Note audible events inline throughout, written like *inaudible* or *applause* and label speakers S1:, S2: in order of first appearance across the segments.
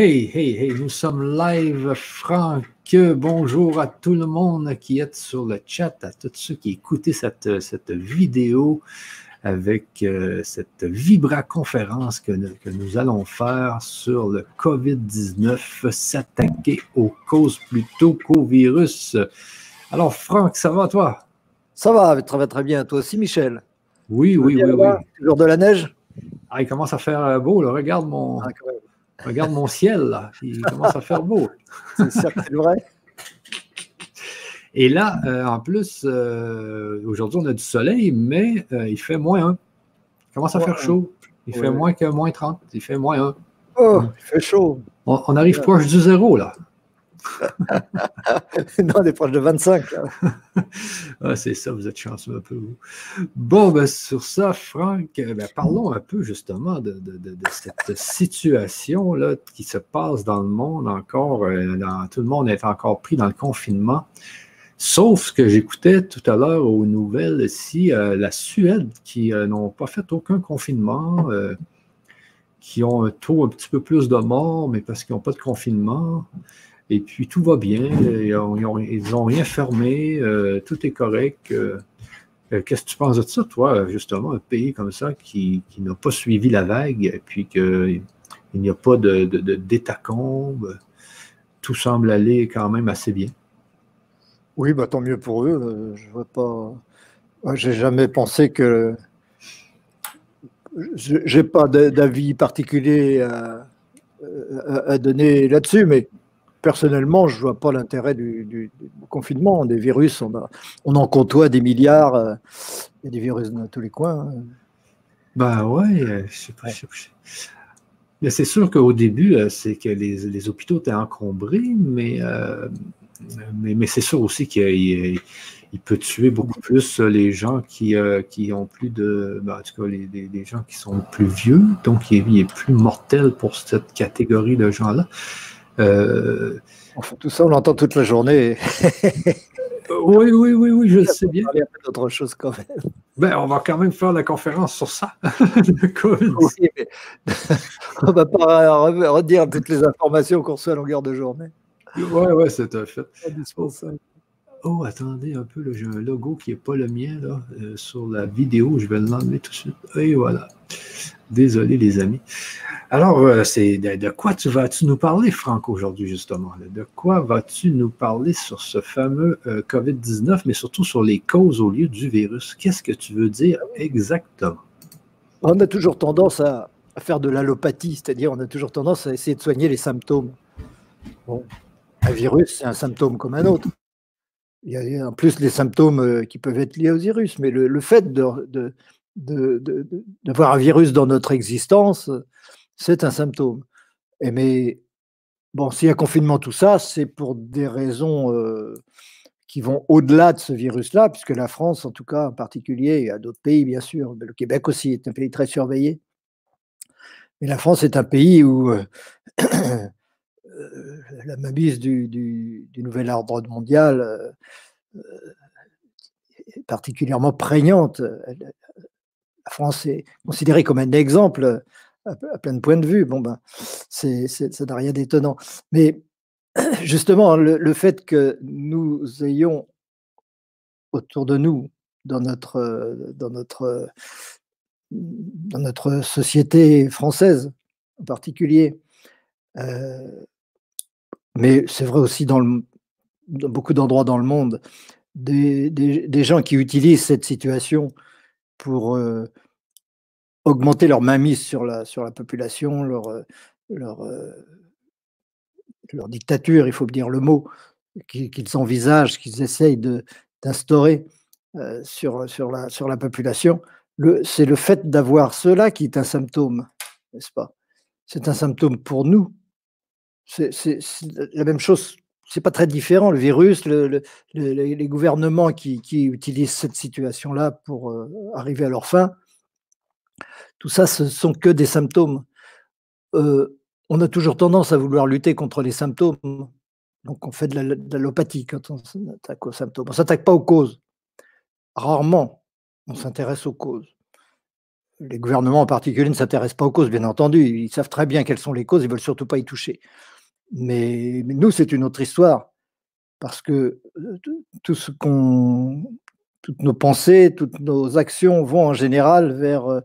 S1: Hey, hey, hey, nous sommes live, Franck. Bonjour à tout le monde qui est sur le chat, à tous ceux qui écoutaient cette, cette vidéo avec euh, cette Vibra-conférence que, que, nous allons faire sur le COVID-19, s'attaquer aux causes plutôt qu'au virus. Alors, Franck, ça va toi?
S2: Ça va, très, très bien. Toi aussi, Michel?
S1: Oui, oui, oui, oui.
S2: Toujours de la neige?
S1: Ah, il commence à faire beau, là. Regarde mon. Ah, Regarde mon ciel, là. Il *laughs* commence à faire beau.
S2: C'est c'est vrai.
S1: Et là, euh, en plus, euh, aujourd'hui, on a du soleil, mais euh, il fait moins 1. Il commence à faire chaud. Il fait moins que moins 30. Il fait moins 1.
S2: Oh, il fait chaud.
S1: On, arrive proche du zéro, là. *laughs*
S2: non, on est proche de 25. *laughs*
S1: ah, c'est ça, vous êtes chanceux un peu. Bon, ben, sur ça, Franck, ben, parlons un peu justement de, cette situation là, qui se passe dans le monde encore. Dans, tout le monde est encore pris dans le confinement. Sauf ce que j'écoutais tout à l'heure aux nouvelles ici, euh, la Suède, qui euh, n'ont pas fait aucun confinement, euh, qui ont un taux un petit peu plus de morts, mais parce qu'ils n'ont pas de confinement. Et puis tout va bien, ils n'ont rien fermé, tout est correct. Qu'est-ce que tu penses de ça, toi, justement, un pays comme ça qui, n'a pas suivi la vague, et puis qu'il n'y a pas de, de, tout semble aller quand même assez bien?
S2: Oui, bah, tant mieux pour eux. Euh, je vois pas. J'ai jamais pensé que. J'ai pas d'avis particulier à, donner là-dessus, mais personnellement, je vois pas l'intérêt du, confinement. Des virus, on, on en côtoie des milliards. Euh, il y a des virus dans tous les coins. Hein.
S1: Ben ouais, je sais pas. Mais c'est sûr qu'au début, euh, c'est que les, hôpitaux étaient encombrés, mais mais, c'est sûr aussi qu'il peut tuer beaucoup plus les gens qui, euh, qui ont plus de. Ben, en tout cas, les, gens qui sont plus vieux. Donc, il est, plus mortel pour cette catégorie de gens-là.
S2: Euh, enfin, tout ça, on l'entend toute la journée.
S1: oui, oui, oui, oui, je sais bien.
S2: Il y a d'autres choses quand même.
S1: Ben, on va quand même faire la conférence sur ça. *laughs* *laughs*
S2: on ne va pas redire toutes les informations qu'on reçoit à longueur de journée.
S1: Ouais, ouais, c'est un fait. Oh, attendez un peu, j'ai un logo qui n'est pas le mien là, euh, sur la vidéo. Je vais l'enlever tout de suite. Et voilà. Désolé, les amis. Alors, euh, c'est de, quoi tu vas-tu nous parler, Franck, aujourd'hui, justement? De quoi vas-tu nous parler sur ce fameux euh, COVID-19, mais surtout sur les causes au lieu du virus? Qu'est-ce que tu veux dire exactement?
S2: On a toujours tendance à, faire de l'allopathie, c'est-à-dire on a toujours tendance à essayer de soigner les symptômes. Un virus, c'est un symptôme comme un autre. Il y a en plus les symptômes euh, qui peuvent être liés au virus, mais le, fait de, de, de, un virus dans notre existence, c'est un symptôme. Et mais bon, s'il y a confinement, tout ça, c'est pour des raisons euh, qui vont au-delà de ce virus-là, puisque la France, en tout cas en particulier, et à d'autres pays bien sûr, le Québec aussi est un pays très surveillé. Mais la France est un pays où euh, Euh, *clears throat* la mainmise du, nouvel ordre mondial euh, euh, est particulièrement prégnante. La France est considérée comme un exemple à, plein de points de vue. Bon, ben, ça n'a rien d'étonnant. Mais *clears throat* justement, le, fait que nous ayons autour de nous, dans notre, société française en particulier, mais c'est vrai aussi dans, beaucoup d'endroits dans le monde, des, gens qui utilisent cette situation pour euh, augmenter leur mainmise sur la, population, leur, euh, euh, leur dictature, il faut dire le mot, qu'ils envisagent, qu'ils essayent d'instaurer sur la population. C'est le fait d'avoir cela qui est un symptôme, n'est-ce pas? C'est un symptôme pour nous, c'est la même chose. C'est pas très différent. Le virus, les gouvernements qui, utilisent cette situation-là pour euh, arriver à leur fin, tout ça, ce sont que des symptômes. Euh, on a toujours tendance à vouloir lutter contre les symptômes. Donc, on fait de l'allopathie quand on s'attaque aux symptômes. On ne s'attaque pas aux causes. Rarement, on s'intéresse aux causes. les gouvernements en particulier ne s'intéressent pas aux causes, bien entendu. Ils savent très bien quelles sont les causes, ils veulent surtout pas y toucher. Mais, nous, c'est une autre histoire, parce que euh, tout ce qu'on, toutes nos pensées, toutes nos actions vont en général vers euh,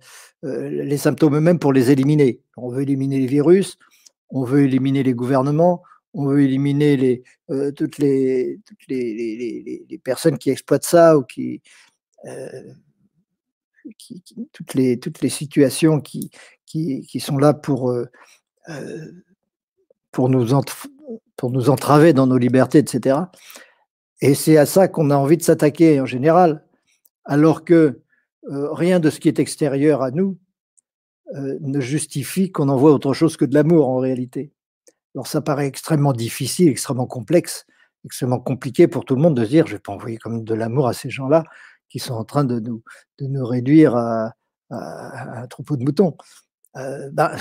S2: euh, les symptômes eux-mêmes pour les éliminer. On veut éliminer les virus, on veut éliminer les gouvernements, on veut éliminer les, toutes, les, toutes les, personnes qui exploitent ça ou qui, toutes, les, toutes les situations qui, qui, sont là pour, pour, nous pour nous entraver dans nos libertés, etc. Et c'est à ça qu'on a envie de s'attaquer en général, alors que euh, rien de ce qui est extérieur à nous ne justifie qu'on envoie autre chose que de l'amour en réalité. Alors ça paraît extrêmement difficile, extrêmement complexe, extrêmement compliqué pour tout le monde de dire je vais pas envoyer comme de l'amour à ces gens-là qui sont en train de nous, de nous réduire à, un troupeau de moutons. Euh, bah,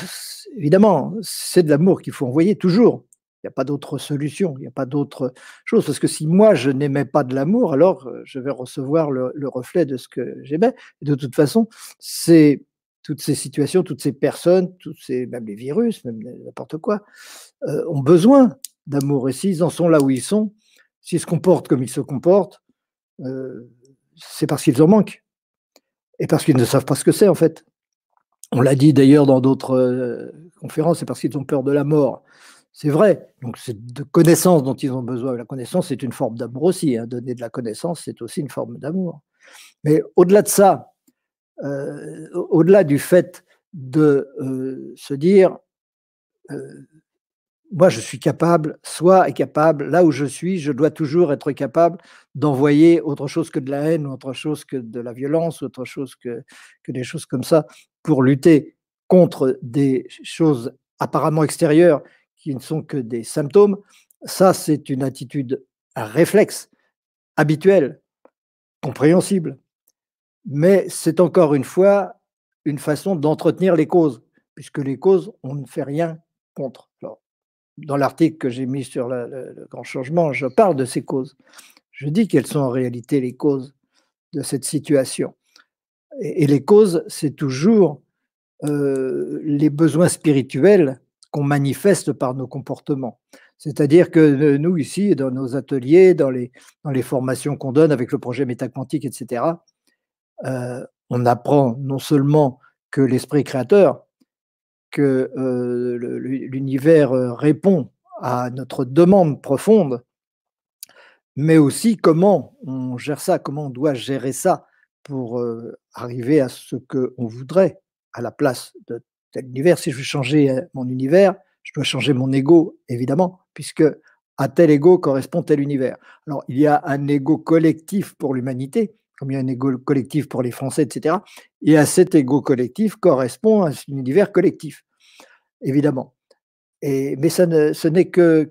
S2: évidemment, c'est de l'amour qu'il faut envoyer toujours. Il n'y a pas d'autre solution, il n'y a pas d'autre chose. Parce que si moi, je n'aimais pas de l'amour, alors euh, je vais recevoir le, reflet de ce que j'aimais. De toute façon, c'est toutes ces situations, toutes ces personnes, tous ces, même les virus, même n'importe quoi, euh, ont besoin d'amour. Et s'ils en sont là où ils sont, s'ils se comportent comme ils se comportent, c'est parce qu'ils en manquent. Et parce qu'ils ne savent pas ce que c'est, en fait. On l'a dit d'ailleurs dans d'autres euh, conférences, c'est parce qu'ils ont peur de la mort. C'est vrai. Donc, c'est de connaissance dont ils ont besoin. La connaissance, c'est une forme d'amour aussi. Hein. Donner de la connaissance, c'est aussi une forme d'amour. Mais au-delà de ça, euh, au-delà du fait de euh, se dire, moi, je suis capable, soit est capable, là où je suis, je dois toujours être capable d'envoyer autre chose que de la haine, autre chose que de la violence, autre chose que, que des choses comme ça, pour lutter contre des choses apparemment extérieures qui ne sont que des symptômes. Ça, c'est une attitude, réflexe habituel, compréhensible. Mais c'est encore une fois une façon d'entretenir les causes, puisque les causes, on ne fait rien contre dans l'article que j'ai mis sur le, grand changement, je parle de ces causes. Je dis quelles sont en réalité les causes de cette situation. Et, les causes, c'est toujours euh, les besoins spirituels qu'on manifeste par nos comportements. C'est-à-dire que euh, nous, ici, dans nos ateliers, dans les, dans les formations qu'on donne avec le projet métaquantique, etc., euh, on apprend non seulement que l'esprit créateur, que l'univers répond à notre demande profonde, mais aussi comment on gère ça, comment on doit gérer ça pour arriver à ce qu'on voudrait à la place de tel univers. Si je veux changer mon univers, je dois changer mon ego, évidemment, puisque à tel ego correspond tel univers. Alors, il y a un ego collectif pour l'humanité, comme il y a un ego collectif pour les Français, etc. Et à cet ego collectif correspond un univers collectif, évidemment. Mais ce n'est que,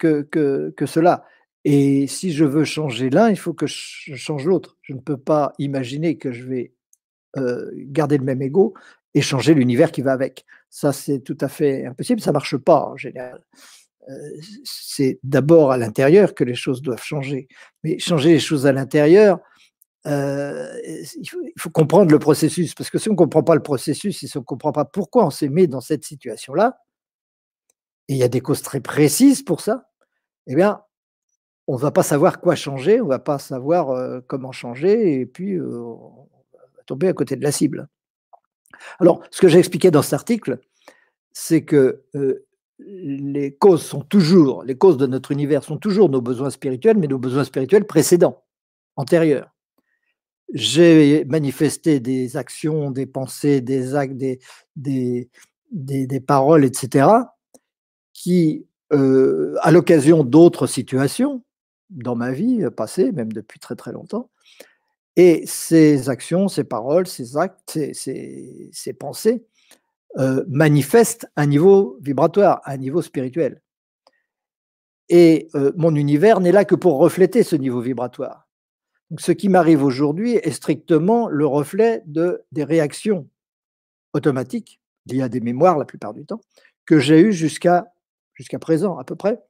S2: cela. Et si je veux changer l'un, il faut que je change l'autre. Je ne peux pas imaginer que je vais euh, garder le même ego et changer l'univers qui va avec. Ça, c'est tout à fait impossible. Ça ne marche pas en général. Euh, c'est d'abord à l'intérieur que les choses doivent changer. Mais changer les choses à l'intérieur, euh, il, faut, comprendre le processus, parce que si on ne comprend pas le processus, si on ne comprend pas pourquoi on s'est mis dans cette situation-là, et il y a des causes très précises pour ça, eh bien, on ne va pas savoir quoi changer, on ne va pas savoir euh, comment changer, et puis euh, on va tomber à côté de la cible. Alors, ce que j'ai expliqué dans cet article, c'est que les causes sont toujours, les causes de notre univers sont toujours nos besoins spirituels, mais nos besoins spirituels précédents, antérieurs j'ai manifesté des actions, des pensées, des actes, des, paroles, etc., qui, euh, à l'occasion d'autres situations dans ma vie passée, même depuis très très longtemps, et ces actions, ces paroles, ces actes, ces, ces, pensées euh, manifestent un niveau vibratoire, un niveau spirituel. Et euh, mon univers n'est là que pour refléter ce niveau vibratoire. Ce qui m'arrive aujourd'hui est strictement le reflet de, des réactions automatiques liées à des mémoires la plupart du temps que j'ai eues jusqu'à jusqu'à présent à peu près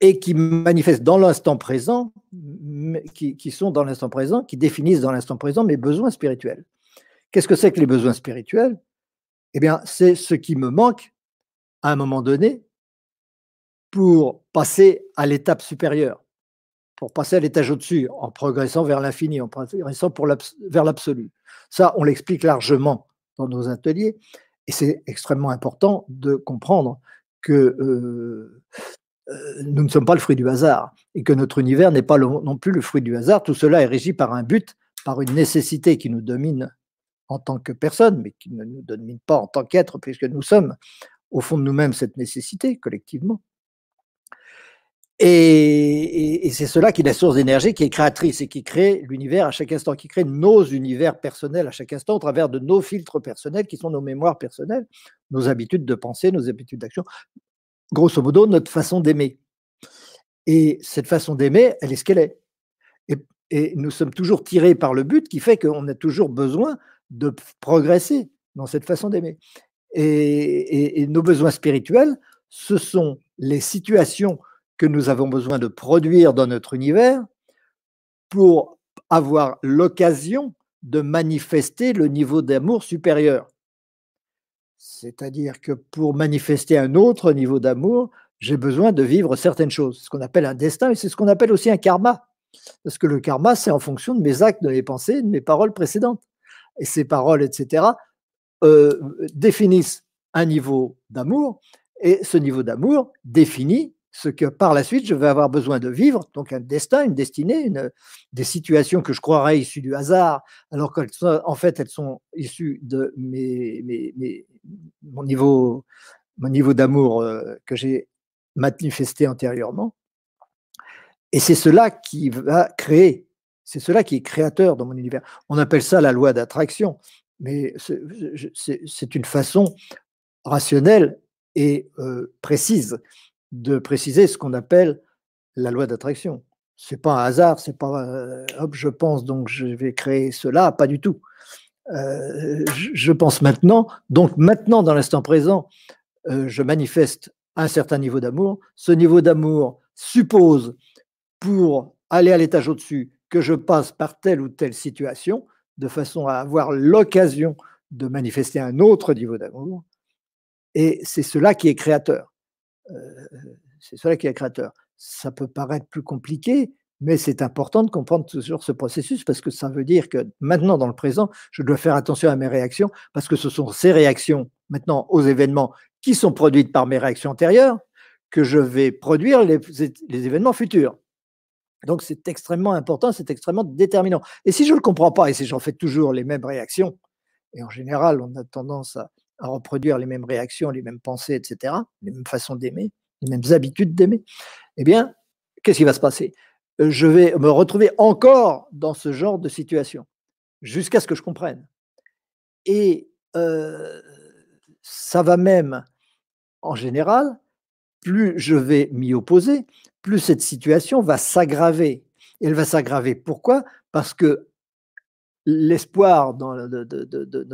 S2: et qui manifestent dans l'instant présent, qui, sont dans l'instant présent, qui définissent dans l'instant présent mes besoins spirituels. Qu'est-ce que c'est que les besoins spirituels? Eh bien, c'est ce qui me manque à un moment donné pour passer à l'étape supérieure, pour passer à l'étage au-dessus, en progressant vers l'infini, en progressant vers l'absolu. Ça, on l'explique largement dans nos ateliers, et c'est extrêmement important de comprendre que euh, nous ne sommes pas le fruit du hasard, et que notre univers n'est pas non plus le fruit du hasard. Tout cela est régi par un but, par une nécessité qui nous domine en tant que personne, mais qui ne nous domine pas en tant qu'être, puisque nous sommes au fond de nous-mêmes cette nécessité collectivement. Et, c'est cela qui est la source d'énergie, qui est créatrice et qui crée l'univers à chaque instant, qui crée nos univers personnels à chaque instant au travers de nos filtres personnels qui sont nos mémoires personnelles, nos habitudes de pensée, nos habitudes d'action, grosso modo notre façon d'aimer. Et cette façon d'aimer, elle est ce qu'elle est. Et, nous sommes toujours tirés par le but qui fait qu'on a toujours besoin de progresser dans cette façon d'aimer. Et nos besoins spirituels, ce sont les situations que nous avons besoin de produire dans notre univers pour avoir l'occasion de manifester le niveau d'amour supérieur. C'est-à-dire que pour manifester un autre niveau d'amour, j'ai besoin de vivre certaines choses, ce qu'on appelle un destin, et c'est ce qu'on appelle aussi un karma. Parce que le karma, c'est en fonction de mes actes, de mes pensées, de mes paroles précédentes. Et ces paroles, etc., euh, définissent un niveau d'amour, et ce niveau d'amour définit ce que par la suite je vais avoir besoin de vivre, donc un destin, une destinée, des situations que je croirais issues du hasard, alors qu'en fait elles sont issues de mon niveau, mon niveau d'amour euh, que j'ai manifesté antérieurement. Et c'est cela qui va créer, c'est cela qui est créateur dans mon univers. On appelle ça la loi d'attraction, mais c'est une façon rationnelle et euh, précise de préciser ce qu'on appelle la loi d'attraction. C'est pas un hasard, c'est pas euh, hop, je pense donc je vais créer cela, pas du tout. Euh, je pense maintenant, donc maintenant dans l'instant présent, euh, je manifeste un certain niveau d'amour. Ce niveau d'amour suppose, pour aller à l'étage au-dessus, que je passe par telle ou telle situation, de façon à avoir l'occasion de manifester un autre niveau d'amour. Et c'est cela qui est créateur. C'est cela qui est créateur. Ça peut paraître plus compliqué, mais c'est important de comprendre toujours ce processus parce que ça veut dire que maintenant, dans le présent, je dois faire attention à mes réactions parce que ce sont ces réactions maintenant aux événements qui sont produites par mes réactions antérieures que je vais produire les, les événements futurs. Donc c'est extrêmement important, c'est extrêmement déterminant. Et si je ne le comprends pas et si j'en fais toujours les mêmes réactions, et en général on a tendance à, à reproduire les mêmes réactions, les mêmes pensées, etc., les mêmes façons d'aimer, les mêmes habitudes d'aimer, eh bien, qu'est-ce qui va se passer? Je vais me retrouver encore dans ce genre de situation, jusqu'à ce que je comprenne. Et euh, ça va même, en général, plus je vais m'y opposer, plus cette situation va s'aggraver. Elle va s'aggraver. Pourquoi? Parce que l'espoir de,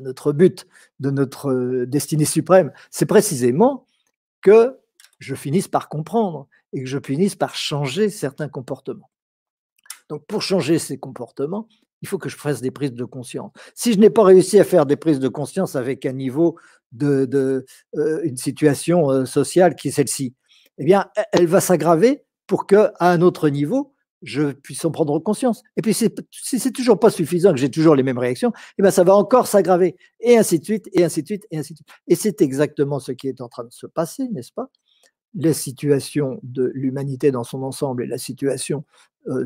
S2: notre, but, de notre euh, destinée suprême, c'est précisément que je finisse par comprendre et que je finisse par changer certains comportements. Donc pour changer ces comportements, il faut que je fasse des prises de conscience. Si je n'ai pas réussi à faire des prises de conscience avec un niveau de, euh, une situation euh, sociale qui est celle-ci, eh bien, elle va s'aggraver pour qu'à un autre niveau, je puisse en prendre conscience. Et puis, si c'est toujours pas suffisant, que j'ai toujours les mêmes réactions, eh bien, ça va encore s'aggraver, et ainsi de suite, et ainsi de suite, et ainsi de suite. Et c'est exactement ce qui est en train de se passer, n'est-ce pas? La situation de l'humanité dans son ensemble et la situation euh,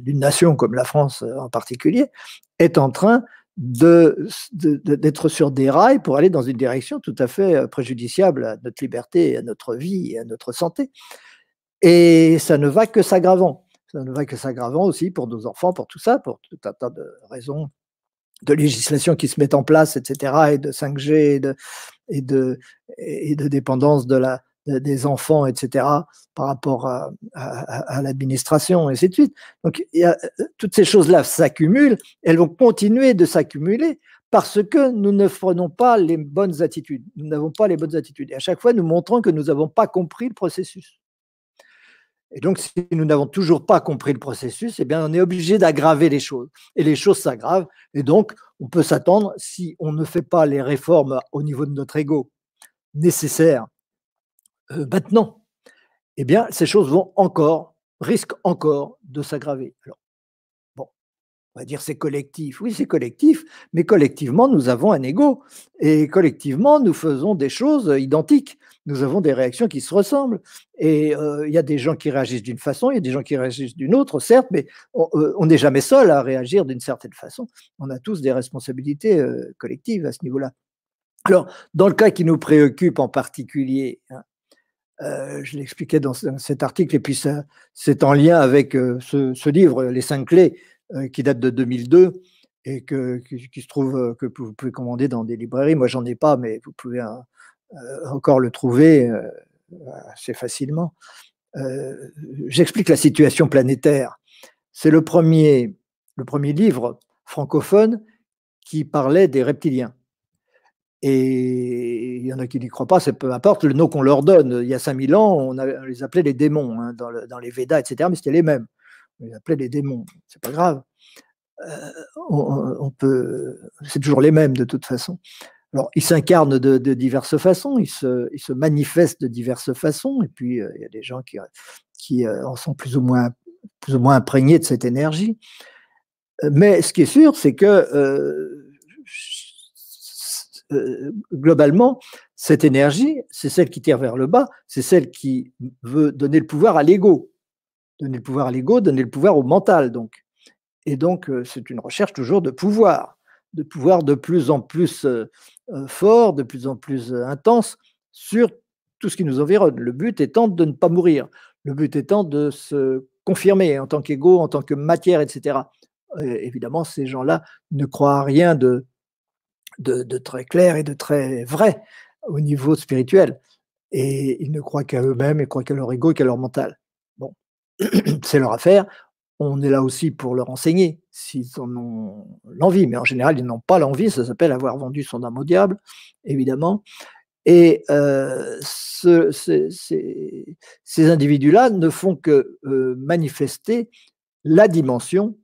S2: d'une nation comme la France euh, en particulier est en train d'être sur des rails pour aller dans une direction tout à fait euh, préjudiciable à notre liberté, à notre vie et à notre santé. Et ça ne va que s'aggravant. Ça ne va que s'aggravant aussi pour nos enfants, pour tout ça, pour tout un tas de raisons de législation qui se mettent en place, etc., et de 5G et de, dépendance des enfants, etc., par rapport à, l'administration, et ainsi de suite. Donc, a, toutes ces choses-là s'accumulent, elles vont continuer de s'accumuler parce que nous ne prenons pas les bonnes attitudes. Nous n'avons pas les bonnes attitudes. Et à chaque fois, nous montrons que nous n'avons pas compris le processus. Et donc, si nous n'avons toujours pas compris le processus, eh bien, on est obligé d'aggraver les choses. Et les choses s'aggravent. Et donc, on peut s'attendre, si on ne fait pas les réformes au niveau de notre ego nécessaires euh, maintenant, eh bien, ces choses vont encore, risquent encore de s'aggraver. Alors, on va dire c'est collectif. Oui, c'est collectif, mais collectivement, nous avons un ego. Et collectivement, nous faisons des choses identiques. Nous avons des réactions qui se ressemblent. Et euh, il y a des gens qui réagissent d'une façon, il y a des gens qui réagissent d'une autre, certes, mais on euh, n'est jamais seul à réagir d'une certaine façon. On a tous des responsabilités euh, collectives à ce niveau-là. Alors, dans le cas qui nous préoccupe en particulier, hein, je l'expliquais dans, cet article, et puis c'est en lien avec ce, livre, Les cinq clés, qui date de 2002 et que, qui, se trouve que vous pouvez commander dans des librairies. Moi, j'en ai pas, mais vous pouvez euh, encore le trouver assez facilement. J'explique la situation planétaire. C'est le premier, le premier livre francophone qui parlait des reptiliens. Et il y en a qui n'y croient pas, c'est peu importe le nom qu'on leur donne. Il y a 5000 ans, on, les appelait les démons hein, dans, les Védas, etc., mais c'était les mêmes on les appelait les démons, c'est pas grave. Euh, on, peut, c'est toujours les mêmes de toute façon. Alors, ils s'incarnent de, diverses façons, ils se, ils se, manifestent de diverses façons, et puis euh, il y a des gens qui, qui euh, en sont plus ou moins, plus ou moins imprégnés de cette énergie. Mais ce qui est sûr, c'est que globalement, cette énergie, c'est celle qui tire vers le bas, c'est celle qui veut donner le pouvoir à l'ego donner le pouvoir à l'ego, donner le pouvoir au mental, donc. Et donc, euh, c'est une recherche toujours de pouvoir, de pouvoir de plus en plus euh, euh, fort, de plus en plus intense sur tout ce qui nous environne. Le but étant de ne pas mourir, le but étant de se confirmer en tant qu'ego, en tant que matière, etc. évidemment, ces gens-là ne croient à rien de, de, de, très clair et de très vrai au niveau spirituel. Et ils ne croient qu'à eux-mêmes, ils croient qu'à leur ego, qu'à leur mental. *clears throat* c'est leur affaire. On est là aussi pour leur enseigner s'ils en ont l'envie, mais en général, ils n'ont pas l'envie. Ça s'appelle avoir vendu son âme au diable, évidemment. Et euh, ces, individus-là ne font que euh, manifester la dimension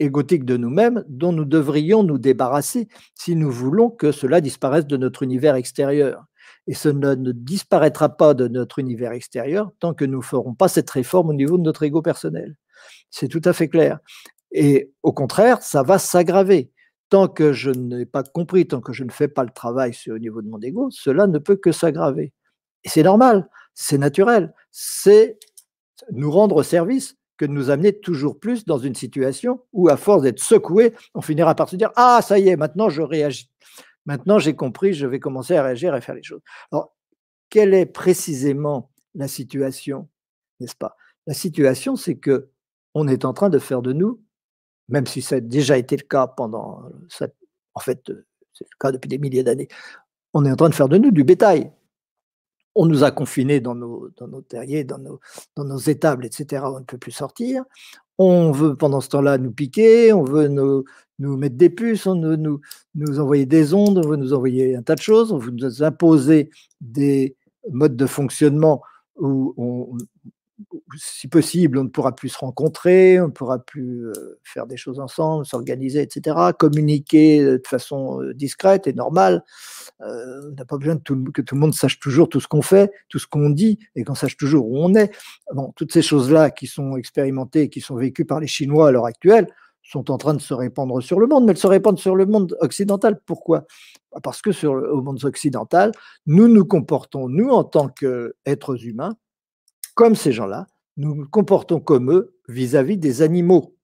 S2: égotique de nous-mêmes dont nous devrions nous débarrasser si nous voulons que cela disparaisse de notre univers extérieur et ce ne, disparaîtra pas de notre univers extérieur tant que nous ne ferons pas cette réforme au niveau de notre ego personnel. C'est tout à fait clair. Et au contraire, ça va s'aggraver. Tant que je n'ai pas compris, tant que je ne fais pas le travail au niveau de mon ego, cela ne peut que s'aggraver. Et c'est normal, c'est naturel, c'est nous rendre service que de nous amener toujours plus dans une situation où, à force d'être secoué, on finira par se dire Ah, ça y est, maintenant je réagis. Maintenant, j'ai compris, je vais commencer à réagir et faire les choses. Alors, quelle est précisément la situation, n'est-ce pas? La situation, c'est que on est en train de faire de nous, même si ça a déjà été le cas pendant, en fait, c'est le cas depuis des milliers d'années, on est en train de faire de nous du bétail. On nous a confinés dans nos, terriers, dans nos, étables, etc. On ne peut plus sortir. On veut pendant ce temps-là nous piquer, on veut nous, nous mettre des puces, on veut nous, nous envoyer des ondes, on veut nous envoyer un tas de choses, on veut nous imposer des modes de fonctionnement où on, si possible, on ne pourra plus se rencontrer, on ne pourra plus euh, faire des choses ensemble, s'organiser, etc., communiquer de façon euh, discrète et normale. Euh, on n'a pas besoin que tout le monde sache toujours tout ce qu'on fait, tout ce qu'on dit, et qu'on sache toujours où on est. Toutes ces choses-là qui sont expérimentées, qui sont vécues par les Chinois à l'heure actuelle, sont en train de se répandre sur le monde, mais elles se répandent sur le monde occidental. Pourquoi? Parce que sur le, au monde occidental, nous nous comportons, nous, en tant qu'êtres humains, comme ces gens-là, nous nous comportons comme eux vis-à-vis des animaux.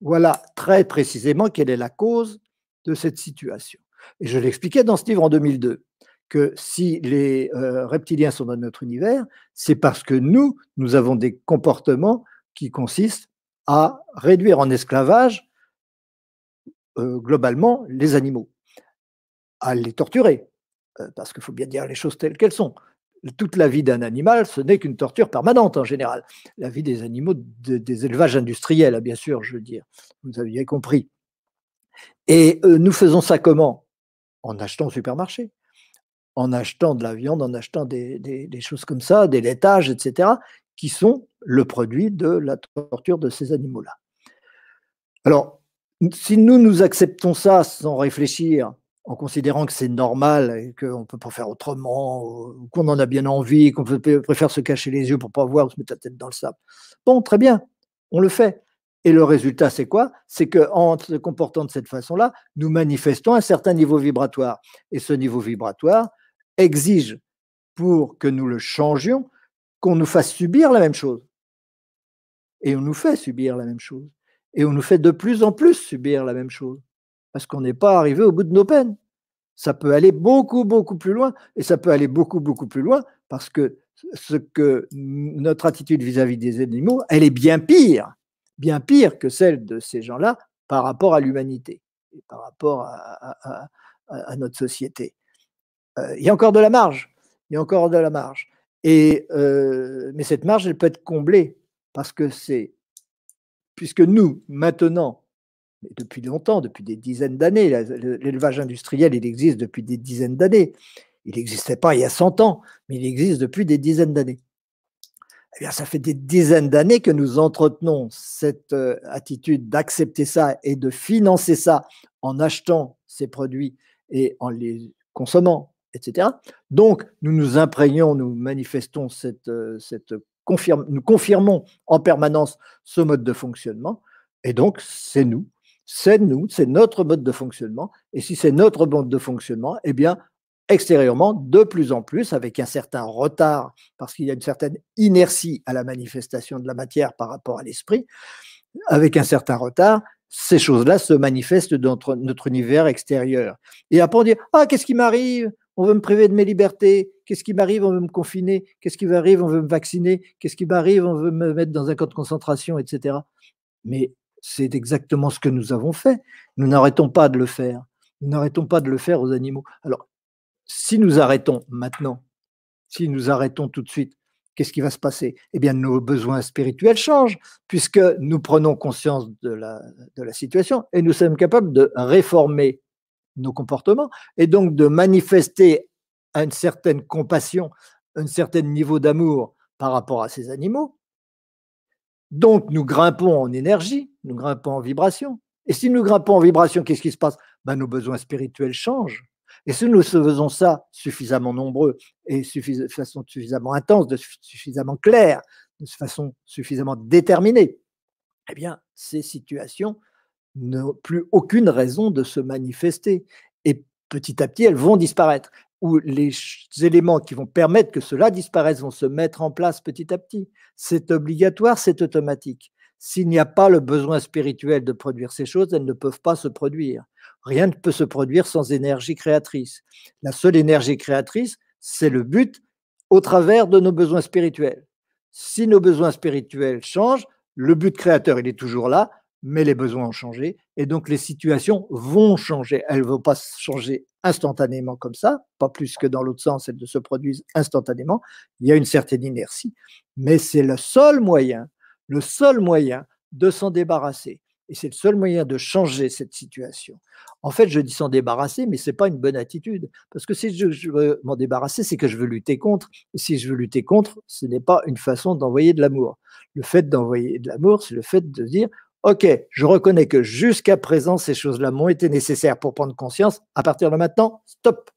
S2: Voilà très précisément quelle est la cause de cette situation. Et je l'expliquais dans ce livre en 2002, que si les euh, reptiliens sont dans notre univers, c'est parce que nous, nous avons des comportements qui consistent à réduire en esclavage euh, globalement les animaux, à les torturer, euh, parce qu'il faut bien dire les choses telles qu'elles sont toute la vie d'un animal, ce n'est qu'une torture permanente en général. La vie des animaux, des élevages industriels, bien sûr, je veux dire. Vous aviez compris. Et euh, nous faisons ça comment? En achetant au supermarché, en achetant de la viande, en achetant des, choses comme ça, des laitages, etc., qui sont le produit de la torture de ces animaux-là. Alors, si nous, nous acceptons ça sans réfléchir, en considérant que c'est normal et qu'on ne peut pas faire autrement, qu'on en a bien envie, qu'on préfère se cacher les yeux pour ne pas voir ou se mettre la tête dans le sable. Bon, très bien, on le fait. Et le résultat, c'est quoi? C'est qu'en se comportant de cette façon-là, nous manifestons un certain niveau vibratoire. Et ce niveau vibratoire exige, pour que nous le changions, qu'on nous fasse subir la même chose. Et on nous fait subir la même chose. Et on nous fait de plus en plus subir la même chose. Parce qu'on n'est pas arrivé au bout de nos peines. Ça peut aller beaucoup, beaucoup plus loin. Et ça peut aller beaucoup, beaucoup plus loin parce que ce que notre attitude vis-à-vis des animaux, elle est bien pire bien pire que celle de ces gens-là par rapport à l'humanité et par rapport à, notre société. Euh, il y a encore de la marge, il y a encore de la marge. Et, euh, mais cette marge, elle peut être comblée parce que c'est, puisque nous, maintenant, depuis longtemps, depuis des dizaines d'années, l'élevage industriel, il existe depuis des dizaines d'années. Il n'existait pas il y a 100 ans, mais il existe depuis des dizaines d'années. Eh ça fait des dizaines d'années que nous entretenons cette euh, attitude d'accepter ça et de financer ça en achetant ces produits et en les consommant, etc. Donc, nous nous imprégnons, nous manifestons cette, euh, cette nous confirmons en permanence ce mode de fonctionnement. Et donc, c'est nous, c'est nous, c'est notre mode de fonctionnement. Et si c'est notre mode de fonctionnement, eh bien, extérieurement de plus en plus avec un certain retard parce qu'il y a une certaine inertie à la manifestation de la matière par rapport à l'esprit, avec un certain retard, ces choses-là se manifestent dans notre, univers extérieur. Et après on dit ah qu'est-ce qui m'arrive? On veut me priver de mes libertés. Qu'est-ce qui m'arrive? On veut me confiner. Qu'est-ce qui m'arrive? On veut me vacciner. Qu'est-ce qui m'arrive? On veut me mettre dans un camp de concentration, etc. Mais c'est exactement ce que nous avons fait. Nous n'arrêtons pas de le faire. Nous n'arrêtons pas de le faire aux animaux. Alors, si nous arrêtons maintenant, si nous arrêtons tout de suite, qu'est-ce qui va se passer? Eh bien, nos besoins spirituels changent, puisque nous prenons conscience de la, situation et nous sommes capables de réformer nos comportements et donc de manifester une certaine compassion, un certain niveau d'amour par rapport à ces animaux. Donc, nous grimpons en énergie, nous grimpons en vibration. Et si nous grimpons en vibration, qu'est-ce qui se passe? Ben, Nos besoins spirituels changent. Et si nous faisons ça suffisamment nombreux et de façon suffisamment intense, de suffisamment claire, de façon suffisamment déterminée, eh bien, ces situations n'ont plus aucune raison de se manifester. Et petit à petit, elles vont disparaître. Ou les éléments qui vont permettre que cela disparaisse vont se mettre en place petit à petit. C'est obligatoire, c'est automatique. S'il n'y a pas le besoin spirituel de produire ces choses, elles ne peuvent pas se produire. Rien ne peut se produire sans énergie créatrice. La seule énergie créatrice, c'est le but au travers de nos besoins spirituels. Si nos besoins spirituels changent, le but créateur, il est toujours là, mais les besoins ont changé et donc les situations vont changer. Elles ne vont pas changer instantanément comme ça, pas plus que dans l'autre sens, elles ne se produisent instantanément. Il y a une certaine inertie, mais c'est le seul moyen le seul moyen de s'en débarrasser. Et c'est le seul moyen de changer cette situation. En fait, je dis s'en débarrasser, mais ce n'est pas une bonne attitude. Parce que si je, veux m'en débarrasser, c'est que je veux lutter contre. Et si je veux lutter contre, ce n'est pas une façon d'envoyer de l'amour. Le fait d'envoyer de l'amour, c'est le fait de dire, OK, je reconnais que jusqu'à présent, ces choses-là m'ont été nécessaires pour prendre conscience. À partir de maintenant, stop.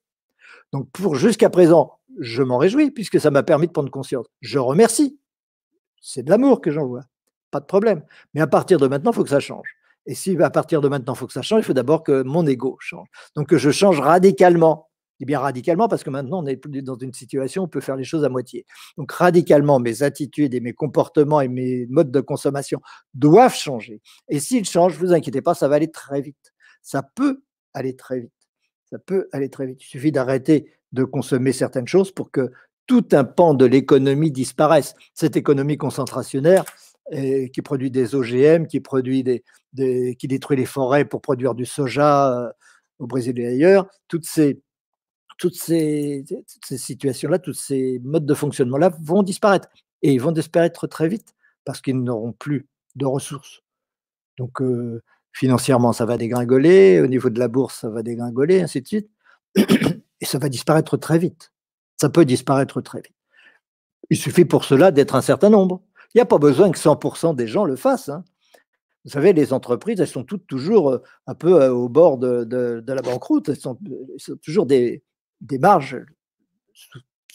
S2: Donc, pour jusqu'à présent, je m'en réjouis puisque ça m'a permis de prendre conscience. Je remercie c'est de l'amour que j'envoie, pas de problème. Mais à partir de maintenant, il faut que ça change. Et si à partir de maintenant, il faut que ça change, il faut d'abord que mon ego change. Donc que je change radicalement. Et bien radicalement parce que maintenant, on est dans une situation où on peut faire les choses à moitié. Donc radicalement, mes attitudes et mes comportements et mes modes de consommation doivent changer. Et s'ils changent, vous inquiétez pas, ça va aller très vite. Ça peut aller très vite. Ça peut aller très vite. Il suffit d'arrêter de consommer certaines choses pour que tout un pan de l'économie disparaisse. Cette économie concentrationnaire qui produit des OGM, qui, produit des, qui détruit les forêts pour produire du soja euh, au Brésil et ailleurs, toutes ces, toutes ces, situations-là, tous ces modes de fonctionnement-là vont disparaître. Et ils vont disparaître très vite parce qu'ils n'auront plus de ressources. Donc, euh, financièrement, ça va dégringoler, au niveau de la bourse, ça va dégringoler, ainsi de suite. Et ça va disparaître très vite ça peut disparaître très vite. Il suffit pour cela d'être un certain nombre. Il n'y a pas besoin que 100% des gens le fassent. Hein. Vous savez, les entreprises, elles sont toutes toujours euh, un peu euh, au bord de, la banqueroute. Elles sont, toujours des, marges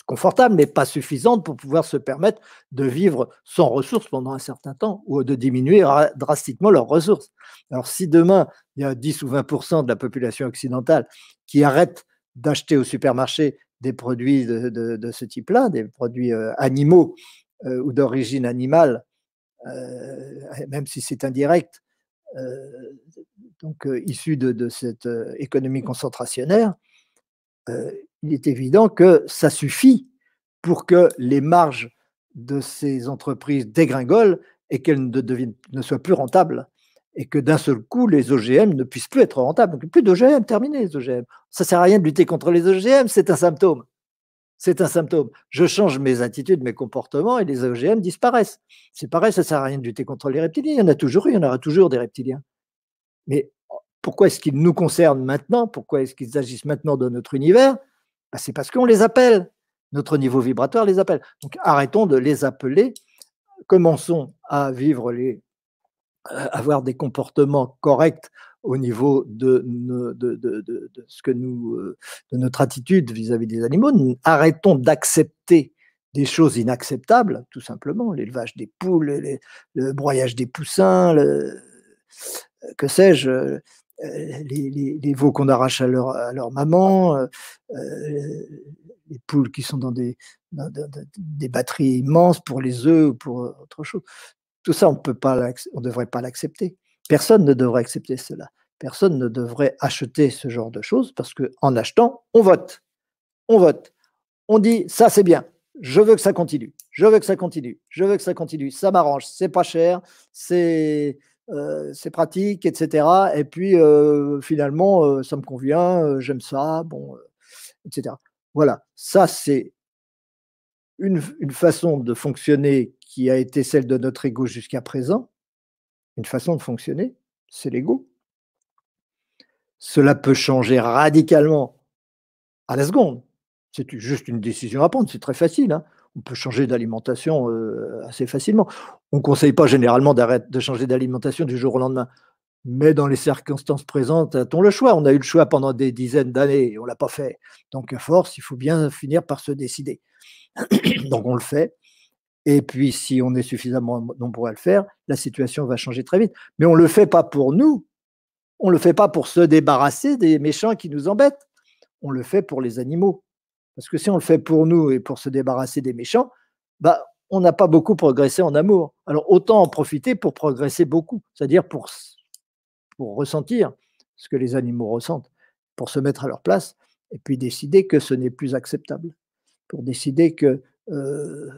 S2: confortables, mais pas suffisantes pour pouvoir se permettre de vivre sans ressources pendant un certain temps ou de diminuer drastiquement leurs ressources. Alors, si demain, il y a 10 ou 20% de la population occidentale qui arrête d'acheter au supermarché des produits de, ce type-là, des produits euh, animaux ou d'origine animale, euh, même si c'est indirect, euh, donc euh, issu de, cette économie concentrationnaire, il est évident que ça suffit pour que les marges de ces entreprises dégringolent et qu'elles ne, ne soient plus rentables et que d'un seul coup, les OGM ne puissent plus être rentables. Donc, plus d'OGM, terminé les OGM. Ça ne sert à rien de lutter contre les OGM, c'est un symptôme c'est un symptôme. Je change mes attitudes, mes comportements et les OGM disparaissent. C'est pareil, ça ne sert à rien de lutter contre les reptiliens. Il y en a toujours eu, il y en aura toujours des reptiliens. Mais pourquoi est-ce qu'ils nous concernent maintenant? Pourquoi est-ce qu'ils agissent maintenant dans notre univers? Bah, C'est parce qu'on les appelle. Notre niveau vibratoire les appelle. Donc arrêtons de les appeler. Commençons à vivre les, avoir des comportements corrects au niveau de, de, ce que nous, euh, de notre attitude vis-à-vis des animaux. arrêtons d'accepter des choses inacceptables, tout simplement, l'élevage des poules, le broyage des poussins, que sais-je, euh, les, veaux qu'on arrache à leur, maman, euh, les poules qui sont dans des, des batteries immenses pour les œufs ou pour autre chose. Tout ça, on ne devrait pas l'accepter. Personne ne devrait accepter cela. Personne ne devrait acheter ce genre de choses parce qu'en achetant, on vote. On vote. On dit ça c'est bien. Je veux que ça continue. Je veux que ça continue. Je veux que ça continue. Ça m'arrange. C'est pas cher. C'est euh, pratique, etc. Et puis euh, finalement, euh, ça me convient. J'aime ça. Bon, etc. Voilà. Ça c'est une, une façon de fonctionner qui a été celle de notre ego jusqu'à présent. Une façon de fonctionner, c'est l'ego. Cela peut changer radicalement à la seconde. C'est juste une décision à prendre, c'est très facile. Hein. On peut changer d'alimentation euh, assez facilement. On ne conseille pas généralement de changer d'alimentation du jour au lendemain. Mais dans les circonstances présentes, a-t-on le choix? On a eu le choix pendant des dizaines d'années on ne l'a pas fait. Donc, à force, il faut bien finir par se décider. *coughs* Donc, on le fait. Et puis, si on est suffisamment nombreux à le faire, la situation va changer très vite. Mais on ne le fait pas pour nous, on ne le fait pas pour se débarrasser des méchants qui nous embêtent. On le fait pour les animaux. Parce que si on le fait pour nous et pour se débarrasser des méchants, bah, on n'a pas beaucoup progressé en amour. Alors autant en profiter pour progresser beaucoup, c'est-à-dire pour, ressentir ce que les animaux ressentent, pour se mettre à leur place et puis décider que ce n'est plus acceptable, pour décider que euh,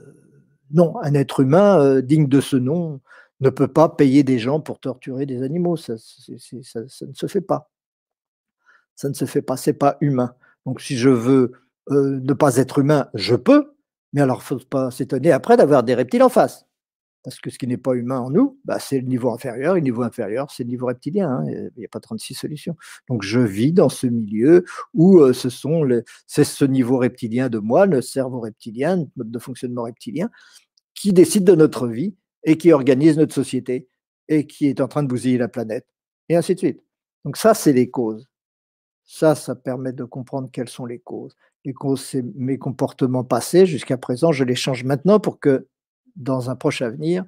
S2: non, un être humain euh, digne de ce nom ne peut pas payer des gens pour torturer des animaux. Ça, ne se fait pas. Ça ne se fait pas. C'est pas humain. Donc, si je veux euh, ne pas être humain, je peux. Mais alors, il ne faut pas s'étonner après d'avoir des reptiles en face. Parce que ce qui n'est pas humain en nous, bah, c'est le niveau inférieur. Et le niveau inférieur, c'est le niveau reptilien. Hein, il n'y a pas 36 solutions. Donc, je vis dans ce milieu où euh, c'est ce niveau reptilien de moi, le cerveau reptilien, le mode de fonctionnement reptilien, qui décide de notre vie et qui organise notre société et qui est en train de bousiller la planète, et ainsi de suite. Donc ça, c'est les causes. Ça, ça permet de comprendre quelles sont les causes. C'est mes comportements passés jusqu'à présent, je les change maintenant pour que dans un proche avenir,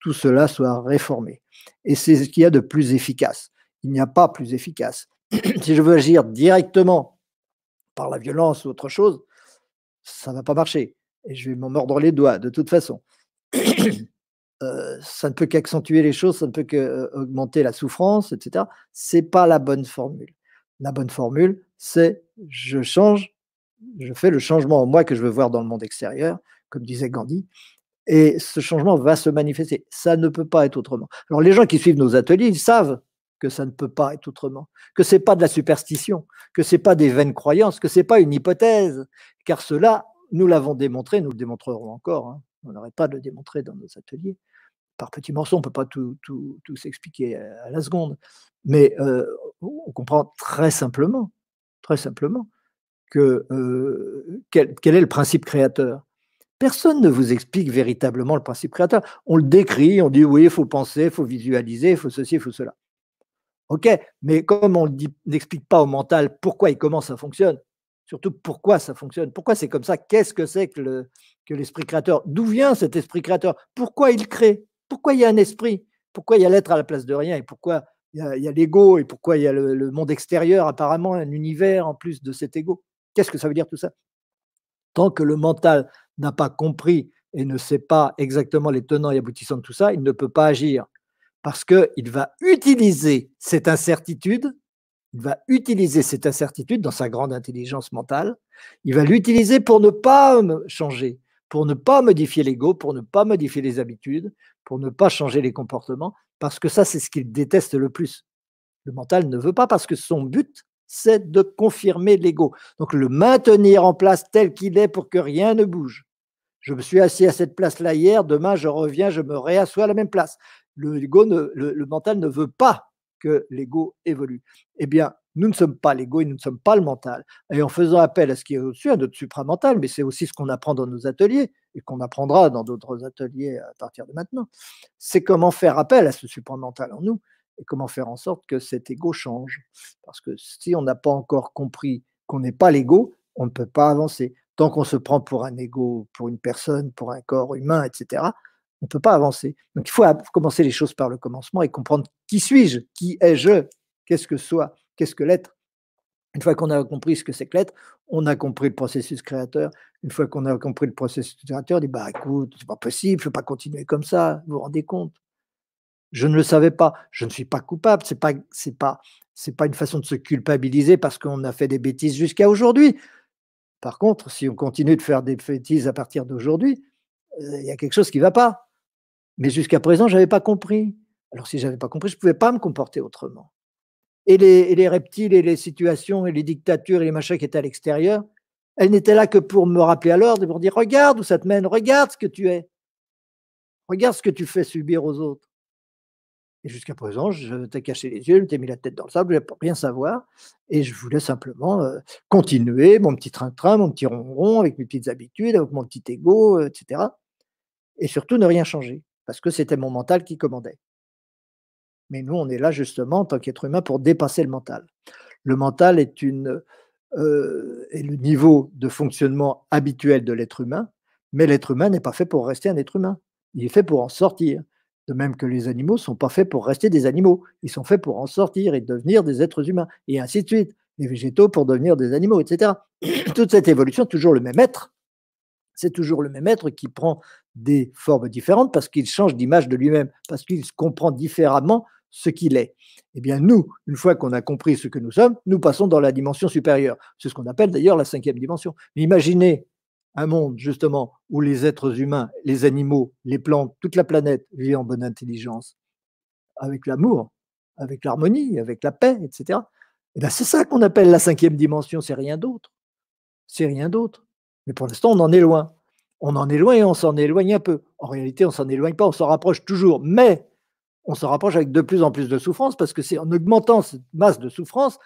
S2: tout cela soit réformé. Et c'est ce qu'il y a de plus efficace. Il n'y a pas plus efficace. *clears throat* si je veux agir directement par la violence ou autre chose, ça ne va pas marcher. Et je vais m'en mordre les doigts de toute façon. *clears throat* Euh, ça ne peut qu'accentuer les choses, ça ne peut qu'augmenter la souffrance, etc. C'est pas la bonne formule. La bonne formule, c'est je change, je fais le changement en moi que je veux voir dans le monde extérieur, comme disait Gandhi, et ce changement va se manifester. Ça ne peut pas être autrement. Alors les gens qui suivent nos ateliers, ils savent que ça ne peut pas être autrement, que c'est pas de la superstition, que c'est pas des vaines croyances, que c'est pas une hypothèse, car cela, nous l'avons démontré, nous le démontrerons encore. Hein. On n'arrête pas de le démontrer dans nos ateliers par petits morceaux, on ne peut pas tout, s'expliquer à la seconde. Mais euh, on comprend très simplement, très simplement, euh, quel, est le principe créateur? Personne ne vous explique véritablement le principe créateur. On le décrit, on dit oui, il faut penser, il faut visualiser, il faut ceci, il faut cela. Ok, mais comme on n'explique pas au mental pourquoi et comment ça fonctionne, surtout pourquoi ça fonctionne, pourquoi c'est comme ça, qu'est-ce que c'est que l'esprit créateur, d'où vient cet esprit créateur, pourquoi il crée, pourquoi il y a un esprit, pourquoi il y a l'être à la place de rien? Et pourquoi il y a, l'ego? Et pourquoi il y a le, monde extérieur, apparemment un univers en plus de cet ego. Qu'est-ce que ça veut dire tout ça? Tant que le mental n'a pas compris et ne sait pas exactement les tenants et aboutissants de tout ça, il ne peut pas agir. Parce qu'il va utiliser cette incertitude, il va utiliser cette incertitude dans sa grande intelligence mentale, il va l'utiliser pour ne pas changer, pour ne pas modifier l'ego, pour ne pas modifier les habitudes, pour ne pas changer les comportements, parce que ça, c'est ce qu'il déteste le plus. Le mental ne veut pas parce que son but, c'est de confirmer l'ego. Donc le maintenir en place tel qu'il est pour que rien ne bouge. Je me suis assis à cette place-là hier, demain je reviens, je me réassois à la même place. Le, mental ne veut pas que l'ego évolue. Eh bien, nous ne sommes pas l'ego et nous ne sommes pas le mental. Et en faisant appel à ce qui est au-dessus, à notre supramental, mais c'est aussi ce qu'on apprend dans nos ateliers et qu'on apprendra dans d'autres ateliers à partir de maintenant, c'est comment faire appel à ce supramental en nous et comment faire en sorte que cet ego change. Parce que si on n'a pas encore compris qu'on n'est pas l'ego, on ne peut pas avancer. Tant qu'on se prend pour un ego, pour une personne, pour un corps humain, etc., on ne peut pas avancer. Donc il faut commencer les choses par le commencement et comprendre qui suis-je, qui ai-je, qu'est-ce que soit, qu'est-ce que l'être. Une fois qu'on a compris ce que c'est que l'être, on a compris le processus créateur. Une fois qu'on a compris le processus créateur, on dit bah écoute, c'est pas possible, je ne peux pas continuer comme ça. Vous vous rendez compte Je ne le savais pas. Je ne suis pas coupable. C'est pas c'est pas une façon de se culpabiliser parce qu'on a fait des bêtises jusqu'à aujourd'hui. Par contre, si on continue de faire des bêtises à partir d'aujourd'hui, euh, il y a quelque chose qui ne va pas. Mais jusqu'à présent, je n'avais pas compris. Alors si je n'avais pas compris, je ne pouvais pas me comporter autrement. Et les, reptiles et les situations et les dictatures et les machins qui étaient à l'extérieur, elles n'étaient là que pour me rappeler à l'ordre et pour dire regarde où ça te mène, regarde ce que tu es, regarde ce que tu fais subir aux autres. Et jusqu'à présent, je t'ai caché les yeux, je t'ai mis la tête dans le sable, je ne rien savoir. Et je voulais simplement euh, continuer mon petit train-train, mon petit ronron, avec mes petites habitudes, avec mon petit ego, euh, etc. Et surtout ne rien changer, parce que c'était mon mental qui commandait. Mais nous, on est là justement en tant qu'être humain pour dépasser le mental. Le mental est, une, euh, est le niveau de fonctionnement habituel de l'être humain, mais l'être humain n'est pas fait pour rester un être humain. Il est fait pour en sortir. De même que les animaux ne sont pas faits pour rester des animaux. Ils sont faits pour en sortir et devenir des êtres humains, et ainsi de suite. Les végétaux pour devenir des animaux, etc. *clears throat* Toute cette évolution, toujours le même être. C'est toujours le même être qui prend des formes différentes parce qu'il change d'image de lui-même, parce qu'il comprend différemment ce qu'il est. Eh bien, nous, une fois qu'on a compris ce que nous sommes, nous passons dans la dimension supérieure. C'est ce qu'on appelle d'ailleurs la cinquième dimension. imaginez un monde justement où les êtres humains, les animaux, les plantes, toute la planète vit en bonne intelligence, avec l'amour, avec l'harmonie, avec la paix, etc. Et bien c'est ça qu'on appelle la cinquième dimension, c'est rien d'autre. C'est rien d'autre. Mais pour l'instant, on en est loin. On en est loin et on s'en éloigne un peu. En réalité, on s'en éloigne pas, on s'en rapproche toujours. Mais on se rapproche avec de plus en plus de souffrance parce que c'est en augmentant cette masse de souffrance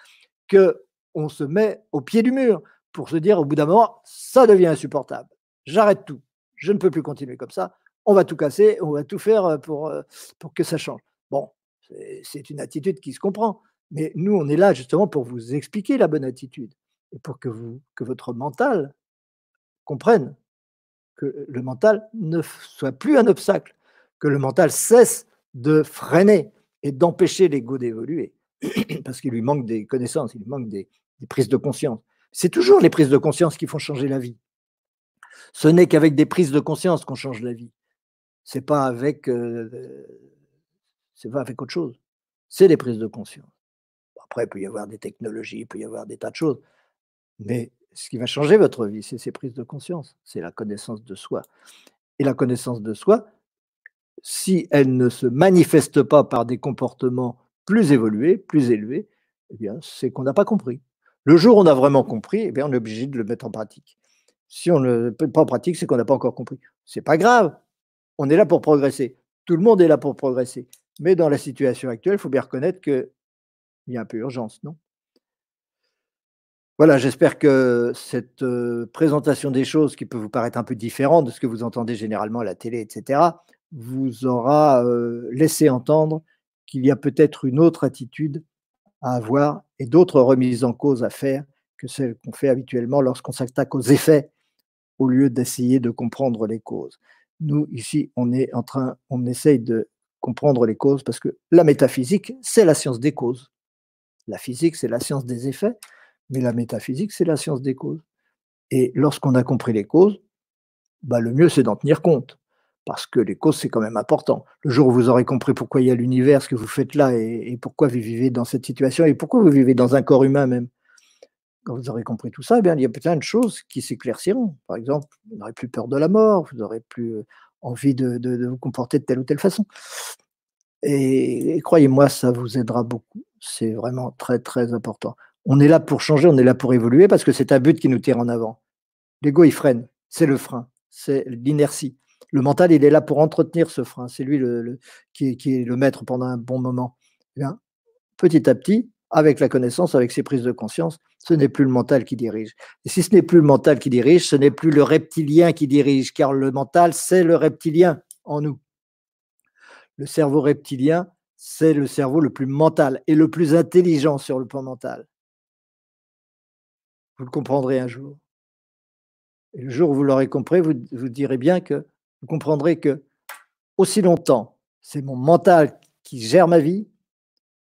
S2: que on se met au pied du mur pour se dire au bout d'un moment, ça devient insupportable. J'arrête tout. Je ne peux plus continuer comme ça. On va tout casser, on va tout faire euh, pour, euh, pour que ça change. Bon, c'est une attitude qui se comprend. Mais nous, on est là justement pour vous expliquer la bonne attitude et pour que, vous, que votre mental comprenne que le mental ne soit plus un obstacle, que le mental cesse de freiner et d'empêcher l'ego d'évoluer, *clears throat* parce qu'il lui manque des connaissances, il lui manque des prises de conscience. C'est toujours les prises de conscience qui font changer la vie. Ce n'est qu'avec des prises de conscience qu'on change la vie. C'est pas avec, euh, c'est pas avec autre chose. C'est des prises de conscience. Après, il peut y avoir des technologies, il peut y avoir des tas de choses. Mais ce qui va changer votre vie, c'est ces prises de conscience. C'est la connaissance de soi. Et la connaissance de soi, si elle ne se manifeste pas par des comportements plus évolués, plus élevés, eh bien, c'est qu'on n'a pas compris. Le jour où on a vraiment compris, eh bien, on est obligé de le mettre en pratique. Si on ne le met pas en pratique, c'est qu'on n'a pas encore compris. C'est pas grave. On est là pour progresser. Tout le monde est là pour progresser. Mais dans la situation actuelle, il faut bien reconnaître qu'il y a un peu urgence, non? Voilà, j'espère que cette présentation des choses qui peut vous paraître un peu différente de ce que vous entendez généralement à la télé, etc., vous aura laissé entendre qu'il y a peut-être une autre attitude à avoir et d'autres remises en cause à faire que celles qu'on fait habituellement lorsqu'on s'attaque aux effets au lieu d'essayer de comprendre les causes. Nous, ici, on est essaye de comprendre les causes parce que la métaphysique, c'est la science des causes. La physique, c'est la science des effets. Mais la métaphysique, c'est la science des causes. Et lorsqu'on a compris les causes, bah, le mieux, c'est d'en tenir compte. Parce que les causes, c'est quand même important. Le jour où vous aurez compris pourquoi il y a l'univers, ce que vous faites là, et, pourquoi vous vivez dans cette situation, et pourquoi vous vivez dans un corps humain même, quand vous aurez compris tout ça, eh bien, il y a plein de choses qui s'éclairciront. Par exemple, vous n'aurez plus peur de la mort, vous n'aurez plus euh, envie de, vous comporter de telle ou telle façon. et croyez-moi, ça vous aidera beaucoup. C'est vraiment très, très important. On est là pour changer, on est là pour évoluer parce que c'est un but qui nous tire en avant. L'ego, il freine, c'est le frein, c'est l'inertie. Le mental, il est là pour entretenir ce frein. C'est lui qui, est, le maître pendant un bon moment. Eh petit à petit, avec la connaissance, avec ses prises de conscience, ce n'est plus le mental qui dirige. Et si ce n'est plus le mental qui dirige, ce n'est plus le reptilien qui dirige, car le mental, c'est le reptilien en nous. Le cerveau reptilien, c'est le cerveau le plus mental et le plus intelligent sur le plan mental. Vous le comprendrez un jour. Et le jour où vous l'aurez compris, vous direz bien que vous comprendrez que aussi longtemps c'est mon mental qui gère ma vie,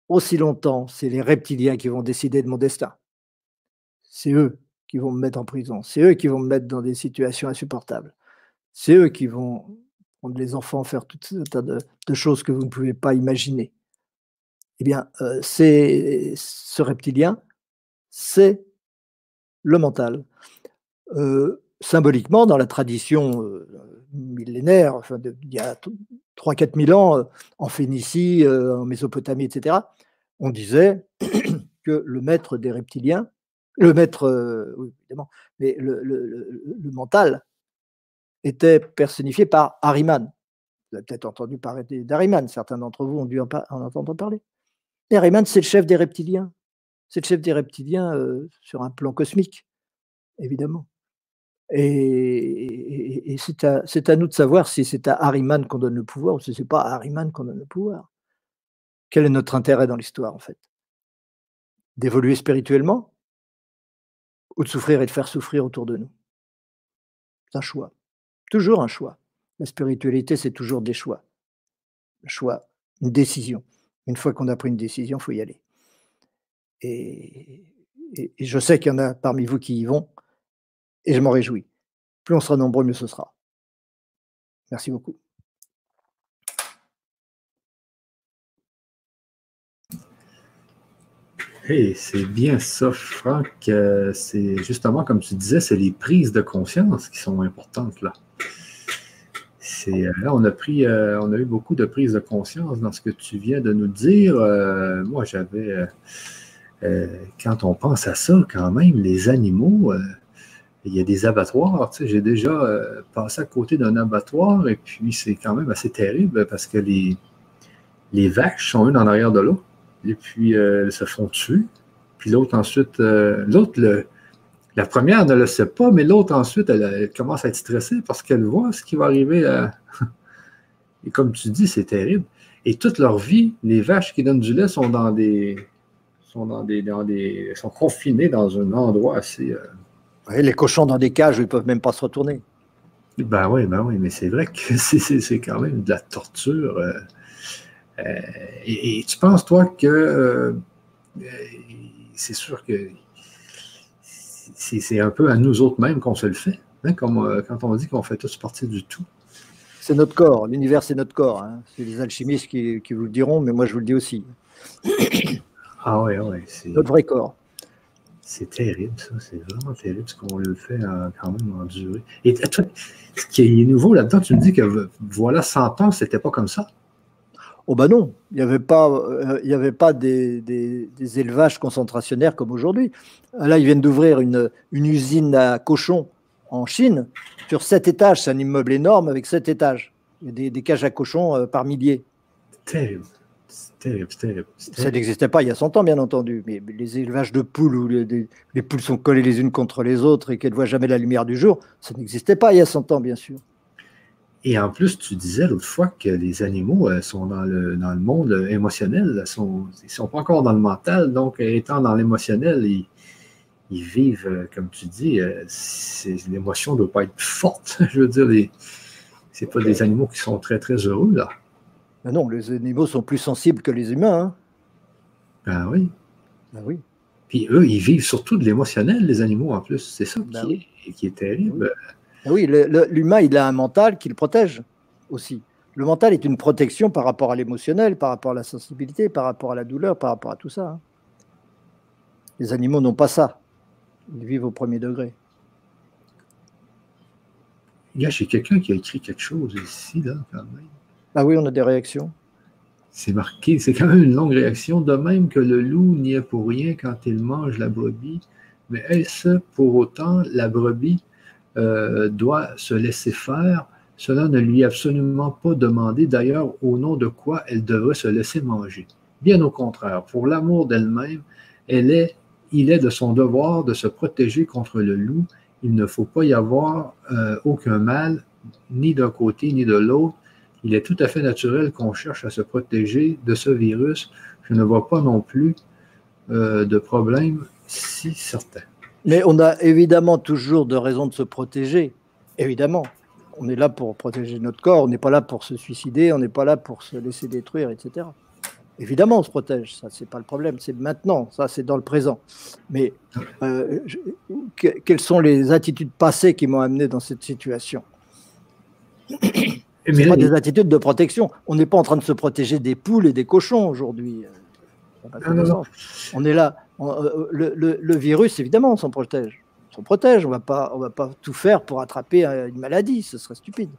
S2: aussi longtemps c'est les reptiliens qui vont décider de mon destin. C'est eux qui vont me mettre en prison, c'est eux qui vont me mettre dans des situations insupportables, c'est eux qui vont prendre les enfants, faire tout un tas de, choses que vous ne pouvez pas imaginer. Eh bien, euh, c'est ce reptilien, c'est le mental. Euh, symboliquement, dans la tradition euh, millénaire, enfin il y a 3-4 000 ans, euh, en Phénicie, en Mésopotamie, etc., on disait *coughs* que le maître des reptiliens, le maître, oui, évidemment, mais le, mental était personnifié par Ahriman. Vous avez peut-être entendu parler d'Ahriman, certains d'entre vous ont dû en, en entendre parler. Et Ahriman, c'est le chef des reptiliens. C'est le chef des reptiliens sur un plan cosmique, évidemment. Et, c'est à, nous de savoir si c'est à Harriman qu'on donne le pouvoir ou si c'est pas à Harriman qu'on donne le pouvoir. Quel est notre intérêt dans l'histoire, en fait? D'évoluer spirituellement? Ou de souffrir et de faire souffrir autour de nous? C'est un choix. Toujours un choix. La spiritualité, c'est toujours des choix. Un choix, une décision. Une fois qu'on a pris une décision, il faut y aller. Et, je sais qu'il y en a parmi vous qui y vont, et je m'en réjouis. Plus on sera nombreux, mieux ce sera. Merci beaucoup.
S1: Hey, c'est bien ça, Franck. Euh, c'est justement, comme tu disais, c'est les prises de conscience qui sont importantes là. C'est, euh, là, on a pris, euh, on a eu beaucoup de prises de conscience dans ce que tu viens de nous dire. moi, j'avais quand on pense à ça, quand même, les animaux, il y a des abattoirs. J'ai déjà euh, passé à côté d'un abattoir et puis c'est quand même assez terrible parce que les, vaches sont une en arrière de l'autre et puis elles se font tuer. Puis l'autre ensuite, l'autre, la première ne le sait pas, mais l'autre ensuite, elle, commence à être stressée parce qu'elle voit ce qui va arriver. *laughs* Et comme tu dis, c'est terrible. Et toute leur vie, les vaches qui donnent du lait sont dans des, sont, dans des, dans des, sont confinés dans un endroit assez.
S2: Euh, les cochons dans des cages, ils ne peuvent même pas se retourner.
S1: Ben oui, ben oui, mais c'est vrai que *laughs* c'est quand même de la torture. Euh, euh, et, tu penses, toi, que c'est sûr que c'est un peu à nous autres mêmes qu'on se le fait, hein, comme, quand on dit qu'on fait tous partie du tout.
S2: C'est notre corps, l'univers c'est notre corps. Hein. C'est les alchimistes qui, qui, vous le diront, mais moi je vous le dis aussi.
S1: Ah ouais, ouais.
S2: Notre vrai corps.
S1: C'est terrible, ça. C'est vraiment terrible ce qu'on le fait quand même endurer. Et toi, ce qui est nouveau là-dedans, tu me dis que voilà 100 ans, c'était pas comme ça?
S2: Oh ben non, il n'y avait pas, euh, il y avait pas des, des, élevages concentrationnaires comme aujourd'hui. Là, ils viennent d'ouvrir une, une usine à cochons en Chine sur sept étages. C'est un immeuble énorme avec sept étages. Il y a des, des cages à cochons euh, par milliers.
S1: Terrible C'est terrible, c'est terrible.
S2: Ça n'existait pas il y a 100 ans, bien entendu, mais les élevages de poules où les, les poules sont collées les unes contre les autres et qu'elles ne voient jamais la lumière du jour, ça n'existait pas il y a 100 ans, bien sûr.
S1: Et en plus, tu disais l'autre fois que les animaux euh, sont dans le, dans le monde émotionnel, sont, ils ne sont pas encore dans le mental, donc étant dans l'émotionnel, ils, ils, vivent, euh, comme tu dis, euh, l'émotion ne doit pas être forte. *laughs* Je veux dire, ce pas des animaux qui sont très, très heureux, là.
S2: Non, les animaux sont plus sensibles que les humains. Hein.
S1: Ben oui.
S2: Ben oui.
S1: Puis eux, ils vivent surtout de l'émotionnel, les animaux, en plus. C'est ça ben qui, est, qui, est, terrible.
S2: Oui, l'humain, il a un mental qui le protège aussi. Le mental est une protection par rapport à l'émotionnel, par rapport à la sensibilité, par rapport à la douleur, par rapport à tout ça. Hein. Les animaux n'ont pas ça. Ils vivent au premier degré.
S1: Il y a chez quelqu'un qui a écrit quelque chose ici, là, quand même.
S2: Ah oui, on a des réactions.
S1: C'est marqué, c'est quand même une longue réaction, de même que le loup n'y est pour rien quand il mange la brebis. Mais est-ce pour autant la brebis euh, doit se laisser faire? Cela ne lui est absolument pas demandé, d'ailleurs, au nom de quoi elle devrait se laisser manger? Bien au contraire, pour l'amour d'elle-même, elle est, il est de son devoir de se protéger contre le loup. Il ne faut pas y avoir euh, aucun mal, ni d'un côté ni de l'autre. Il est tout à fait naturel qu'on cherche à se protéger de ce virus. Je ne vois pas non plus euh, de problème si certain.
S2: Mais on a évidemment toujours de raisons de se protéger. Évidemment. On est là pour protéger notre corps, on n'est pas là pour se suicider, on n'est pas là pour se laisser détruire, etc. Évidemment, on se protège, ça, c'est pas le problème, c'est maintenant, ça, c'est dans le présent. Mais euh, quelles sont les attitudes passées qui m'ont amené dans cette situation? Ce pas des attitudes de protection. On n'est pas en train de se protéger des poules et des cochons aujourd'hui. On est là, euh, le, virus, évidemment, on s'en protège. On s'en protège. On ne va pas tout faire pour attraper une maladie. Ce serait stupide.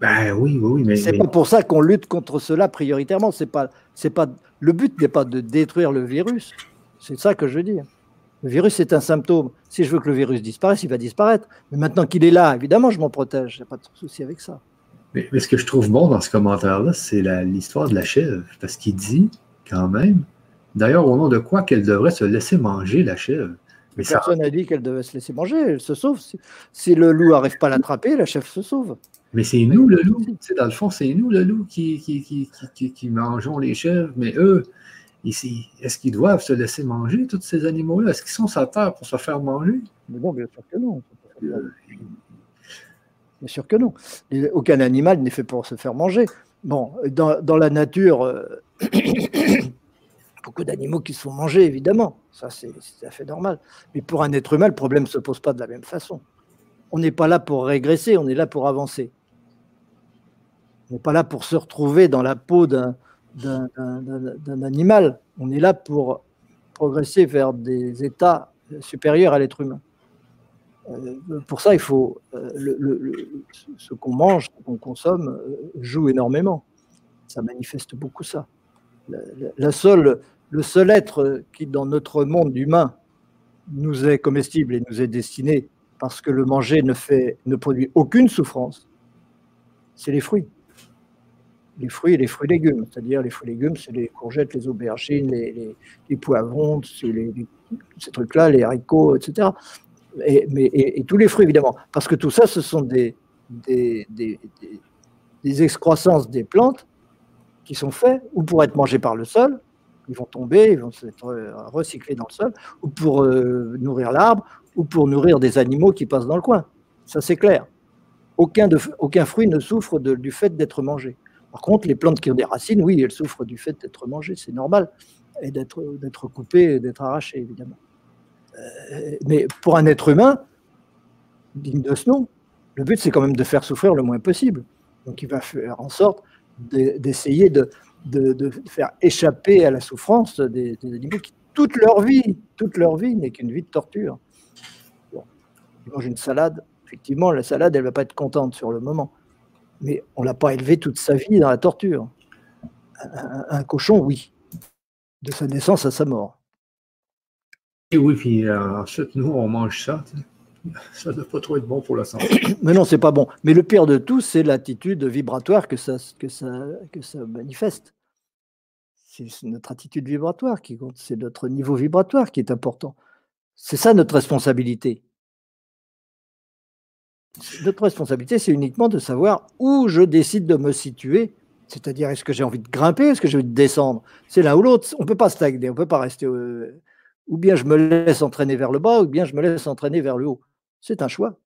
S1: Ben oui, oui, mais.
S2: C'est pas pour ça qu'on lutte contre cela prioritairement. C'est pas, c'est pas, le but n'est pas de détruire le virus. C'est ça que je veux dire. Le virus est un symptôme. Si je veux que le virus disparaisse, il va disparaître. Mais maintenant qu'il est là, évidemment, je m'en protège. Il n'y a pas de souci avec ça.
S1: Mais, ce que je trouve bon dans ce commentaire-là, c'est l'histoire de la chèvre. Parce qu'il dit, quand même, D'ailleurs, au nom de quoi qu'elle devrait se laisser manger, la chèvre?
S2: Mais Personne n'a dit qu'elle devait se laisser manger, elle se sauve. Si, le loup n'arrive pas à l'attraper, la chèvre se sauve.
S1: Mais c'est nous, le loup. dans le fond, c'est nous, le loup, qui, qui, mangeons les chèvres. Mais eux, ici, est-ce qu'ils doivent se laisser manger, tous ces animaux-là? Est-ce qu'ils sont sur terre pour se faire manger?
S2: Mais non, bien sûr que non. Bien sûr que non. Aucun animal n'est fait pour se faire manger. Bon, dans, la nature, euh, *coughs* beaucoup d'animaux qui se font manger, évidemment. Ça, c'est tout à fait normal. Mais pour un être humain, le problème ne se pose pas de la même façon. On n'est pas là pour régresser, on est là pour avancer. On n'est pas là pour se retrouver dans la peau d'un animal. On est là pour progresser vers des états supérieurs à l'être humain. Euh, pour ça, il faut euh, ce qu'on mange, ce qu'on consomme, euh, joue énormément. Ça manifeste beaucoup ça la seule, le seul être qui, dans notre monde humain, nous est comestible et nous est destiné parce que le manger ne, fait, ne produit aucune souffrance, c'est les fruits. Les fruits et les fruits légumes, c'est-à-dire les fruits légumes, c'est les courgettes, les aubergines, les, poivrons, ces trucs-là, les haricots, etc. Et, tous les fruits, évidemment, parce que tout ça, ce sont des, excroissances des plantes qui sont faits ou pour être mangés par le sol, ils vont tomber, ils vont être euh, recyclés dans le sol, ou pour euh, nourrir l'arbre, ou pour nourrir des animaux qui passent dans le coin. Ça, c'est clair. Aucun, fruit ne souffre du fait d'être mangé. Par contre, les plantes qui ont des racines, oui, elles souffrent du fait d'être mangées, c'est normal, et d'être coupées, d'être arrachées, évidemment. Euh, mais pour un être humain, digne de ce nom, le but, c'est quand même de faire souffrir le moins possible. Donc, il va faire en sorte d'essayer de, faire échapper à la souffrance des, animaux qui, toute leur vie, toute leur vie n'est qu'une vie de torture. Bon, ils mangent une salade, effectivement, la salade, elle ne va pas être contente sur le moment. Mais on ne l'a pas élevé toute sa vie dans la torture. Un, cochon, oui. De sa naissance à sa mort.
S1: Oui, puis euh, ensuite, nous, on mange ça ça ne doit pas trop être bon pour la santé. *coughs*
S2: Mais non, c'est pas bon. Mais le pire de tout, c'est l'attitude vibratoire que ça, que ça, que ça manifeste. c'est notre attitude vibratoire qui compte, c'est notre niveau vibratoire qui est important. C'est ça notre responsabilité. Notre responsabilité, c'est uniquement de savoir où je décide de me situer. C'est-à-dire, est-ce que j'ai envie de grimper, est-ce que j'ai envie de descendre? C'est l'un ou l'autre. On ne peut pas stagner, on ne peut pas rester. Euh, ou bien je me laisse entraîner vers le bas, ou bien je me laisse entraîner vers le haut. C'est un choix.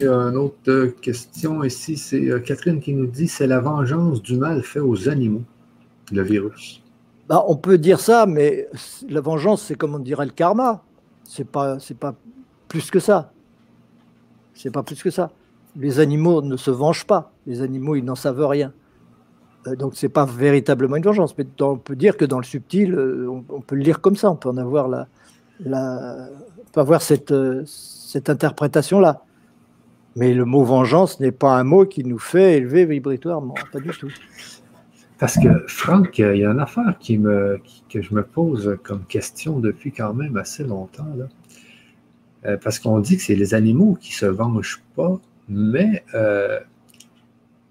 S1: Une autre question ici, c'est euh, Catherine qui nous dit c'est la vengeance du mal fait aux animaux, le virus.
S2: Bah, on peut dire ça, mais la vengeance, c'est comme on dirait le karma. C'est pas, c'est pas plus que ça. C'est pas plus que ça. Les animaux ne se vengent pas. Les animaux, ils n'en savent rien. Euh, donc, c'est pas véritablement une vengeance. Mais on peut dire que dans le subtil, euh, on, peut le lire comme ça. On peut en avoir la, avoir cette, euh, cette interprétation-là. Mais le mot vengeance n'est pas un mot qui nous fait élever vibratoirement, pas du tout.
S1: Parce que, Franck, il y a une affaire qui me, que je me pose comme question depuis quand même assez longtemps. Là. Parce qu'on dit que c'est les animaux qui se vengent pas, mais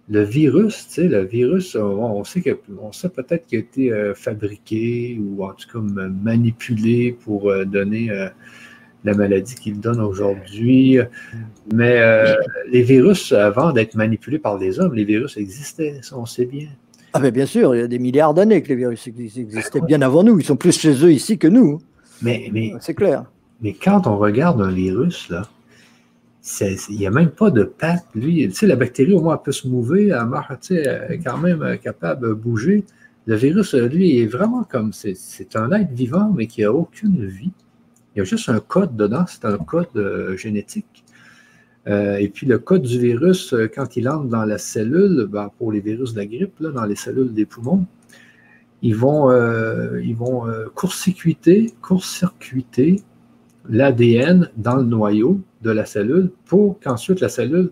S1: le virus, tu sais, le virus, on, sait, que, on sait peut-être qu'il a été euh, fabriqué ou en tout cas manipulé pour donner la maladie qu'il donne aujourd'hui. Mais les virus, avant d'être manipulés par les hommes, les virus existaient, ça on sait bien.
S2: Ah bien sûr, il y a des milliards d'années que les virus existaient bien avant nous. Ils sont plus chez eux ici que nous.
S1: Mais, mais
S2: c'est clair.
S1: Mais quand on regarde un virus, là, il n'y a même pas de patte. Lui, tu sais, la bactérie, au moins, elle peut se mouver, elle, marche, elle est quand même capable de bouger. Le virus, lui, est vraiment comme. C'est un être vivant, mais qui n'a aucune vie. Il y a juste un code dedans, c'est un code euh, génétique. Euh, et puis le code du virus, euh, quand il entre dans la cellule, ben, pour les virus de la grippe, dans les cellules des poumons, ils vont, euh, ils vont court-circuiter, l'ADN dans le noyau de la cellule pour qu'ensuite la cellule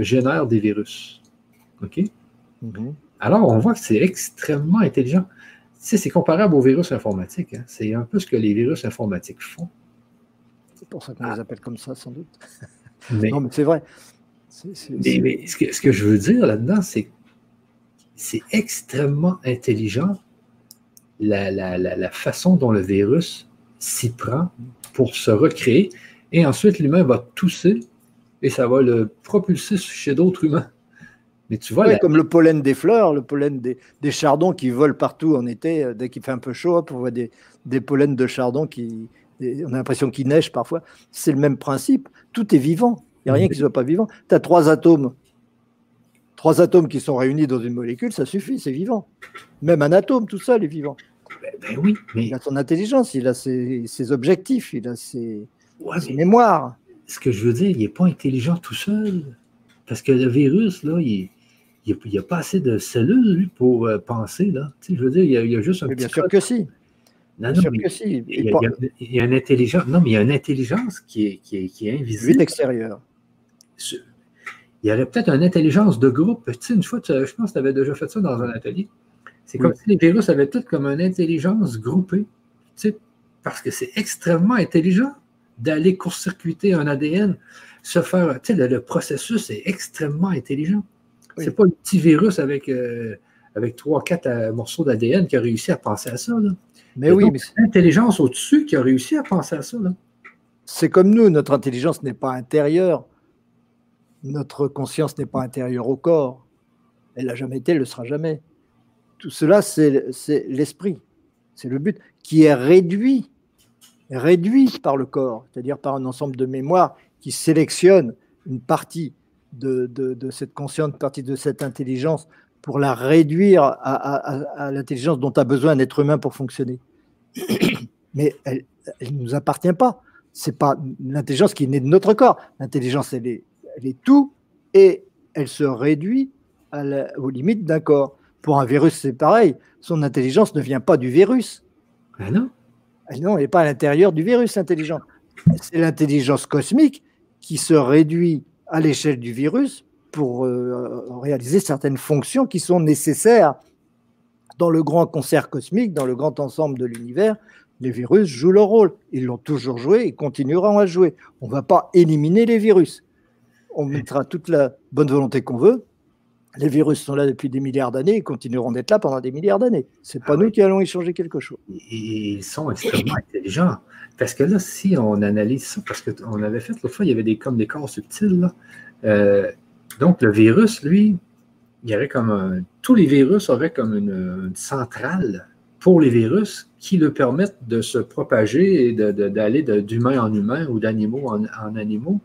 S1: génère des virus. OK? Mm-hmm. Alors, on voit que c'est extrêmement intelligent. c'est comparable aux virus informatiques. Hein. C'est un peu ce que les virus informatiques font.
S2: C'est pour ça qu'on les appelle comme ça, sans doute. *laughs* non, mais c'est vrai.
S1: mais, ce, que, je veux dire là-dedans, c'est c'est extrêmement intelligent la, façon dont le virus s'y prend pour se recréer. Et ensuite, l'humain va tousser et ça va le propulser chez d'autres humains.
S2: Mais tu vois, comme le pollen des fleurs, le pollen des, chardons qui volent partout en été, euh, dès qu'il fait un peu chaud, on voit des, des pollens de chardons qui, on a l'impression qu'il neige parfois. C'est le même principe. Tout est vivant. Il n'y a rien qui ne soit pas vivant. Tu as trois atomes. Trois atomes qui sont réunis dans une molécule, ça suffit, c'est vivant. Même un atome, tout seul est vivant.
S1: Ben, ben oui, mais...
S2: Il a son intelligence, il a ses, objectifs, il a ses, mémoires.
S1: Ce que je veux dire, il n'est pas intelligent tout seul. Parce que le virus, là, il n'y a, pas assez de cellules, lui, pour euh, penser. Là. Tu sais, je veux dire, il y a, juste un
S2: Bien sûr que si.
S1: Non, non, Il, y a, une intelligence. Non, mais il y a une intelligence qui est, qui est, qui est invisible.
S2: extérieure.
S1: Il y aurait peut-être une intelligence de groupe. Tu sais, une fois, je pense que tu avais déjà fait ça dans un atelier. C'est comme si les virus avaient toutes comme une intelligence groupée. Tu sais, parce que c'est extrêmement intelligent d'aller court-circuiter un ADN, se faire. Tu sais, le, processus est extrêmement intelligent. C'est pas un petit virus avec, euh, avec 3-4 euh, morceaux d'ADN qui a réussi à penser à ça. Là.
S2: Mais oui, mais
S1: c'est l'intelligence au-dessus qui a réussi à penser à ça.
S2: C'est comme nous, notre intelligence n'est pas intérieure. Notre conscience n'est pas intérieure au corps. Elle n'a jamais été, elle ne le sera jamais. Tout cela, c'est l'esprit. C'est le but qui est réduit, réduit par le corps, c'est-à-dire par un ensemble de mémoires qui sélectionne une partie de, cette conscience, une partie de cette intelligence pour la réduire à, l'intelligence dont a besoin un être humain pour fonctionner. *coughs* Mais elle ne nous appartient pas. C'est pas l'intelligence qui est née de notre corps. L'intelligence, elle est, elle est tout et elle se réduit aux limites d'un corps. Pour un virus, c'est pareil. Son intelligence ne vient pas du virus.
S1: Ah non
S2: ah Non, elle n'est pas à l'intérieur du virus intelligent. C'est l'intelligence cosmique qui se réduit à l'échelle du virus pour euh, réaliser certaines fonctions qui sont nécessaires dans le grand concert cosmique, dans le grand ensemble de l'univers. Les virus jouent leur rôle. Ils l'ont toujours joué et continueront à jouer. On ne va pas éliminer les virus. On mettra toute la bonne volonté qu'on veut. Les virus sont là depuis des milliards d'années et continueront d'être là pendant des milliards d'années. Ce n'est pas ah nous qui allons y changer quelque chose.
S1: Ils sont extrêmement intelligents. Parce que là, si on analyse ça, parce qu'on avait fait l'autre fois, il y avait des, comme des corps subtils. Euh, donc, le virus, lui, il y aurait comme tous les virus auraient comme une, centrale pour les virus qui le permettent de se propager et d'aller d'humain en humain ou d'animaux en, animaux.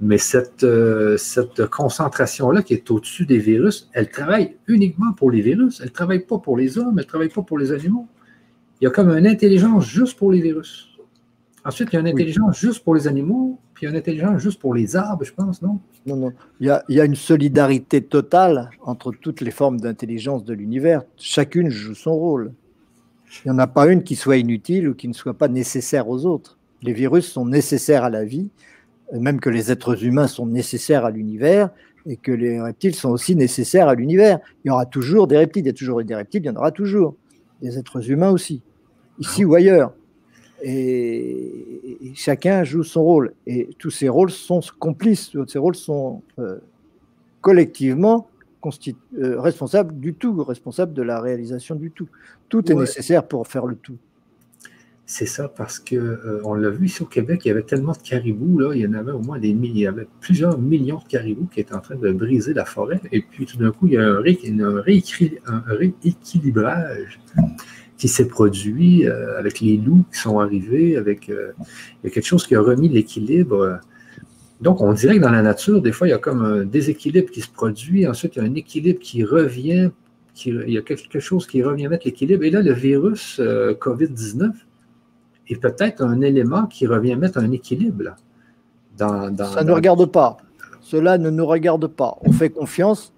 S1: Mais cette, euh, cette concentration-là qui est au-dessus des virus, elle travaille uniquement pour les virus. Elle ne travaille pas pour les hommes, elle ne travaille pas pour les animaux. Il y a comme une intelligence juste pour les virus. Ensuite, il y a une intelligence juste pour les animaux, puis il y a une intelligence juste pour les arbres, je pense, non?
S2: Non, non. Il y, a, une solidarité totale entre toutes les formes d'intelligence de l'univers. Chacune joue son rôle. Il n'y en a pas une qui soit inutile ou qui ne soit pas nécessaire aux autres. Les virus sont nécessaires à la vie, même que les êtres humains sont nécessaires à l'univers et que les reptiles sont aussi nécessaires à l'univers. Il y aura toujours des reptiles, il y a toujours eu des reptiles, il y en aura toujours. Des êtres humains aussi, ici ou ailleurs et, chacun joue son rôle. Et tous ces rôles sont complices, tous ces rôles sont euh, collectivement euh, responsables du tout, responsables de la réalisation du tout. Tout est nécessaire pour faire le tout.
S1: C'est ça, parce que euh, on l'a vu ici au Québec, il y avait tellement de caribous, là, il y en avait au moins des milliers, il y avait plusieurs millions de caribous qui étaient en train de briser la forêt, et puis tout d'un coup, il y a un, rééquilibrage qui s'est produit euh, avec les loups qui sont arrivés, avec euh, il y a quelque chose qui a remis l'équilibre. Donc, on dirait que dans la nature, des fois, il y a comme un déséquilibre qui se produit, ensuite, il y a un équilibre qui revient, il y a quelque chose qui revient mettre l'équilibre. Et là, le virus euh, COVID-19 est peut-être un élément qui revient mettre un équilibre.
S2: dans, Ça ne nous regarde pas. Cela ne nous regarde pas. On fait confiance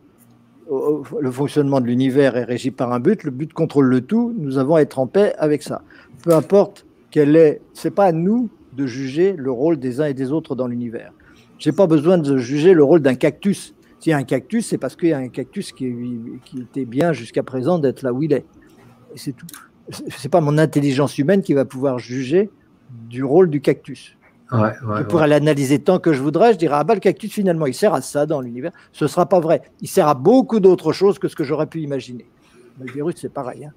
S2: le fonctionnement de l'univers est régi par un but, le but contrôle le tout, nous avons à être en paix avec ça. Peu importe quel est, c'est pas à nous de juger le rôle des uns et des autres dans l'univers. J'ai pas besoin de juger le rôle d'un cactus. S'il y a un cactus, c'est parce qu'il y a un cactus qui, qui était bien jusqu'à présent d'être là où il est. Et c'est tout. C'est pas mon intelligence humaine qui va pouvoir juger du rôle du cactus je pourrais l'analyser tant que je voudrais. Je dirais, ah bah, le cactus, finalement, il sert à ça dans l'univers. Ce ne sera pas vrai. Il sert à beaucoup d'autres choses que ce que j'aurais pu imaginer. le virus, c'est pareil. Hein.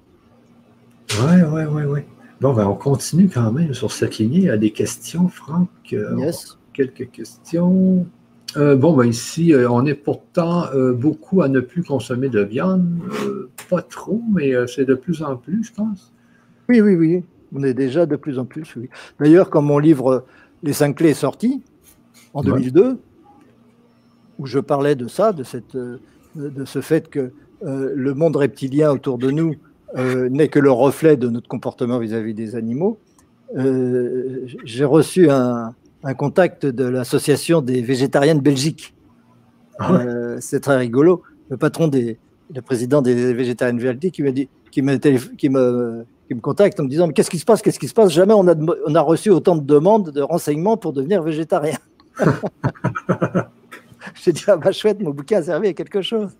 S1: Oui, oui, oui, oui. Bon, ben, on continue quand même sur cette lignée. Il y a des questions, Franck. Euh,
S2: yes.
S1: Quelques questions. Euh, bon, ben ici, euh, on est pourtant beaucoup à ne plus consommer de viande. pas trop, mais c'est de plus en plus, je pense.
S2: Oui, oui, oui. On est déjà de plus en plus, oui. D'ailleurs, comme mon livre les cinq clés est sorti en 2002, où je parlais de ça, de, cette, euh, de ce fait que euh, le monde reptilien autour de nous euh, n'est que le reflet de notre comportement vis-à-vis des animaux. J'ai reçu un, contact de l'association des végétariens de Belgique. Ah c'est très rigolo. Le patron des, le président des végétariens de Belgique qui m'a dit, qui m'a, qui m'a me contactent en me disant qu'est-ce qui se passe, qu'est-ce qui se passe? Jamais on a, on a reçu autant de demandes de renseignements pour devenir végétarien. *laughs* J'ai dit ah bah chouette, mon bouquin a servi à quelque chose.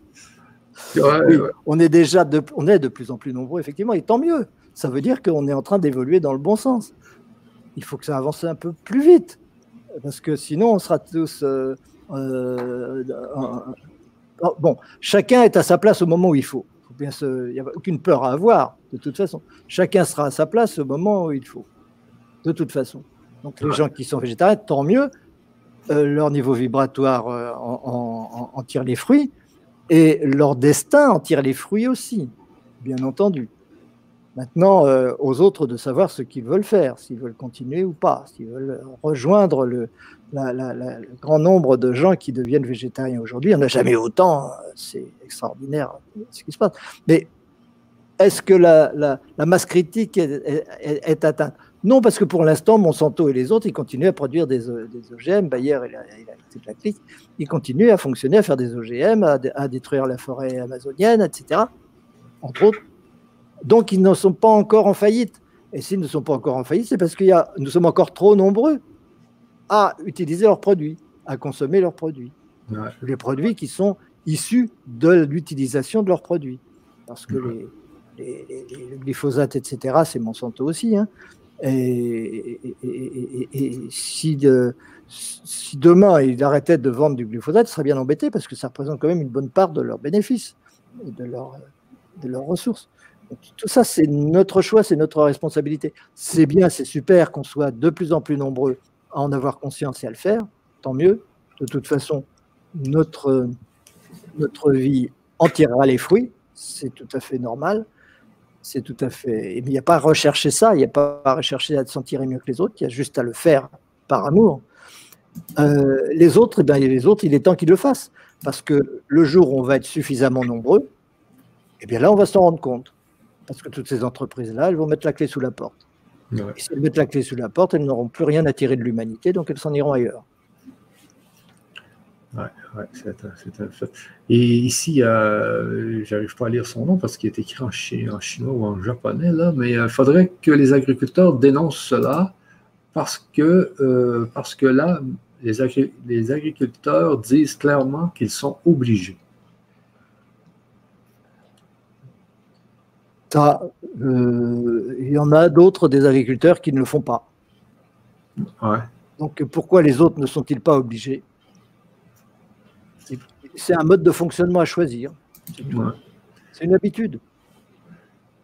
S2: On est déjà de, on est de plus en plus nombreux effectivement, et tant mieux. Ça veut dire qu'on est en train d'évoluer dans le bon sens. Il faut que ça avance un peu plus vite, parce que sinon on sera tous euh, euh, bon. Chacun est à sa place au moment où il faut il n'y a aucune peur à avoir, de toute façon. Chacun sera à sa place au moment où il faut, de toute façon. Donc les gens qui sont végétariens, tant mieux, euh, leur niveau vibratoire euh, en, tire les fruits, et leur destin en tire les fruits aussi, bien entendu. Maintenant, euh, aux autres de savoir ce qu'ils veulent faire, s'ils veulent continuer ou pas, s'ils veulent rejoindre le, grand nombre de gens qui deviennent végétariens aujourd'hui. Il n'y en a jamais autant, c'est extraordinaire ce qui se passe. Mais est-ce que la, masse critique est, atteinte? Non, parce que pour l'instant, Monsanto et les autres, ils continuent à produire des, OGM. Bayer, il a la clique. Ils continuent à fonctionner, à faire des OGM, à, à détruire la forêt amazonienne, etc. Entre autres donc, ils ne sont pas encore en faillite. Et s'ils ne sont pas encore en faillite, c'est parce que nous sommes encore trop nombreux à utiliser leurs produits, à consommer leurs produits. Les produits qui sont issus de l'utilisation de leurs produits. Parce que les, les, glyphosate, etc., c'est Monsanto aussi. Hein. Et, si, si demain ils arrêtaient de vendre du glyphosate, ils seraient bien embêtés parce que ça représente quand même une bonne part de leurs bénéfices et de, de leurs ressources. Tout ça, c'est notre choix, c'est notre responsabilité. C'est bien, c'est super qu'on soit de plus en plus nombreux à en avoir conscience et à le faire, tant mieux. De toute façon, notre, vie en tirera les fruits, c'est tout à fait normal. C'est. Il n'y a pas à rechercher ça, il n'y a pas à rechercher à se sentir mieux que les autres, il y a juste à le faire par amour. Euh, les autres, eh bien, les autres, il est temps qu'ils le fassent. Parce que le jour où on va être suffisamment nombreux, eh bien là, on va s'en rendre compte. Parce que toutes ces entreprises-là, elles vont mettre la clé sous la porte. Et si elles mettent la clé sous la porte, elles n'auront plus rien à tirer de l'humanité, donc elles s'en iront ailleurs.
S1: Oui, ouais, c'est un, fait. Et ici, euh, j'arrive pas à lire son nom parce qu'il est écrit en, chinois ou en japonais, là, mais il euh, faudrait que les agriculteurs dénoncent cela parce que, euh, parce que là, les, les agriculteurs disent clairement qu'ils sont obligés.
S2: Euh, il y en a d'autres des agriculteurs qui ne le font pas.
S1: Ouais.
S2: Donc pourquoi les autres ne sont-ils pas obligés? C'est un mode de fonctionnement à choisir. C'est une habitude.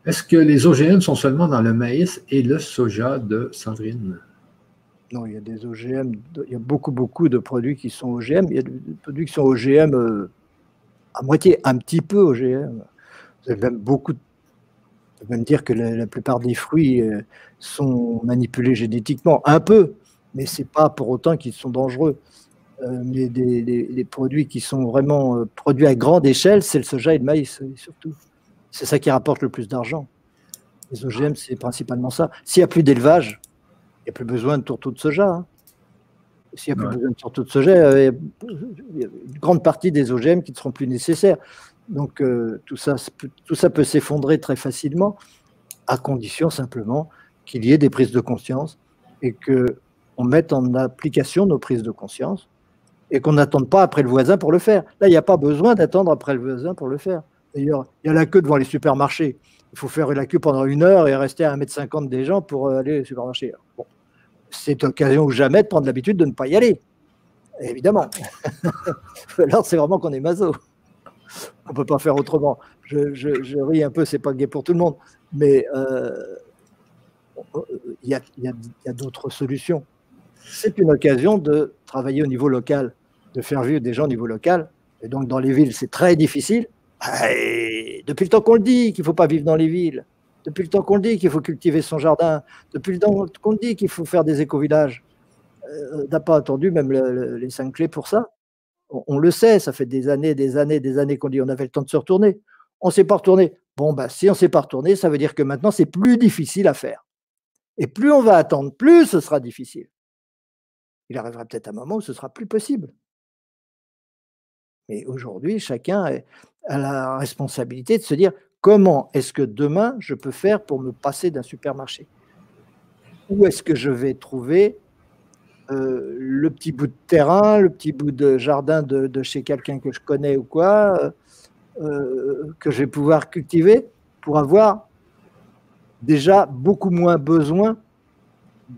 S1: Est-ce que les OGM sont seulement dans le maïs et le soja de Sandrine?
S2: Non, il y a des OGM, il y a beaucoup, beaucoup de produits qui sont OGM. Il y a des produits qui sont OGM euh, à moitié, un petit peu OGM. Vous avez même beaucoup de on peut même dire que la, plupart des fruits euh, sont manipulés génétiquement, un peu, mais ce n'est pas pour autant qu'ils sont dangereux. Euh, mais des, produits qui sont vraiment euh, produits à grande échelle, c'est le soja et le maïs, surtout. C'est ça qui rapporte le plus d'argent. Les OGM, c'est principalement ça. S'il n'y a plus d'élevage, il n'y a plus besoin de tourteaux de soja. Hein. S'il n'y a plus besoin de tourteaux de soja, il y a une grande partie des OGM qui ne seront plus nécessaires. Donc euh, tout, ça, tout ça peut s'effondrer très facilement, à condition simplement qu'il y ait des prises de conscience et qu'on mette en application nos prises de conscience et qu'on n'attende pas après le voisin pour le faire. Là, il n'y a pas besoin d'attendre après le voisin pour le faire. D'ailleurs, il y a la queue devant les supermarchés. Il faut faire la queue pendant une heure et rester à 1m50 des gens pour aller au supermarché. Bon. C'est occasion ou jamais de prendre l'habitude de ne pas y aller. Évidemment. *laughs* Alors, c'est vraiment qu'on est maso on ne peut pas faire autrement. Je, ris un peu, c'est pas gai pour tout le monde, mais euh, il y a, d'autres solutions. C'est une occasion de travailler au niveau local, de faire vivre des gens au niveau local. Et donc dans les villes, c'est très difficile. depuis le temps qu'on le dit qu'il ne faut pas vivre dans les villes, depuis le temps qu'on le dit qu'il faut cultiver son jardin, depuis le temps qu'on le dit qu'il faut faire des éco-villages, euh, on n'a pas attendu même les cinq clés pour ça on, le sait, ça fait des années, des années, des années qu'on dit on avait le temps de se retourner. On ne s'est pas retourné. Bon, bah, si on ne s'est pas retourné, ça veut dire que maintenant, c'est plus difficile à faire. Et plus on va attendre, plus ce sera difficile. Il arrivera peut-être un moment où ce sera plus possible. Mais aujourd'hui, chacun a la responsabilité de se dire comment est-ce que demain je peux faire pour me passer d'un supermarché? Où est-ce que je vais trouver euh, le petit bout de terrain, le petit bout de jardin de, chez quelqu'un que je connais ou quoi, euh, euh, que je vais pouvoir cultiver pour avoir déjà beaucoup moins besoin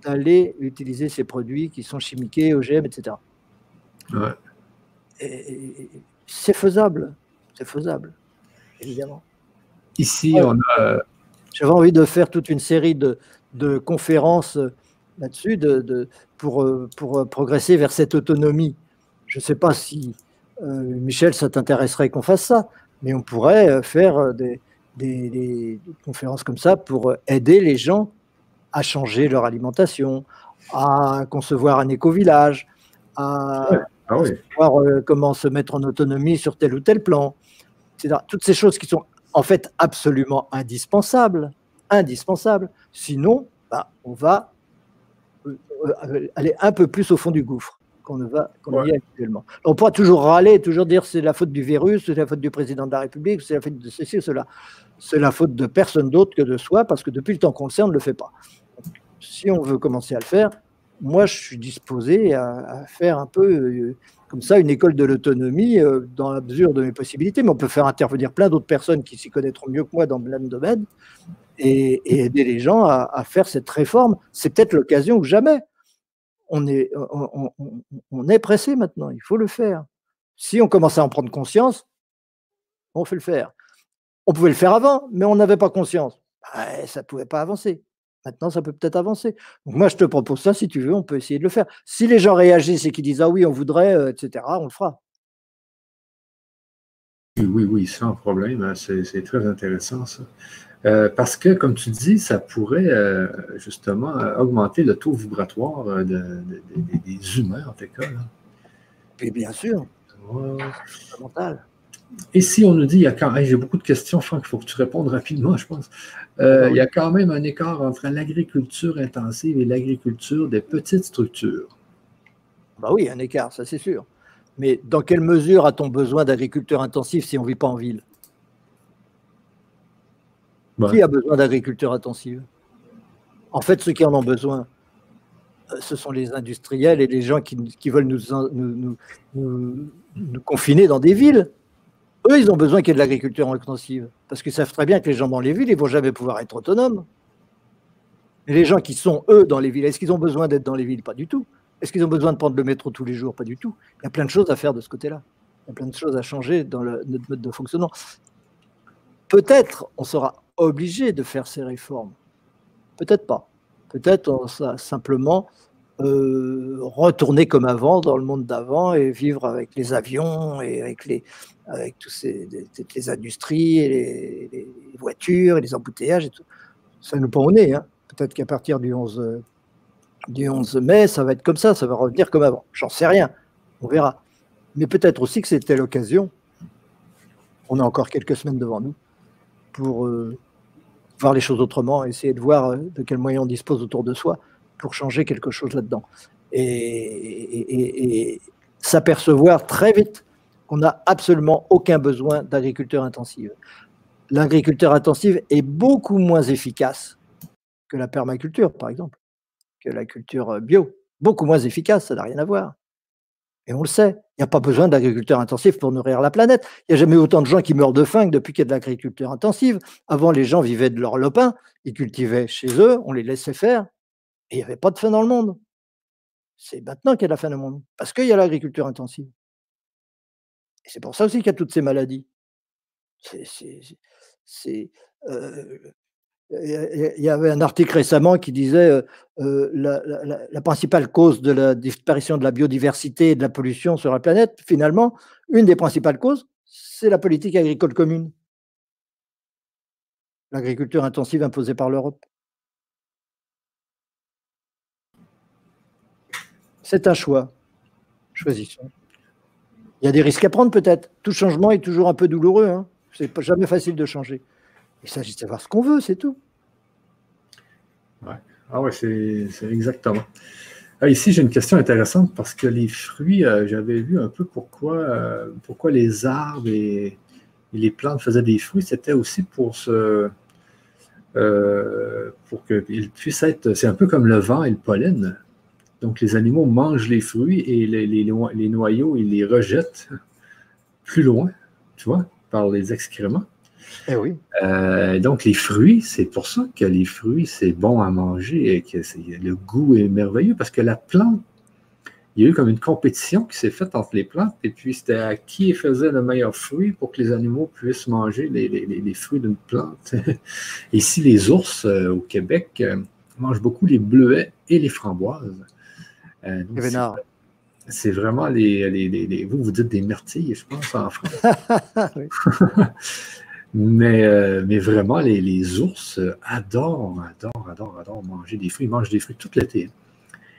S2: d'aller utiliser ces produits qui sont chimiqués, OGM, etc. C'est faisable, c'est faisable, évidemment.
S1: Ici, on a.
S2: J'avais envie de faire toute une série de, de conférences là-dessus de, pour, euh, pour euh, progresser vers cette autonomie. Je ne sais pas si, euh, Michel, ça t'intéresserait qu'on fasse ça, mais on pourrait faire des, des, conférences comme ça pour aider les gens à changer leur alimentation, à concevoir un éco-village, à ah voir comment se mettre en autonomie sur tel ou tel plan. Toutes ces choses qui sont en fait absolument indispensables, indispensables. Sinon, bah, on va aller un peu plus au fond du gouffre qu'on ne va qu'on y est actuellement. On pourra toujours râler, toujours dire c'est la faute du virus, c'est la faute du président de la République, c'est la faute de ceci ou cela. C'est la faute de personne d'autre que de soi, parce que depuis le temps qu'on le sait, on ne le fait pas. si on veut commencer à le faire, moi je suis disposé à, faire un peu euh, comme ça une école de l'autonomie euh, dans la mesure de mes possibilités, mais on peut faire intervenir plein d'autres personnes qui s'y connaîtront mieux que moi dans plein de domaines et, aider les gens à, à faire cette réforme. C'est peut-être l'occasion ou jamais on est, pressé maintenant, il faut le faire. Si on commence à en prendre conscience, on fait le faire. On pouvait le faire avant, mais on n'avait pas conscience. ça ne pouvait pas avancer. Maintenant, ça peut peut-être avancer. Donc moi, je te propose ça, si tu veux, on peut essayer de le faire. Si les gens réagissent et qu'ils disent Ah oui, on voudrait, euh, etc., on le fera.
S1: Oui, oui, sans problème. Hein, c'est très intéressant, ça. Euh, parce que, comme tu dis, ça pourrait euh, justement augmenter le taux vibratoire des humains, en tout cas.
S2: Et bien sûr. C'est fondamental.
S1: Et si on nous dit, il y a quand j'ai beaucoup de questions, Franck, il faut que tu répondes rapidement, je pense. Euh, il y a quand même un écart entre l'agriculture intensive et l'agriculture des petites structures.
S2: Bah oui, un écart, ça c'est sûr. Mais dans quelle mesure a-t-on besoin d'agriculture intensive si on ne vit pas en ville? Qui a besoin d'agriculture intensive En fait, ceux qui en ont besoin, euh, ce sont les industriels et les gens qui, veulent nous, nous confiner dans des villes. Eux, ils ont besoin qu'il y ait de l'agriculture intensive, parce qu'ils savent très bien que les gens dans les villes, ils ne vont jamais pouvoir être autonomes. Et les gens qui sont, eux, dans les villes, est-ce qu'ils ont besoin d'être dans les villes? Pas du tout. Est-ce qu'ils ont besoin de prendre le métro tous les jours? Pas du tout. Il y a plein de choses à faire de ce côté-là. Il y a plein de choses à changer dans notre mode de fonctionnement. Peut-être on sera obligé de faire ces réformes. Peut-être pas. Peut-être sera simplement euh, retourner comme avant dans le monde d'avant et vivre avec les avions et avec les avec tous ces, les industries et les, voitures et les embouteillages et tout. Ça nous prend au nez. Hein. Peut-être qu'à partir du 11, du 11 mai, ça va être comme ça, ça va revenir comme avant. J'en sais rien. On verra. Mais peut-être aussi que c'était l'occasion. On a encore quelques semaines devant nous pour euh, voir les choses autrement, essayer de voir euh, de quels moyens on dispose autour de soi pour changer quelque chose là-dedans. Et, s'apercevoir très vite qu'on n'a absolument aucun besoin d'agriculture intensive. L'agriculture intensive est beaucoup moins efficace que la permaculture, par exemple, que la culture bio. Beaucoup moins efficace, ça n'a rien à voir. Et on le sait, il n'y a pas besoin d'agriculture intensive pour nourrir la planète. Il n'y a jamais autant de gens qui meurent de faim que depuis qu'il y a de l'agriculture intensive. Avant, les gens vivaient de leur lopin, ils cultivaient chez eux, on les laissait faire, et il n'y avait pas de faim dans le monde. C'est maintenant qu'il y a la faim dans le monde, parce qu'il y a l'agriculture intensive. Et c'est pour ça aussi qu'il y a toutes ces maladies. C'est, euh, il y avait un article récemment qui disait euh, euh, la, principale cause de la disparition de la biodiversité et de la pollution sur la planète, finalement, une des principales causes, c'est la politique agricole commune. L'agriculture intensive imposée par l'Europe. C'est un choix. Choisissons. Il y a des risques à prendre peut-être. Tout changement est toujours un peu douloureux. Hein. C'est jamais facile de changer. Il s'agit de savoir ce qu'on veut, c'est tout.
S1: Ouais. Ah ouais, c'est exactement. Ah, ici, j'ai une question intéressante parce que les fruits, euh, j'avais vu un peu pourquoi, euh, les arbres et, les plantes faisaient des fruits. C'était aussi pour ce, euh, pour qu'ils puissent être. C'est un peu comme le vent et le pollen. Donc, les animaux mangent les fruits et les, noyaux, ils les rejettent plus loin, tu vois, par les excréments.
S2: Eh oui.
S1: Euh, donc, les fruits, c'est pour ça que les fruits, c'est bon à manger et que le goût est merveilleux parce que la plante, il y a eu comme une compétition qui s'est faite entre les plantes et puis c'était à qui faisait le meilleur fruit pour que les animaux puissent manger les, fruits d'une plante. *laughs* Ici, les ours euh, au Québec euh, mangent beaucoup les bleuets et les framboises.
S2: Euh,
S1: c'est vraiment les, Vous, vous dites des myrtilles, je pense, en France. *laughs* *laughs* mais, euh, mais vraiment, les, ours adorent, adorent, adorent, adorent manger des fruits. Ils mangent des fruits toute l'été.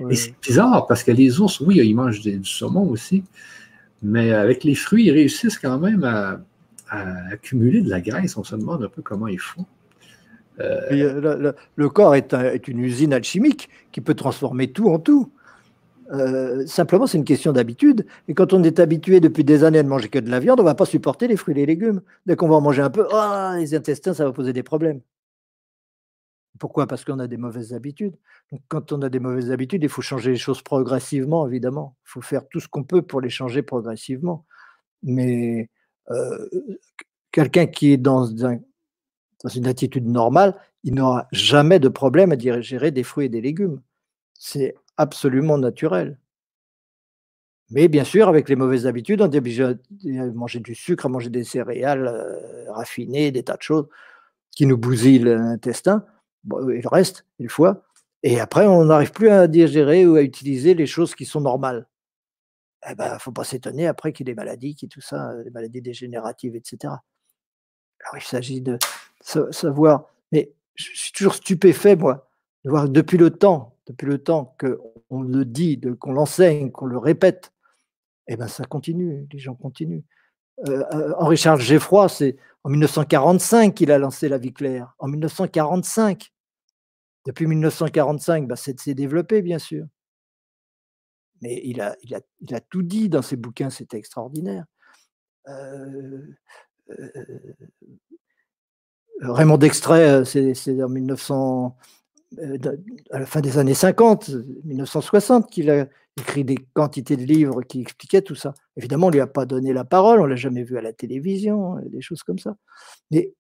S1: Et c'est bizarre parce que les ours, oui, ils mangent du saumon aussi, mais avec les fruits, ils réussissent quand même à, accumuler de la graisse. On se demande un peu comment ils font.
S2: Euh, le, corps est, est, une usine alchimique qui peut transformer tout en tout. Euh, simplement, c'est une question d'habitude. Et quand on est habitué depuis des années à ne manger que de la viande, on ne va pas supporter les fruits et les légumes. Dès qu'on va en manger un peu, oh, les intestins, ça va poser des problèmes. Pourquoi? Parce qu'on a des mauvaises habitudes. Quand on a des mauvaises habitudes, il faut changer les choses progressivement, évidemment. Il faut faire tout ce qu'on peut pour les changer progressivement. Mais euh, quelqu'un qui est dans, dans une attitude normale, il n'aura jamais de problème à digérer des fruits et des légumes. C'est absolument naturel. Mais bien sûr, avec les mauvaises habitudes, on obligé à manger du sucre, à manger des céréales euh, raffinées, des tas de choses qui nous bousillent l'intestin, et le reste, une fois. Et après, on n'arrive plus à digérer ou à utiliser les choses qui sont normales. Eh ben, faut pas s'étonner après qu'il y ait des maladies, qui tout ça, des maladies dégénératives, etc. Alors, il s'agit de savoir. Mais je suis toujours stupéfait, moi, de voir depuis le temps, depuis le temps qu'on le dit, qu'on l'enseigne, qu'on le répète, eh ben ça continue, les gens continuent. Euh, euh, Henri Charles Geffroy, c'est en 1945 qu'il a lancé la vie claire. En 1945. Depuis 1945, ben, c'est développé, bien sûr. Mais il a, tout dit dans ses bouquins, c'était extraordinaire. Euh, Raymond Dextray, c'est en 1900, à la fin des années 50, 1960, qu'il a écrit des quantités de livres qui expliquaient tout ça. Évidemment, on ne lui a pas donné la parole, on ne l'a jamais vu à la télévision, des choses comme ça. Mais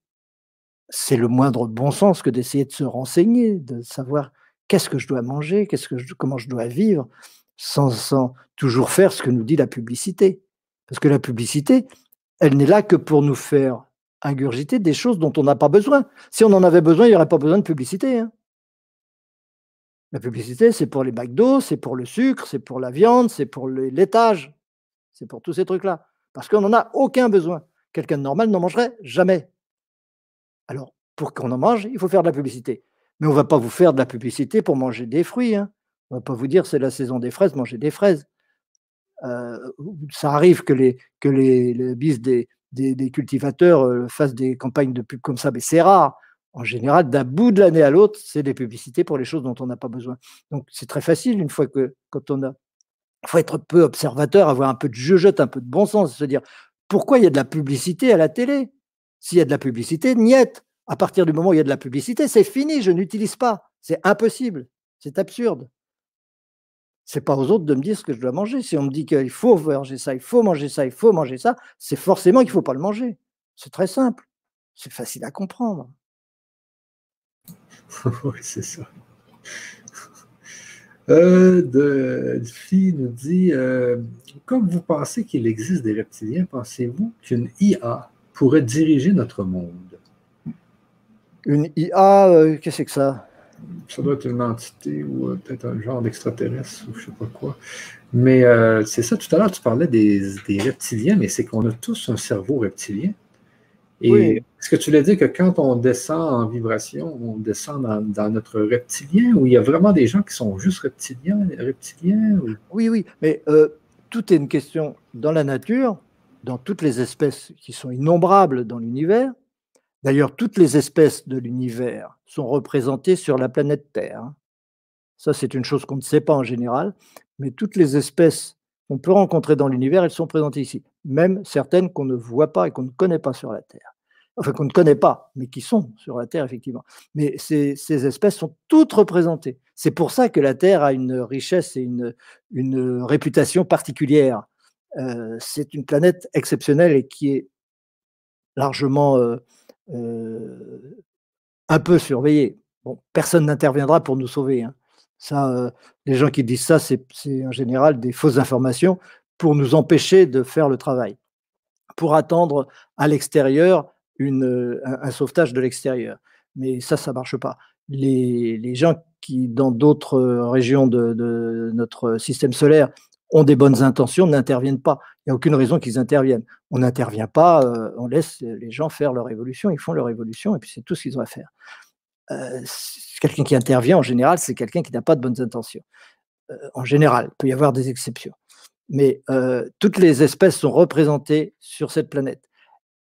S2: c'est le moindre bon sens que d'essayer de se renseigner, de savoir qu'est-ce que je dois manger, qu'est-ce que comment je dois vivre, sans, sans toujours faire ce que nous dit la publicité. Parce que la publicité, elle n'est là que pour nous faire ingurgiter des choses dont on n'a pas besoin. Si on en avait besoin, il n'y aurait pas besoin de publicité. Hein. La publicité, c'est pour les McDo, c'est pour le sucre, c'est pour la viande, c'est pour le laitage, c'est pour tous ces trucs-là. Parce qu'on n'en a aucun besoin. Quelqu'un de normal n'en mangerait jamais. Alors, pour qu'on en mange, il faut faire de la publicité. Mais on ne va pas vous faire de la publicité pour manger des fruits. Hein. On ne va pas vous dire c'est la saison des fraises, mangez des fraises. Euh, ça arrive que les, que bis des, des, cultivateurs euh, fassent des campagnes de pub comme ça, mais c'est rare en général, d'un bout de l'année à l'autre, c'est des publicités pour les choses dont on n'a pas besoin. Donc c'est très facile une fois que quand on a, il faut être peu observateur, avoir un peu de jugeote, un peu de bon sens, se dire pourquoi il y a de la publicité à la télé? S'il y a de la publicité, niette. À partir du moment où il y a de la publicité, c'est fini, je n'utilise pas. C'est impossible, c'est absurde. C'est pas aux autres de me dire ce que je dois manger. Si on me dit qu'il faut manger ça, il faut manger ça, il faut manger ça, c'est forcément qu'il ne faut pas le manger. C'est très simple. C'est facile à comprendre. *laughs*
S1: oui, c'est ça. Euh, de, nous dit euh, Comme vous pensez qu'il existe des reptiliens, pensez-vous qu'une IA pourrait diriger notre monde?
S2: Une IA, euh, qu'est-ce que c'est que ça?
S1: Ça doit être une entité ou peut-être un genre d'extraterrestre ou je ne sais pas quoi. Mais c'est ça, tout à l'heure, tu parlais des reptiliens, mais c'est qu'on a tous un cerveau reptilien. Et est-ce que tu l'as dit que quand on descend en vibration, on descend dans, notre reptilien ou il y a vraiment des gens qui sont juste reptiliens, reptiliens
S2: Oui, oui, mais euh, tout est une question dans la nature, dans toutes les espèces qui sont innombrables dans l'univers. D'ailleurs, toutes les espèces de l'univers sont représentées sur la planète Terre. Hein. Ça, c'est une chose qu'on ne sait pas en général, mais toutes les espèces qu'on peut rencontrer dans l'univers, elles sont présentées ici. Même certaines qu'on ne voit pas et qu'on ne connaît pas sur la Terre enfin qu'on ne connaît pas, mais qui sont sur la Terre, effectivement. Mais ces, espèces sont toutes représentées. C'est pour ça que la Terre a une richesse et une, réputation particulière. Euh, c'est une planète exceptionnelle et qui est largement euh, euh, un peu surveillée. Bon, personne n'interviendra pour nous sauver. Hein. Ça, les gens qui disent ça, c'est en général des fausses informations pour nous empêcher de faire le travail, pour attendre à l'extérieur un, sauvetage de l'extérieur. Mais ça, ça ne marche pas. Les, gens qui, dans d'autres régions de, notre système solaire, ont des bonnes intentions, n'interviennent pas. Il n'y a aucune raison qu'ils interviennent. On n'intervient pas, euh, on laisse les gens faire leur évolution, ils font leur évolution, et puis c'est tout ce qu'ils ont à faire. Euh, quelqu'un qui intervient, en général, c'est quelqu'un qui n'a pas de bonnes intentions. Euh, en général, il peut y avoir des exceptions. Mais toutes les espèces sont représentées sur cette planète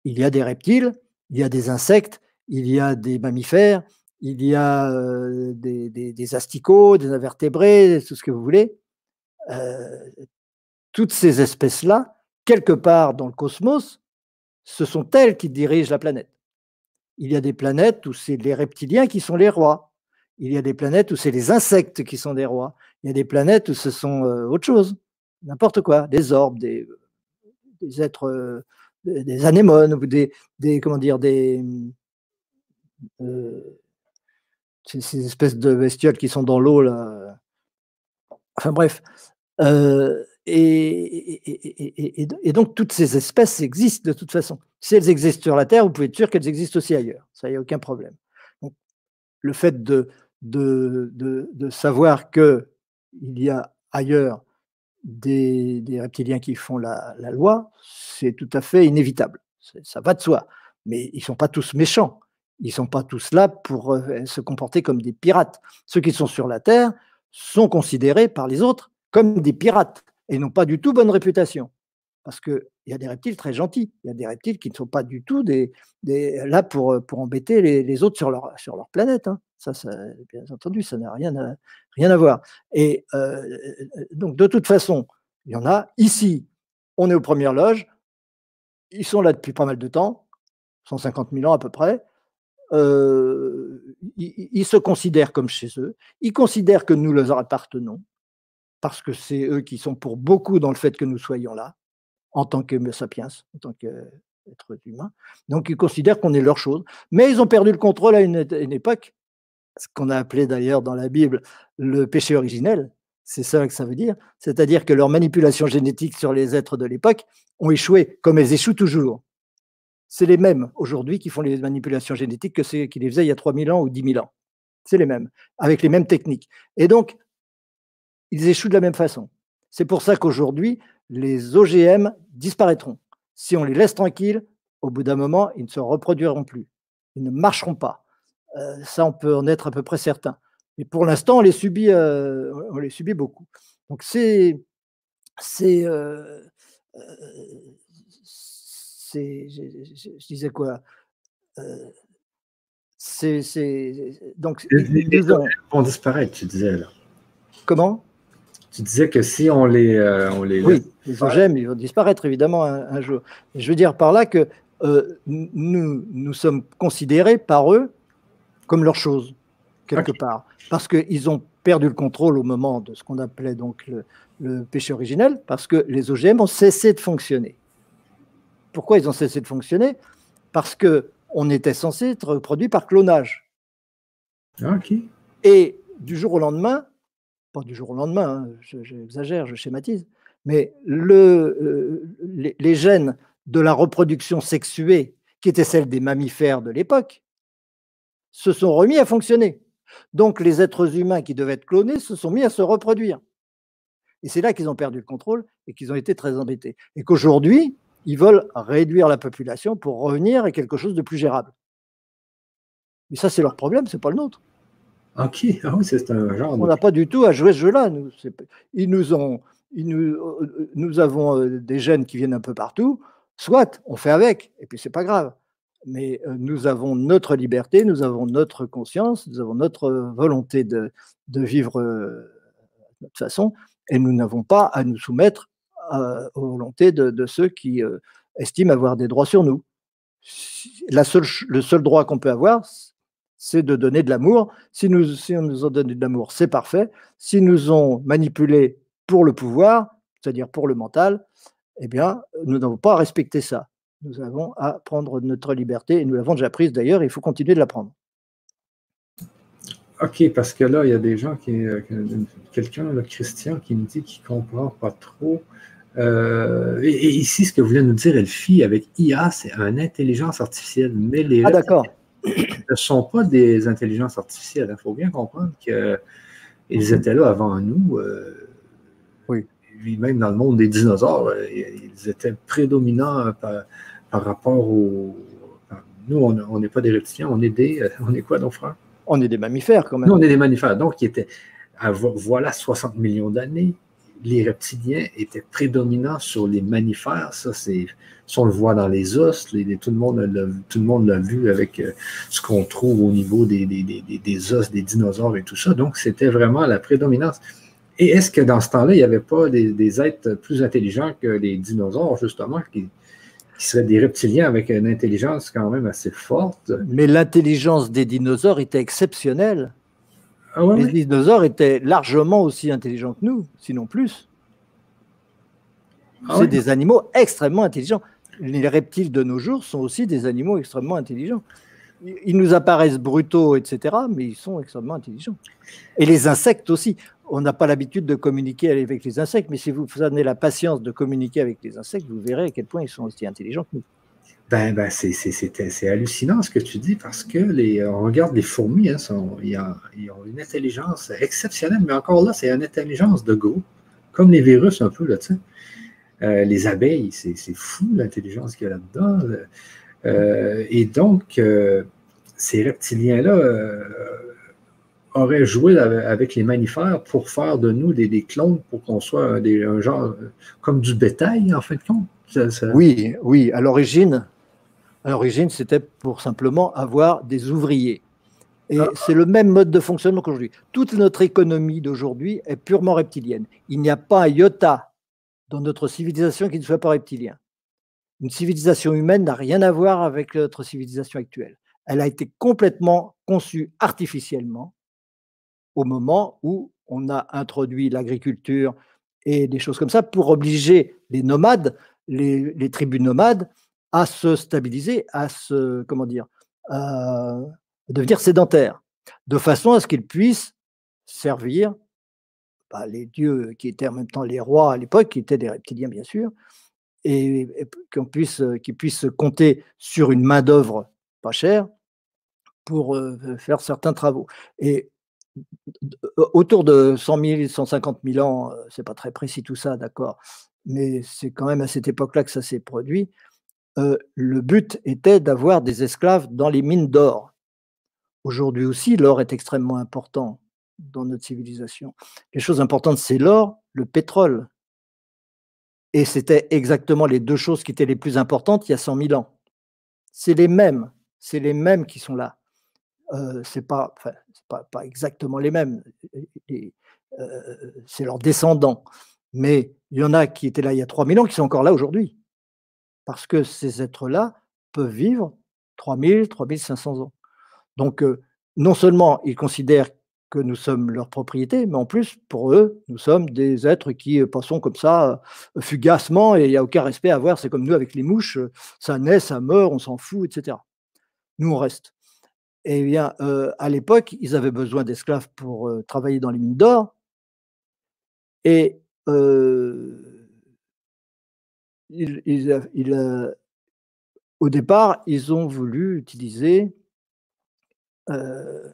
S2: il y a des reptiles, il y a des insectes, il y a des mammifères, il y a euh, des, asticots, des invertébrés, tout ce que vous voulez. Euh, toutes ces espèces-là, quelque part dans le cosmos, ce sont elles qui dirigent la planète. Il y a des planètes où c'est les reptiliens qui sont les rois. Il y a des planètes où c'est les insectes qui sont des rois. Il y a des planètes où ce sont euh, autre chose, n'importe quoi, des orbes, des, êtres des anémones ou des, comment dire des euh, ces, espèces de bestioles qui sont dans l'eau là Enfin bref. et, et, donc, toutes ces espèces existent de toute façon. Si elles existent sur la Terre, vous pouvez être sûr qu'elles existent aussi ailleurs. Ça, il n'y a aucun problème. Donc, le fait de, de, de, savoir qu'il y a ailleurs des, reptiliens qui font la, loi, c'est tout à fait inévitable. Ça va de soi. Mais ils ne sont pas tous méchants. Ils ne sont pas tous là pour euh, se comporter comme des pirates. Ceux qui sont sur la Terre sont considérés par les autres comme des pirates et n'ont pas du tout bonne réputation. Parce qu'il y a des reptiles très gentils. Il y a des reptiles qui ne sont pas du tout là pour, pour embêter les, autres sur leur, sur leur planète. Hein. Ça, bien entendu, ça n'a rien à, rien à voir. Et euh, donc, de toute façon, il y en a. Ici, on est aux premières loges. Ils sont là depuis pas mal de temps, 150 000 ans à peu près. Euh, ils, se considèrent comme chez eux. Ils considèrent que nous leur appartenons, parce que c'est eux qui sont pour beaucoup dans le fait que nous soyons là, en tant que sapiens, en tant qu'êtres humains. Donc ils considèrent qu'on est leur chose. Mais ils ont perdu le contrôle à une, époque, ce qu'on a appelé d'ailleurs dans la Bible le péché originel. C'est ça que ça veut dire. C'est-à-dire que leurs manipulations génétiques sur les êtres de l'époque ont échoué, comme elles échouent toujours c'est les mêmes aujourd'hui qui font les manipulations génétiques que ceux qui les faisaient il y a 3000 ans ou 10 000 ans. C'est les mêmes, avec les mêmes techniques. Et donc, ils échouent de la même façon. C'est pour ça qu'aujourd'hui, les OGM disparaîtront. Si on les laisse tranquilles, au bout d'un moment, ils ne se reproduiront plus. Ils ne marcheront pas. Euh, ça, on peut en être à peu près certain. Mais pour l'instant, on les subit, euh, on les subit beaucoup. Donc c'est, c'est, euh, je, disais quoi? Euh, C'est donc
S1: les, vont disparaître, tu disais là.
S2: Comment?
S1: Tu disais que si on les, on les
S2: oui, les OGM, ils vont disparaître évidemment un, jour. Je veux dire par là que nous, nous sommes considérés par eux comme leur chose quelque part, parce qu'ils ont perdu le contrôle au moment de ce qu'on appelait donc le, le péché originel, parce que les OGM ont cessé de fonctionner. Pourquoi ils ont cessé de fonctionner? Parce que on était censé être produit par clonage.
S1: Ah,
S2: Et du jour au lendemain, pas du jour au lendemain, hein, j'exagère, je, schématise, mais le, euh, les, gènes de la reproduction sexuée, qui étaient celles des mammifères de l'époque, se sont remis à fonctionner. Donc les êtres humains qui devaient être clonés se sont mis à se reproduire. Et c'est là qu'ils ont perdu le contrôle et qu'ils ont été très embêtés. Et qu'aujourd'hui, ils veulent réduire la population pour revenir à quelque chose de plus gérable. Mais ça, c'est leur problème, c'est pas le nôtre.
S1: Ok, ah c'est un genre.
S2: On n'a pas du tout à jouer ce jeu-là. Nous, ils nous ont, nous, euh, nous avons euh, des gènes qui viennent un peu partout. Soit, on fait avec, et puis c'est pas grave. Mais euh, nous avons notre liberté, nous avons notre conscience, nous avons notre volonté de, vivre de notre façon, et nous n'avons pas à nous soumettre aux volontés de, ceux qui euh, estiment avoir des droits sur nous. La seule, le seul droit qu'on peut avoir, c'est de donner de l'amour. Si, nous, si on nous a donné de l'amour, c'est parfait. Si nous ont manipulé pour le pouvoir, c'est-à-dire pour le mental, eh bien, nous n'avons pas à respecter ça. Nous avons à prendre notre liberté, et nous l'avons déjà prise d'ailleurs, il faut continuer de la prendre.
S1: OK, parce que là, il y a des gens qui. Euh, quelqu'un, le Christian, qui me dit qu'il ne comprend pas trop euh, et, ici, ce que voulait nous dire Elfie avec IA, c'est une intelligence artificielle. Mais les
S2: ah, d'accord. *coughs*
S1: ne sont pas des intelligences artificielles. Il faut bien comprendre qu'ils étaient là avant nous. Euh, Même dans le monde des dinosaures, euh, ils étaient prédominants par, rapport aux. Nous, on n'est pas des reptiliens, on est des. On est quoi, nos frères?
S2: On est des mammifères, quand même.
S1: Nous, on est des mammifères. Donc, qui étaient. Voilà 60 millions d'années les reptiliens étaient prédominants sur les mammifères. Ça, c'est, on le voit dans les os. tout, le monde tout le monde l'a vu avec euh, ce qu'on trouve au niveau des, des, os des dinosaures et tout ça. Donc, c'était vraiment la prédominance. Et est-ce que dans ce temps-là, il n'y avait pas des, êtres plus intelligents que les dinosaures, justement, qui, qui seraient des reptiliens avec une intelligence quand même assez forte?
S2: Mais l'intelligence des dinosaures était exceptionnelle. Ah les dinosaures étaient largement aussi intelligents que nous, sinon plus. Ah c'est des animaux extrêmement intelligents. Les reptiles de nos jours sont aussi des animaux extrêmement intelligents. Ils nous apparaissent brutaux, etc., mais ils sont extrêmement intelligents. Et les insectes aussi. On n'a pas l'habitude de communiquer avec les insectes, mais si vous avez la patience de communiquer avec les insectes, vous verrez à quel point ils sont aussi intelligents que nous.
S1: Ben, ben c'est hallucinant ce que tu dis parce que les, on regarde les fourmis, hein, ils, ont, une intelligence exceptionnelle, mais encore là, c'est une intelligence de groupe, comme les virus un peu, là, tu. Euh, les abeilles, c'est fou l'intelligence qu'il y a là-dedans. Euh, et donc, euh, ces reptiliens-là auraient joué avec les mammifères pour faire de nous des, clones pour qu'on soit des, un genre comme du bétail, en fin de compte.
S2: Oui, oui. À l'origine, à l'origine, c'était pour simplement avoir des ouvriers. Et ah. c'est le même mode de fonctionnement qu'aujourd'hui. Toute notre économie d'aujourd'hui est purement reptilienne. Il n'y a pas un iota dans notre civilisation qui ne soit pas reptilien. Une civilisation humaine n'a rien à voir avec notre civilisation actuelle. Elle a été complètement conçue artificiellement au moment où on a introduit l'agriculture et des choses comme ça pour obliger les nomades, les tribus nomades, à se stabiliser, à se, comment dire, à devenir sédentaires, de façon à ce qu'ils puissent servir bah, les dieux qui étaient en même temps les rois à l'époque, qui étaient des reptiliens bien sûr, et, qu'on puisse, qu'ils puissent compter sur une main d'œuvre pas chère pour faire certains travaux. Et autour de 100 000, 150 000 ans, c'est pas très précis tout ça, d'accord, mais c'est quand même à cette époque-là que ça s'est produit. Le but était d'avoir des esclaves dans les mines d'or. Aujourd'hui aussi, l'or est extrêmement important dans notre civilisation. Les choses importantes, c'est l'or, le pétrole. Et c'était exactement les deux choses qui étaient les plus importantes il y a 100 000 ans. C'est les mêmes, c'est les mêmes qui sont là. Euh, c'est pas, pas, exactement les mêmes, euh, c'est leurs descendants. Mais il y en a qui étaient là il y a 3000 ans qui sont encore là aujourd'hui parce que ces êtres-là peuvent vivre 3000, 3500 ans. Donc, non seulement ils considèrent que nous sommes leur propriété, mais en plus, pour eux, nous sommes des êtres qui passons comme ça, fugacement, et il n'y a aucun respect à avoir. C'est comme nous avec les mouches, ça naît, ça meurt, on s'en fout, etc. Nous, on reste. Eh bien, à l'époque, ils avaient besoin d'esclaves pour travailler dans les mines d'or. Et au départ, ils ont voulu utiliser. Euh,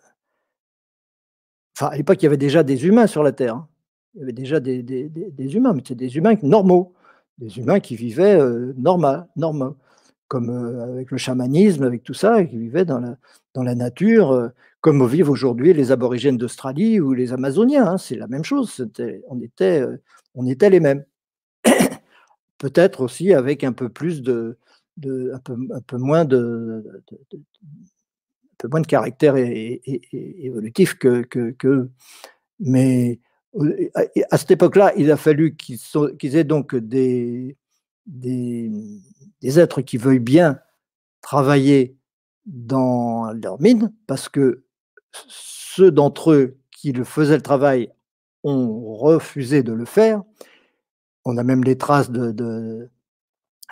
S2: enfin, à l'époque, il y avait déjà des humains sur la Terre. Hein. Il y avait déjà des, humains, mais c'était des humains normaux, des humains qui vivaient euh, normal, normaux, comme euh, avec le chamanisme, avec tout ça, qui vivaient dans la, dans la nature, comme vivent aujourd'hui les aborigènes d'Australie ou les Amazoniens. Hein. c'est la même chose. On était, on était les mêmes *coughs* peut-être aussi avec un peu plus de, un, peu, moins de, peu moins de caractère évolutif que, que, mais à cette époque-là, il a fallu qu'ils aient donc des, des, êtres qui veuillent bien travailler dans leur mine, parce que ceux d'entre eux qui le faisaient le travail ont refusé de le faire, on a même les traces de,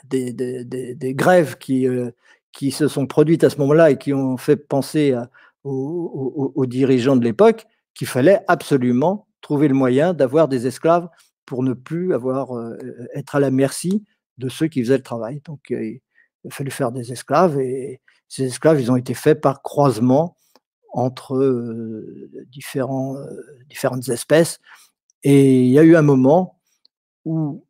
S2: des, grèves qui, euh, qui se sont produites à ce moment-là et qui ont fait penser aux, dirigeants de l'époque qu'il fallait absolument trouver le moyen d'avoir des esclaves pour ne plus avoir, euh, être à la merci de ceux qui faisaient le travail. Donc euh, il a fallu faire des esclaves et ces esclaves, ils ont été faits par croisement entre différents, différentes espèces. Et il y a eu un moment où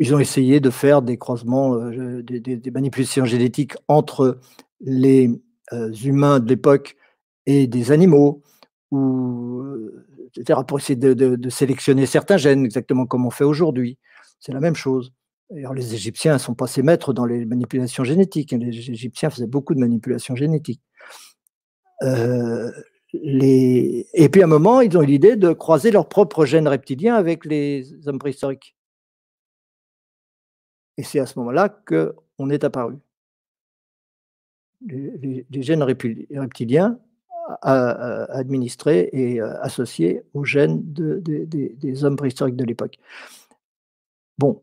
S2: ils ont essayé de faire des croisements, euh, des, manipulations génétiques entre les euh, humains de l'époque et des animaux, ou, euh, etc., pour essayer de, sélectionner certains gènes, exactement comme on fait aujourd'hui. C'est la même chose. Les Égyptiens sont passés maîtres dans les manipulations génétiques. Hein. Les Égyptiens faisaient beaucoup de manipulations génétiques. Et puis à un moment, ils ont eu l'idée de croiser leurs propres gènes reptiliens avec les hommes préhistoriques. Et c'est à ce moment-là qu'on est apparu. Les, gènes reptiliens administrés et euh, associés aux gènes des hommes préhistoriques de l'époque. Bon.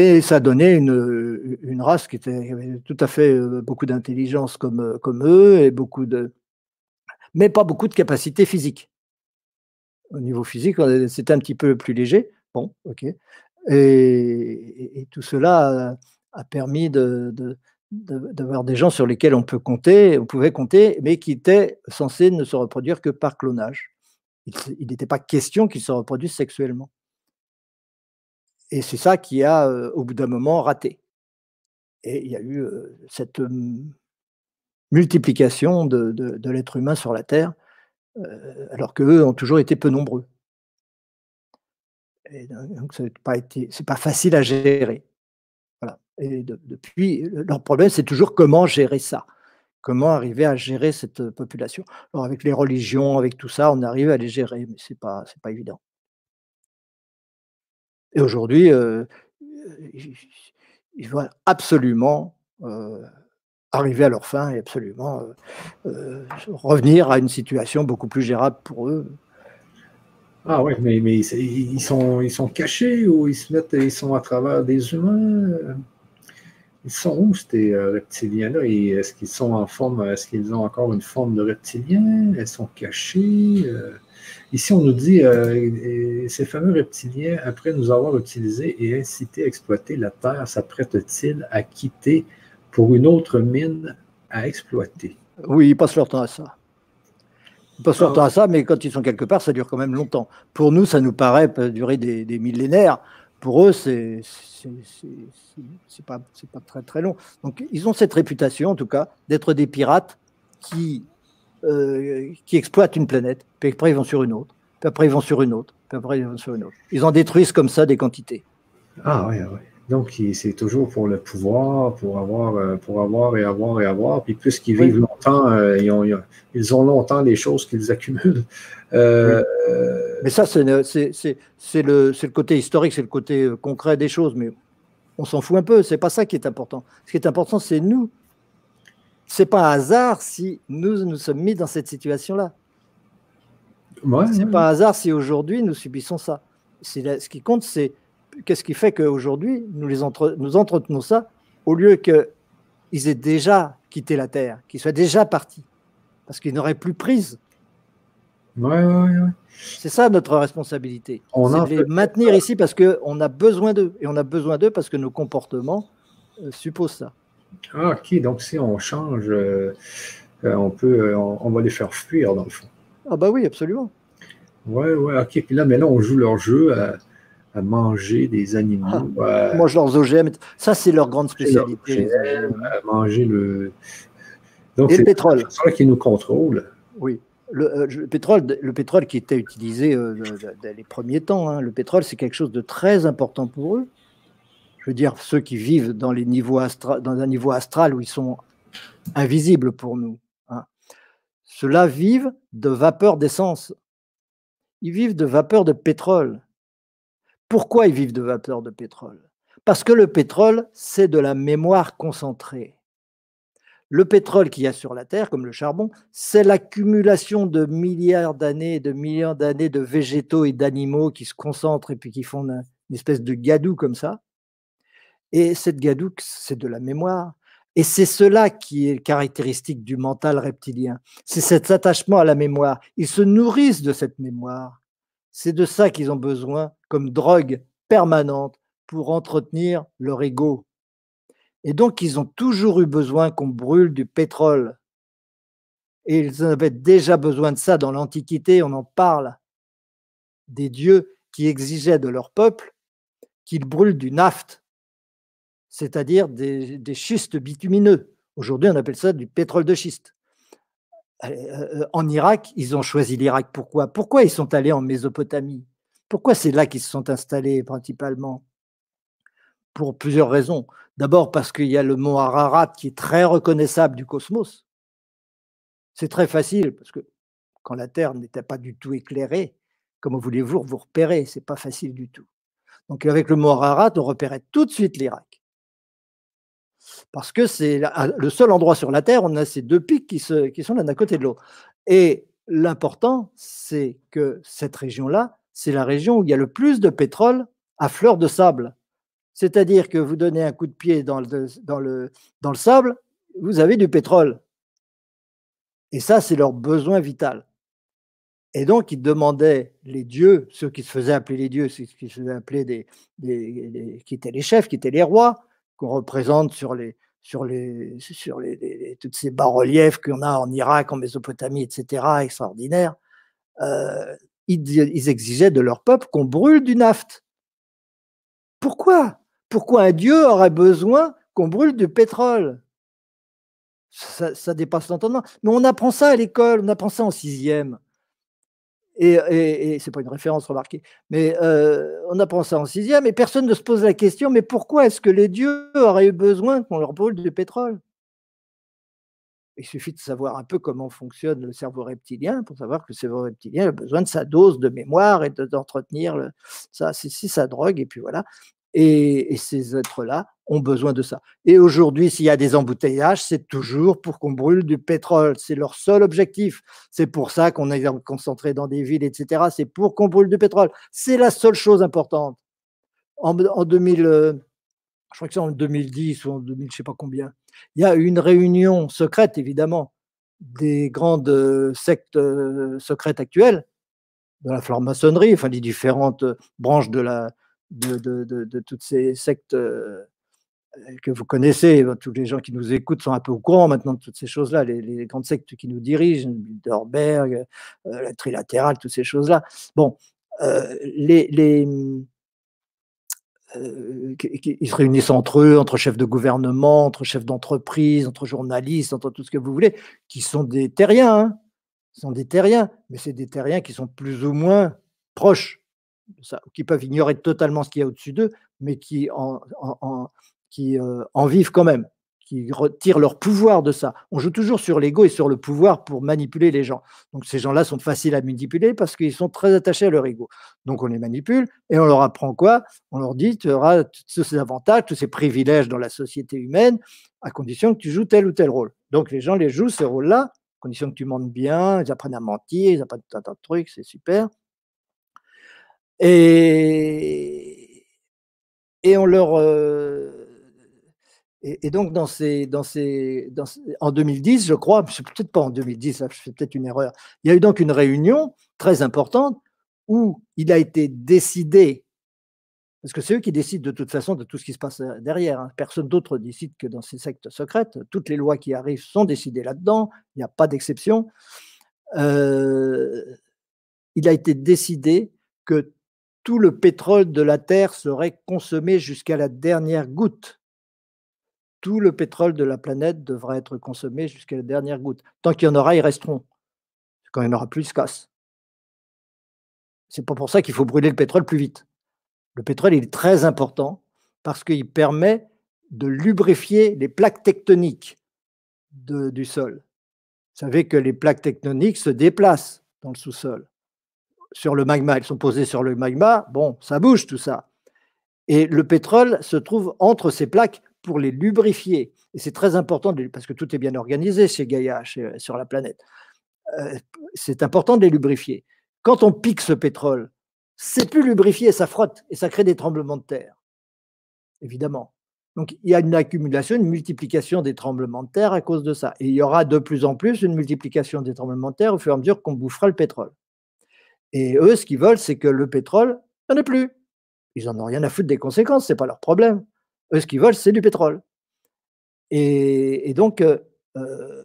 S2: Et ça donnait une, une race qui était avait tout à fait euh, beaucoup d'intelligence comme, comme eux et beaucoup de, mais pas beaucoup de capacité physique. Au niveau physique, c'était un petit peu plus léger. Bon, ok. Et, tout cela a, permis d'avoir des gens sur lesquels on peut compter, on pouvait compter, mais qui étaient censés ne se reproduire que par clonage. Il n'était pas question qu'ils se reproduisent sexuellement. Et c'est ça qui a, au bout d'un moment, raté. Et il y a eu cette multiplication de, l'être humain sur la Terre, alors qu'eux ont toujours été peu nombreux. Et donc, ce n'est pas, facile à gérer. Et depuis, leur problème, c'est toujours comment gérer ça. Comment arriver à gérer cette population. Alors, avec les religions, avec tout ça, on arrive à les gérer, mais ce n'est pas évident. Et aujourd'hui, euh, ils veulent absolument euh, arriver à leur fin et absolument euh, revenir à une situation beaucoup plus gérable pour eux.
S1: Ah oui, mais, ils, sont, ils sont cachés ou ils se mettent, ils sont à travers des humains? Ils sont où ces reptiliens-là? Est-ce qu'ils sont en forme, est-ce qu'ils ont encore une forme de reptilien? Ils sont cachés Ici, on nous dit euh, ces fameux reptiliens, après nous avoir utilisés et incité à exploiter la Terre, s'apprêtent-ils à quitter pour une autre mine à exploiter?
S2: Oui, ils passent leur temps à ça. Ils passent leur ah. temps à ça, mais quand ils sont quelque part, ça dure quand même longtemps. Pour nous, ça nous paraît durer des, millénaires. Pour eux, c'est c'est pas, pas très très long. Donc, ils ont cette réputation, en tout cas, d'être des pirates qui euh, qui exploitent une planète, puis après ils vont sur une autre, puis après ils vont sur une autre, puis après ils vont sur une autre. Ils en détruisent comme ça des quantités.
S1: Ah oui, oui. Donc c'est toujours pour le pouvoir, pour avoir, euh, pour avoir et avoir et avoir. Puis puisqu'ils vivent longtemps, euh, ils, ont, ils, ont, longtemps les choses qu'ils accumulent.
S2: Mais ça, c'est le, le côté historique, c'est le côté concret des choses. Mais on s'en fout un peu. C'est pas ça qui est important. Ce qui est important, c'est nous c'est pas un hasard si nous nous sommes mis dans cette situation-là. Ouais, c'est pas un hasard si aujourd'hui nous subissons ça. ce qui compte, c'est qu'est-ce qui fait qu'aujourd'hui nous, les nous entretenons ça au lieu qu'ils aient déjà quitté la Terre, qu'ils soient déjà partis, parce qu'ils n'auraient plus prise.
S1: Ouais, ouais,
S2: c'est ça notre responsabilité. On de les maintenir ici parce qu'on a besoin d'eux. Et on a besoin d'eux parce que nos comportements euh, supposent ça.
S1: Ah, ok. Donc, si on change, euh, euh, on peut, euh, on, va les faire fuir, dans le fond.
S2: Ah, bah oui, absolument.
S1: Ouais, ouais, ok. Puis là, maintenant, on joue leur jeu à, manger des animaux.
S2: Ah, mange leurs OGM. Ça, c'est leur grande spécialité.
S1: à manger le.
S2: Donc, Et le pétrole.
S1: C'est ça qui nous contrôle.
S2: Oui. Le, pétrole, le pétrole qui était utilisé dans les premiers temps, hein, le pétrole, c'est quelque chose de très important pour eux je veux dire, ceux qui vivent dans, les niveaux dans un niveau astral où ils sont invisibles pour nous. Hein. Ceux-là vivent de vapeur d'essence. Ils vivent de vapeur de pétrole. Pourquoi ils vivent de vapeur de pétrole? Parce que le pétrole, c'est de la mémoire concentrée. Le pétrole qu'il y a sur la Terre, comme le charbon, c'est l'accumulation de milliards d'années, de millions d'années de végétaux et d'animaux qui se concentrent et puis qui font une espèce de gadou comme ça. Et cette gadouk, c'est de la mémoire. Et c'est cela qui est caractéristique du mental reptilien. C'est cet attachement à la mémoire. Ils se nourrissent de cette mémoire. C'est de ça qu'ils ont besoin comme drogue permanente pour entretenir leur ego. Et donc, ils ont toujours eu besoin qu'on brûle du pétrole. Et ils avaient déjà besoin de ça dans l'Antiquité, on en parle. Des dieux qui exigeaient de leur peuple qu'ils brûlent du naphte c'est-à-dire des, schistes bitumineux. Aujourd'hui, on appelle ça du pétrole de schiste. Euh, euh, en Irak, ils ont choisi l'Irak. Pourquoi? Pourquoi ils sont allés en Mésopotamie? Pourquoi c'est là qu'ils se sont installés principalement? Pour plusieurs raisons. D'abord parce qu'il y a le mont Ararat qui est très reconnaissable du cosmos. C'est très facile parce que quand la Terre n'était pas du tout éclairée, comment voulez-vous vous repérer? C'est pas facile du tout. Donc avec le mont Ararat, on repérait tout de suite l'Irak parce que c'est le seul endroit sur la Terre où on a ces deux pics qui, sont l'un à côté de l'autre. Et l'important, c'est que cette région-là, c'est la région où il y a le plus de pétrole à fleur de sable. C'est-à-dire que vous donnez un coup de pied dans le, dans le, dans le sable, vous avez du pétrole. Et ça, c'est leur besoin vital. Et donc, ils demandaient les dieux, ceux qui se faisaient appeler les dieux, ceux qui se faisaient appeler qui étaient les chefs, qui étaient les rois, qu'on représente sur les, sur les, sur les, ces bas-reliefs qu'on a en Irak, en Mésopotamie, etc., extraordinaires. Euh, ils, exigeaient de leur peuple qu'on brûle du naft. Pourquoi? Pourquoi un dieu aurait besoin qu'on brûle du pétrole? Ça, dépasse l'entendement. Mais on apprend ça à l'école, on apprend ça en sixième. Et, et, c'est pas une référence remarquée, mais euh, on apprend ça en sixième et personne ne se pose la question mais pourquoi est-ce que les dieux auraient eu besoin qu'on leur brûle du pétrole? Il suffit de savoir un peu comment fonctionne le cerveau reptilien pour savoir que le cerveau reptilien a besoin de sa dose de mémoire et d'entretenir sa drogue et puis voilà. Et, ces êtres-là ont besoin de ça. Et aujourd'hui, s'il y a des embouteillages, c'est toujours pour qu'on brûle du pétrole. C'est leur seul objectif. C'est pour ça qu'on est concentré dans des villes, etc. C'est pour qu'on brûle du pétrole. C'est la seule chose importante. En, 2000, euh, je crois que c'est en 2010 ou en 2000, je ne sais pas combien, il y a une réunion secrète, évidemment, des grandes euh, sectes euh, secrètes actuelles, de la franc-maçonnerie, enfin des différentes branches de la, de, toutes ces sectes euh, que vous connaissez. Tous les gens qui nous écoutent sont un peu au courant maintenant de toutes ces choses-là, les, grandes sectes qui nous dirigent, Bilderberg, euh, la trilatérale, toutes ces choses-là. Bon, euh, les, ils se réunissent entre eux, entre chefs de gouvernement, entre chefs d'entreprise, entre journalistes, entre tout ce que vous voulez, qui sont des terriens. Hein. sont des terriens, mais c'est des terriens qui sont plus ou moins proches qui peuvent ignorer totalement ce qu'il y a au-dessus d'eux, mais qui euh, en vivent quand même, qui retirent leur pouvoir de ça. On joue toujours sur l'ego et sur le pouvoir pour manipuler les gens. Donc ces gens-là sont faciles à manipuler parce qu'ils sont très attachés à leur ego. Donc on les manipule et on leur apprend quoi? On leur dit tu auras tous ces avantages, tous ces privilèges dans la société humaine, à condition que tu joues tel ou tel rôle. Donc les gens les jouent ces rôles-là, à condition que tu mentes bien, ils apprennent à mentir, ils apprennent tout un tas de trucs, c'est super. Et, et on leur. Euh, et, donc, dans ces, dans ces, en 2010, je crois, c'est peut-être pas en 2010, je fais peut-être une erreur, il y a eu donc une réunion très importante où il a été décidé, parce que c'est eux qui décident de toute façon de tout ce qui se passe derrière, hein. personne d'autre décide que dans ces sectes secrètes, toutes les lois qui arrivent sont décidées là-dedans, il n'y a pas d'exception. Euh, il a été décidé que tout le pétrole de la Terre serait consommé jusqu'à la dernière goutte. Tout le pétrole de la planète devrait être consommé jusqu'à la dernière goutte. Tant qu'il y en aura, ils resteront. Quand il n'y en aura plus, ils se cassent. C'est pas pour ça qu'il faut brûler le pétrole plus vite. Le pétrole est très important parce qu'il permet de lubrifier les plaques tectoniques du sol. Vous savez que les plaques tectoniques se déplacent dans le sous-sol sur le magma, elles sont posées sur le magma, bon, ça bouge tout ça. Et le pétrole se trouve entre ces plaques pour les lubrifier. Et c'est très important, parce que tout est bien organisé chez Gaïa, sur la planète. Euh, c'est important de les lubrifier. Quand on pique ce pétrole, c'est plus lubrifié, ça frotte et ça crée des tremblements de terre, évidemment. Donc il y a une accumulation, une multiplication des tremblements de terre à cause de ça. Et il y aura de plus en plus une multiplication des tremblements de terre au fur et à mesure qu'on bouffera le pétrole. Et eux, ce qu'ils veulent, c'est que le pétrole, il n'y en ait plus. Ils n'en ont rien à foutre des conséquences, ce n'est pas leur problème. Eux, ce qu'ils veulent, c'est du pétrole. Et, donc, euh, euh,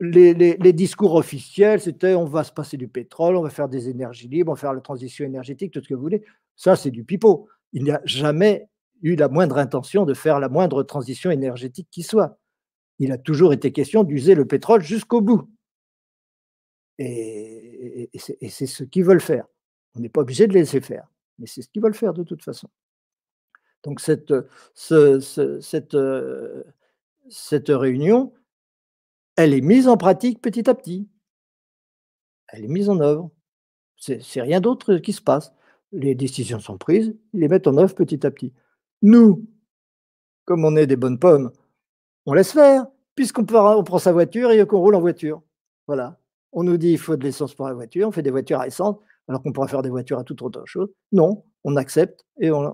S2: les, discours officiels, c'était on va se passer du pétrole, on va faire des énergies libres, on va faire la transition énergétique, tout ce que vous voulez. Ça, c'est du pipeau. Il n'y a jamais eu la moindre intention de faire la moindre transition énergétique qui soit. Il a toujours été question d'user le pétrole jusqu'au bout. Et, c'est ce qu'ils veulent faire. On n'est pas obligé de les laisser faire, mais c'est ce qu'ils veulent faire de toute façon. Donc cette, cette, cette réunion, elle est mise en pratique petit à petit. Elle est mise en œuvre. C'est rien d'autre qui se passe. Les décisions sont prises, ils les mettent en œuvre petit à petit. Nous, comme on est des bonnes pommes, on laisse faire, puisqu'on on prend sa voiture et qu'on roule en voiture. Voilà on nous dit qu'il faut de l'essence pour la voiture, on fait des voitures à essence. alors qu'on pourrait faire des voitures à toute autre chose. Non, on accepte et euh,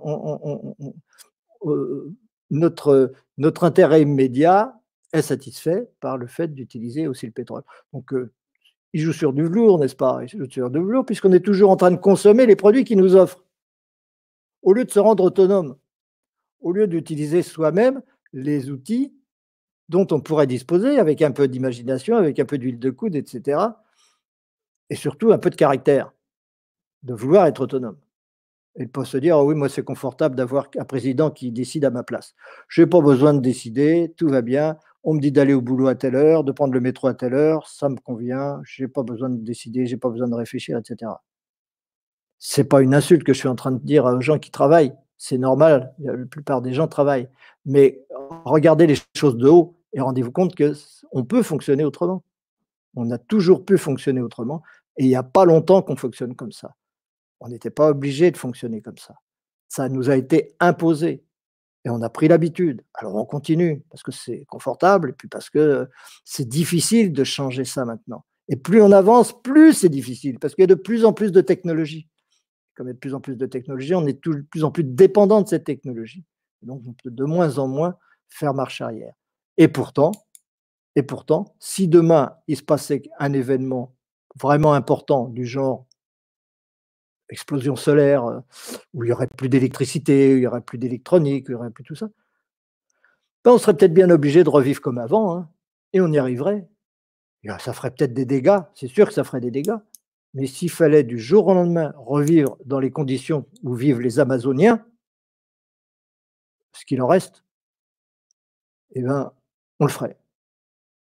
S2: notre, intérêt immédiat est satisfait par le fait d'utiliser aussi le pétrole. Donc, euh, il joue sur du velours, n'est-ce pas? Il joue sur du velours, puisqu'on est toujours en train de consommer les produits qu'il nous offre. Au lieu de se rendre autonome, au lieu d'utiliser soi-même les outils dont on pourrait disposer avec un peu d'imagination, avec un peu d'huile de coude, etc. Et surtout un peu de caractère, de vouloir être autonome. Et de pas se dire, oh oui, moi c'est confortable d'avoir un président qui décide à ma place. Je n'ai pas besoin de décider, tout va bien. On me dit d'aller au boulot à telle heure, de prendre le métro à telle heure, ça me convient, je n'ai pas besoin de décider, je n'ai pas besoin de réfléchir, etc. C'est pas une insulte que je suis en train de dire aux gens qui travaillent, c'est normal, la plupart des gens travaillent. Mais regardez les choses de haut et rendez-vous compte qu'on peut fonctionner autrement. On a toujours pu fonctionner autrement et il n'y a pas longtemps qu'on fonctionne comme ça. On n'était pas obligé de fonctionner comme ça. Ça nous a été imposé et on a pris l'habitude. Alors on continue parce que c'est confortable et puis parce que c'est difficile de changer ça maintenant. Et plus on avance, plus c'est difficile parce qu'il y a de plus en plus de technologies. Comme il y a de plus en plus de technologies, on est de plus en plus dépendant de cette technologie. Donc on peut de moins en moins faire marche arrière. Et pourtant, et pourtant, si demain il se passait un événement vraiment important du genre explosion solaire, euh, où il n'y aurait plus d'électricité, il n'y aurait plus d'électronique, il n'y aurait plus tout ça, ben on serait peut-être bien obligé de revivre comme avant, hein, et on y arriverait. ça ferait peut-être des dégâts, c'est sûr que ça ferait des dégâts, mais s'il fallait du jour au lendemain revivre dans les conditions où vivent les Amazoniens, ce qu'il en reste, eh ben, on le ferait.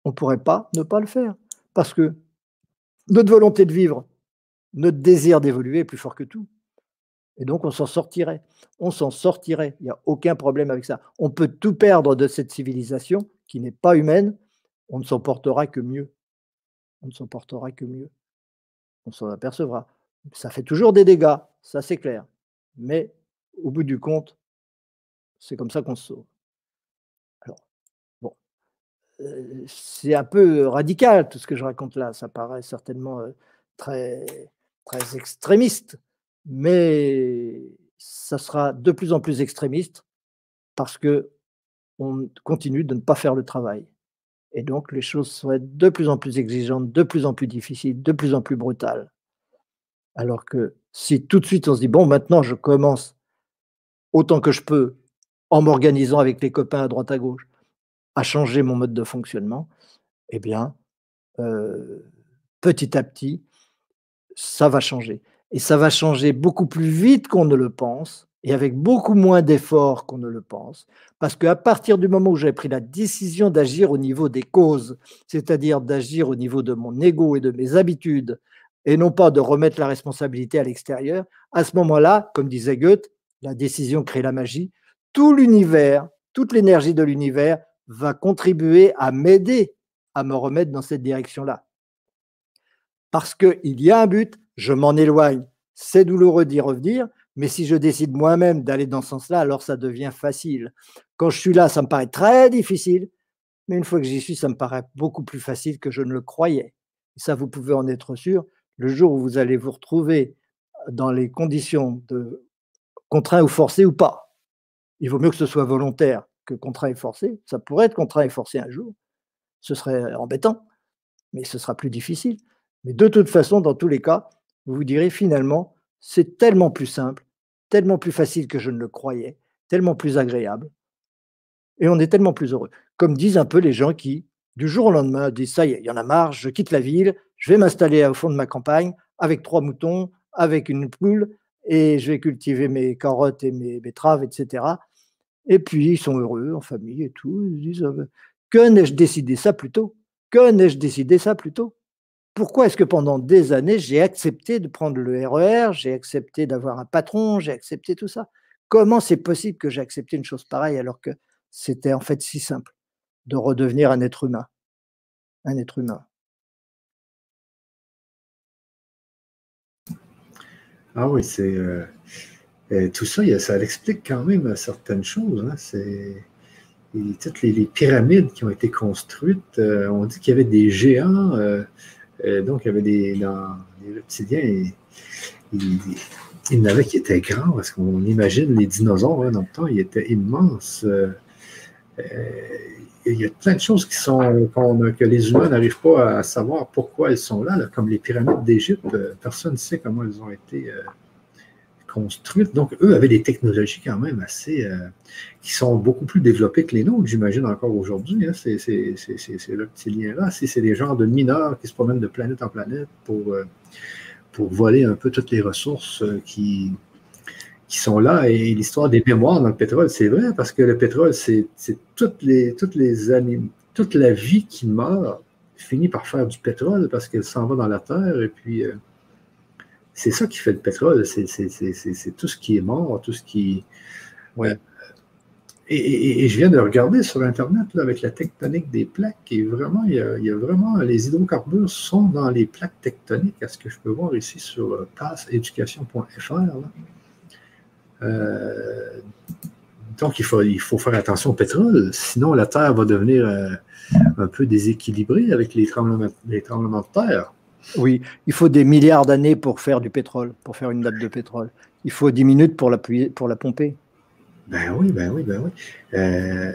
S2: On ne pourrait pas ne pas le faire, parce que notre volonté de vivre, notre désir d'évoluer est plus fort que tout. Et donc, on s'en sortirait. On s'en sortirait. Il n'y a aucun problème avec ça. On peut tout perdre de cette civilisation qui n'est pas humaine. On ne s'en portera que mieux. On ne s'en portera que mieux. On s'en apercevra. Ça fait toujours des dégâts, ça c'est clair. Mais au bout du compte, c'est comme ça qu'on se sauve. Euh, c'est un peu radical tout ce que je raconte là. Ça paraît certainement euh, très très extrémiste, mais ça sera de plus en plus extrémiste parce que on continue de ne pas faire le travail. Et donc les choses seraient de plus en plus exigeantes, de plus en plus difficiles, de plus en plus brutales. Alors que si tout de suite on se dit, bon, maintenant je commence autant que je peux, en m'organisant avec les copains à droite à gauche, à changer mon mode de fonctionnement, eh bien, euh, petit à petit, ça va changer. Et ça va changer beaucoup plus vite qu'on ne le pense et avec beaucoup moins d'efforts qu'on ne le pense. Parce qu'à partir du moment où j'ai pris la décision d'agir au niveau des causes, c'est-à-dire d'agir au niveau de mon ego et de mes habitudes, et non pas de remettre la responsabilité à l'extérieur, à ce moment-là, comme disait Goethe, la décision crée la magie, tout l'univers, toute l'énergie de l'univers va contribuer à m'aider à me remettre dans cette direction-là parce qu'il y a un but, je m'en éloigne. C'est douloureux d'y revenir, mais si je décide moi-même d'aller dans ce sens-là, alors ça devient facile. Quand je suis là, ça me paraît très difficile, mais une fois que j'y suis, ça me paraît beaucoup plus facile que je ne le croyais. ça, vous pouvez en être sûr. Le jour où vous allez vous retrouver dans les conditions de contraint ou forcé ou pas, il vaut mieux que ce soit volontaire que contraint et forcé. Ça pourrait être contraint et forcé un jour. Ce serait embêtant, mais ce sera plus difficile. Mais de toute façon, dans tous les cas, vous vous direz finalement, c'est tellement plus simple, tellement plus facile que je ne le croyais, tellement plus agréable. Et on est tellement plus heureux. Comme disent un peu les gens qui, du jour au lendemain, disent ça y est, il y en a marre, je quitte la ville, je vais m'installer au fond de ma campagne avec trois moutons, avec une poule, et je vais cultiver mes carottes et mes betteraves, etc. Et puis, ils sont heureux en famille et tout. Ils disent euh, Que n'ai-je décidé ça plus tôt? Que n'ai-je décidé ça plus tôt? Pourquoi est-ce que pendant des années, j'ai accepté de prendre le RER, e j'ai accepté d'avoir un patron, j'ai accepté tout ça? Comment c'est possible que j'ai accepté une chose pareille alors que c'était en fait si simple de redevenir un être humain? Un être humain.
S1: Ah oui, c'est. Euh, tout ça, ça explique quand même certaines choses. Hein, toutes les, pyramides qui ont été construites, euh, on dit qu'il y avait des géants euh, euh, donc, il y avait des, les reptiliens, il, n'avait qui était grand, parce qu'on imagine les dinosaures, hein, dans le temps, ils étaient immenses. Euh, euh, il y a plein de choses qui sont que les humains n'arrivent pas à savoir pourquoi elles sont là, comme les pyramides d'Égypte. Personne ne sait comment elles ont été Donc, eux avaient des technologies quand même assez. Euh, qui sont beaucoup plus développées que les nôtres, j'imagine encore aujourd'hui. Hein. C'est le petit lien-là. C'est des genres de mineurs qui se promènent de planète en planète pour, euh, pour voler un peu toutes les ressources euh, qui, qui sont là. Et l'histoire des mémoires dans le pétrole, c'est vrai, parce que le pétrole, c'est toutes les, toutes les années, toute la vie qui meurt finit par faire du pétrole parce qu'elle s'en va dans la terre et puis c'est ça qui fait le pétrole, c'est tout ce qui est mort, tout ce qui. Ouais. Et, je viens de regarder sur Internet avec la tectonique des plaques, et vraiment, il y, a, vraiment, les hydrocarbures sont dans les plaques tectoniques, à ce que je peux voir ici sur euh, passeeducation.fr. Euh, donc, il faut, il faut faire attention au pétrole, sinon la Terre va devenir euh, un peu déséquilibrée avec les tremblements, les tremblements de terre.
S2: Oui, il faut des milliards d'années pour faire du pétrole, pour faire une nappe de pétrole. Il faut 10 minutes pour la, pour la pomper.
S1: Ben oui, ben oui, ben oui. Euh,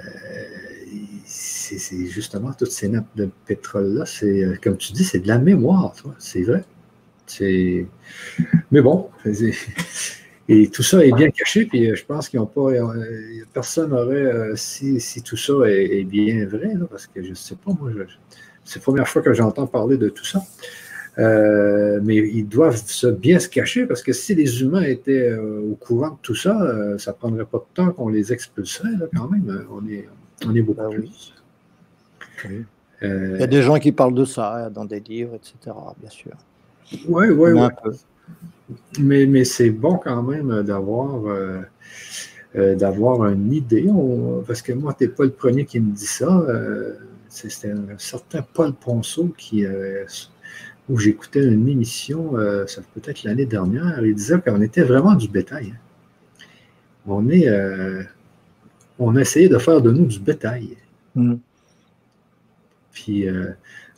S1: c'est justement toutes ces nappes de pétrole-là, c'est, euh, comme tu dis, c'est de la mémoire, c'est vrai. Mais bon, et tout ça est bien caché, puis euh, je pense qu'ils n'ont pas. Personne n'aurait. Si, tout ça est, bien vrai, parce que je ne sais pas, moi, c'est la première fois que j'entends parler de tout ça. Euh, mais ils doivent se, bien se cacher parce que si les humains étaient euh, au courant de tout ça, euh, ça ne prendrait pas de temps qu'on les expulserait quand même. On est, on est beaucoup ah plus.
S2: Il y a des gens qui parlent de ça dans des livres, etc., bien sûr.
S1: Oui, oui, oui. Mais, mais c'est bon quand même d'avoir d'avoir une idée. parce que moi, tu n'es pas le premier qui me dit ça. c'est un certain Paul Ponceau qui où j'écoutais une émission, euh, ça peut être l'année dernière, il disait qu'on était vraiment du bétail. Hein. On est, euh, on a essayé de faire de nous du bétail. Mm. Puis, euh,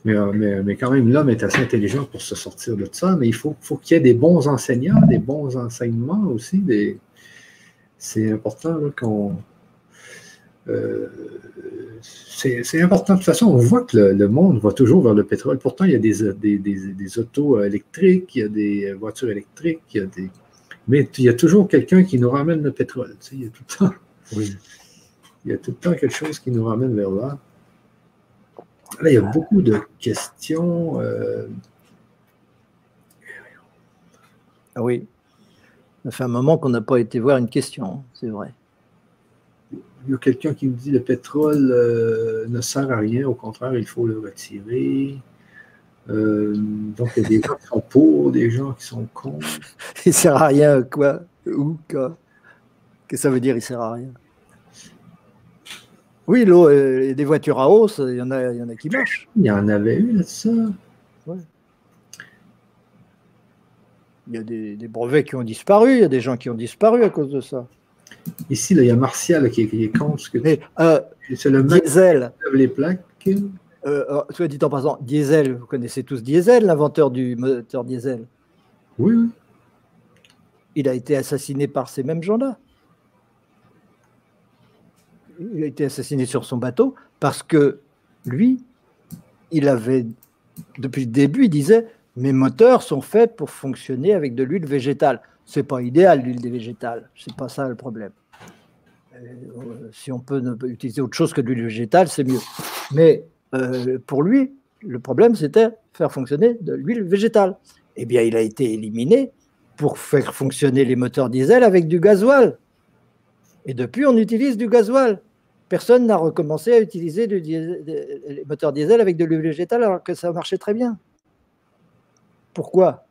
S1: mais, mais, quand même, l'homme est assez intelligent pour se sortir de ça, mais il faut, faut qu'il y ait des bons enseignants, des bons enseignements aussi. Des... C'est important qu'on c'est important. De toute façon, on voit que le, monde va toujours vers le pétrole. Pourtant, il y a des, des, autos électriques, il y a des voitures électriques, il y a des... mais il y a toujours quelqu'un qui nous ramène le pétrole. il, y a tout le temps... il y a tout le temps quelque chose qui nous ramène vers là. Là, il y a beaucoup de questions. Euh,
S2: ah oui. Ça fait un moment qu'on n'a pas été voir une question, c'est vrai
S1: il y a quelqu'un qui me dit le pétrole euh, ne sert à rien, au contraire, il faut le retirer. Euh, donc, il y a des gens qui sont pour, des gens qui sont contre. *laughs*
S2: il ne sert à rien, quoi? Où quoi? Qu'est-ce que ça veut dire, il ne sert à rien? Oui, l'eau, euh, des voitures à hausse, il y, en a, il y en a qui marchent.
S1: Il y en avait eu là-dessus. Ouais.
S2: Il y a des, des brevets qui ont disparu, il y a des gens qui ont disparu à cause de ça.
S1: Ici, il y a Martial qui est, contre ce que
S2: euh, C'est le diesel.
S1: Qui les plaques.
S2: Euh, dit en passant, Diesel, vous connaissez tous Diesel, l'inventeur du moteur diesel.
S1: Oui, oui.
S2: Il a été assassiné par ces mêmes gens-là. Il a été assassiné sur son bateau parce que lui, il avait, depuis le début, il disait Mes moteurs sont faits pour fonctionner avec de l'huile végétale c'est pas idéal l'huile des végétales, c'est pas ça le problème. Euh, si on peut utiliser autre chose que de l'huile végétale, c'est mieux. Mais euh, pour lui, le problème c'était faire fonctionner de l'huile végétale. Eh bien, il a été éliminé pour faire fonctionner les moteurs diesel avec du gasoil. Et depuis, on utilise du gasoil. Personne n'a recommencé à utiliser les moteurs diesel avec de l'huile végétale alors que ça marchait très bien. Pourquoi?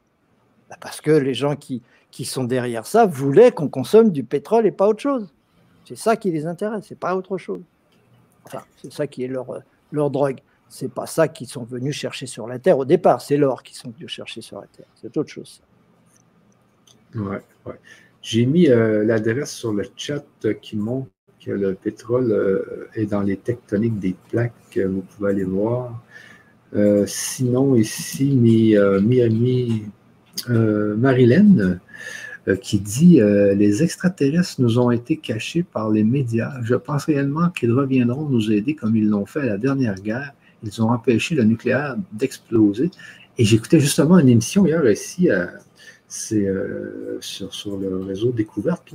S2: Bah, Parce que les gens qui, qui sont derrière ça voulaient qu'on consomme du pétrole et pas autre chose. C'est ça qui les intéresse, c'est pas autre chose. Enfin, c'est ça qui est leur, leur drogue. C'est pas ça qu'ils sont venus chercher sur la Terre au départ, c'est l'or qu'ils sont venus chercher sur la Terre. C'est autre chose.
S1: Ouais, ouais. J'ai mis euh, l'adresse sur le chat qui montre que le pétrole euh, est dans les tectoniques des plaques. Vous pouvez aller voir. Euh, sinon, ici, Miami Marilyn qui dit Les extraterrestres nous ont été cachés par les médias. Je pense réellement qu'ils reviendront nous aider comme ils l'ont fait à la dernière guerre. Ils ont empêché le nucléaire d'exploser. Et j'écoutais justement une émission hier ici, sur, le réseau Découverte.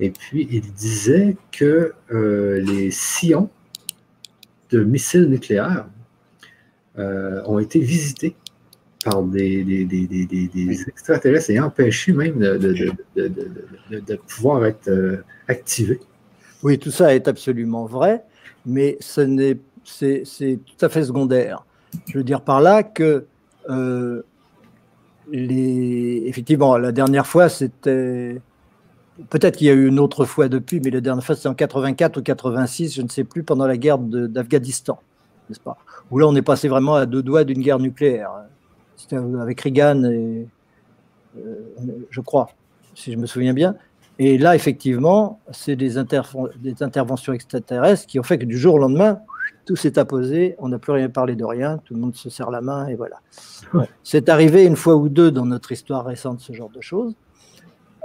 S1: Et puis, il disait que les sillons de missiles nucléaires euh, ont été visités par des, extraterrestres et empêchés même de, pouvoir être euh, activés.
S2: Oui, tout ça est absolument vrai, mais ce c'est, tout à fait secondaire. Je veux dire par là que euh, les, effectivement, la dernière fois, c'était Peut-être qu'il y a eu une autre fois depuis, mais la dernière fois, c'était en 84 ou 86, je ne sais plus, pendant la guerre d'Afghanistan, n'est-ce pas? Où là, on est passé vraiment à deux doigts d'une guerre nucléaire. C'était avec Reagan, et, euh, je crois, si je me souviens bien. Et là, effectivement, c'est des, des, interventions extraterrestres qui ont fait que du jour au lendemain, tout s'est apposé, on n'a plus rien parlé de rien, tout le monde se serre la main, et voilà. C'est arrivé une fois ou deux dans notre histoire récente, ce genre de choses.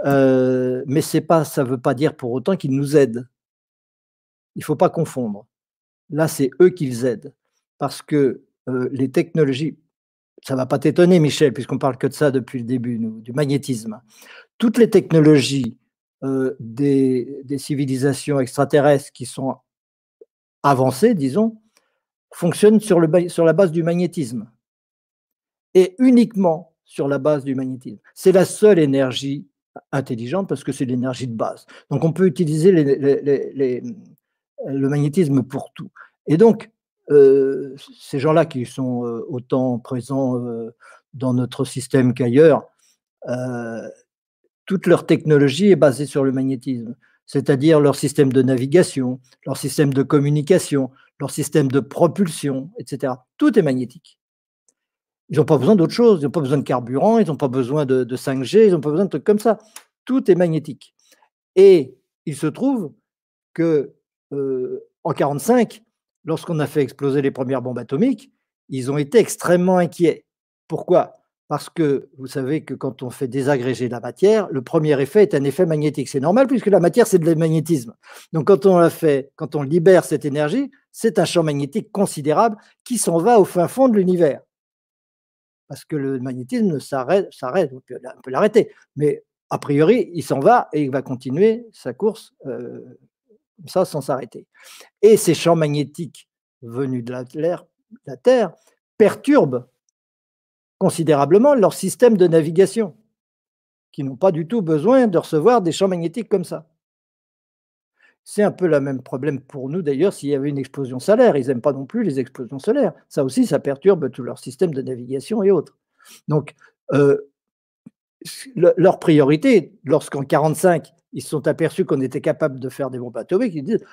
S2: Euh, mais c'est pas, ça ne veut pas dire pour autant qu'ils nous aident. Il ne faut pas confondre. Là, c'est eux qu'ils aident. Parce que euh, les technologies, ça va pas t'étonner, Michel, puisqu'on parle que de ça depuis le début, du magnétisme. Toutes les technologies euh, des, des, civilisations extraterrestres qui sont avancées, disons, fonctionnent sur, le, sur la base du magnétisme. Et uniquement sur la base du magnétisme. C'est la seule énergie intelligente parce que c'est l'énergie de base. Donc on peut utiliser le magnétisme pour tout. Et donc, euh, ces gens-là qui sont euh, autant présents euh, dans notre système qu'ailleurs, toute leur technologie est basée sur le magnétisme, c'est-à-dire leur système de navigation, leur système de communication, leur système de propulsion, etc. Tout est magnétique. Ils n'ont pas besoin d'autre chose. Ils n'ont pas besoin de carburant, ils n'ont pas besoin de, 5G, ils n'ont pas besoin de trucs comme ça. Tout est magnétique. Et il se trouve que euh, en 1945, lorsqu'on a fait exploser les premières bombes atomiques, ils ont été extrêmement inquiets. Pourquoi? Parce que vous savez que quand on fait désagréger la matière, le premier effet est un effet magnétique. C'est normal puisque la matière, c'est de magnétisme. Donc quand on la fait, quand on libère cette énergie, c'est un champ magnétique considérable qui s'en va au fin fond de l'univers parce que le magnétisme s'arrête, on peut, l'arrêter. Mais a priori, il s'en va et il va continuer sa course euh, ça sans s'arrêter. Et ces champs magnétiques venus de la, Terre perturbent considérablement leur système de navigation, qui n'ont pas du tout besoin de recevoir des champs magnétiques comme ça. C'est un peu le même problème pour nous d'ailleurs s'il y avait une explosion solaire. Ils n'aiment pas non plus les explosions solaires. Ça aussi, ça perturbe tout leur système de navigation et autres. Donc, euh, leur priorité, lorsqu'en 1945, ils se sont aperçus qu'on était capable de faire des bombes atomiques, ils disent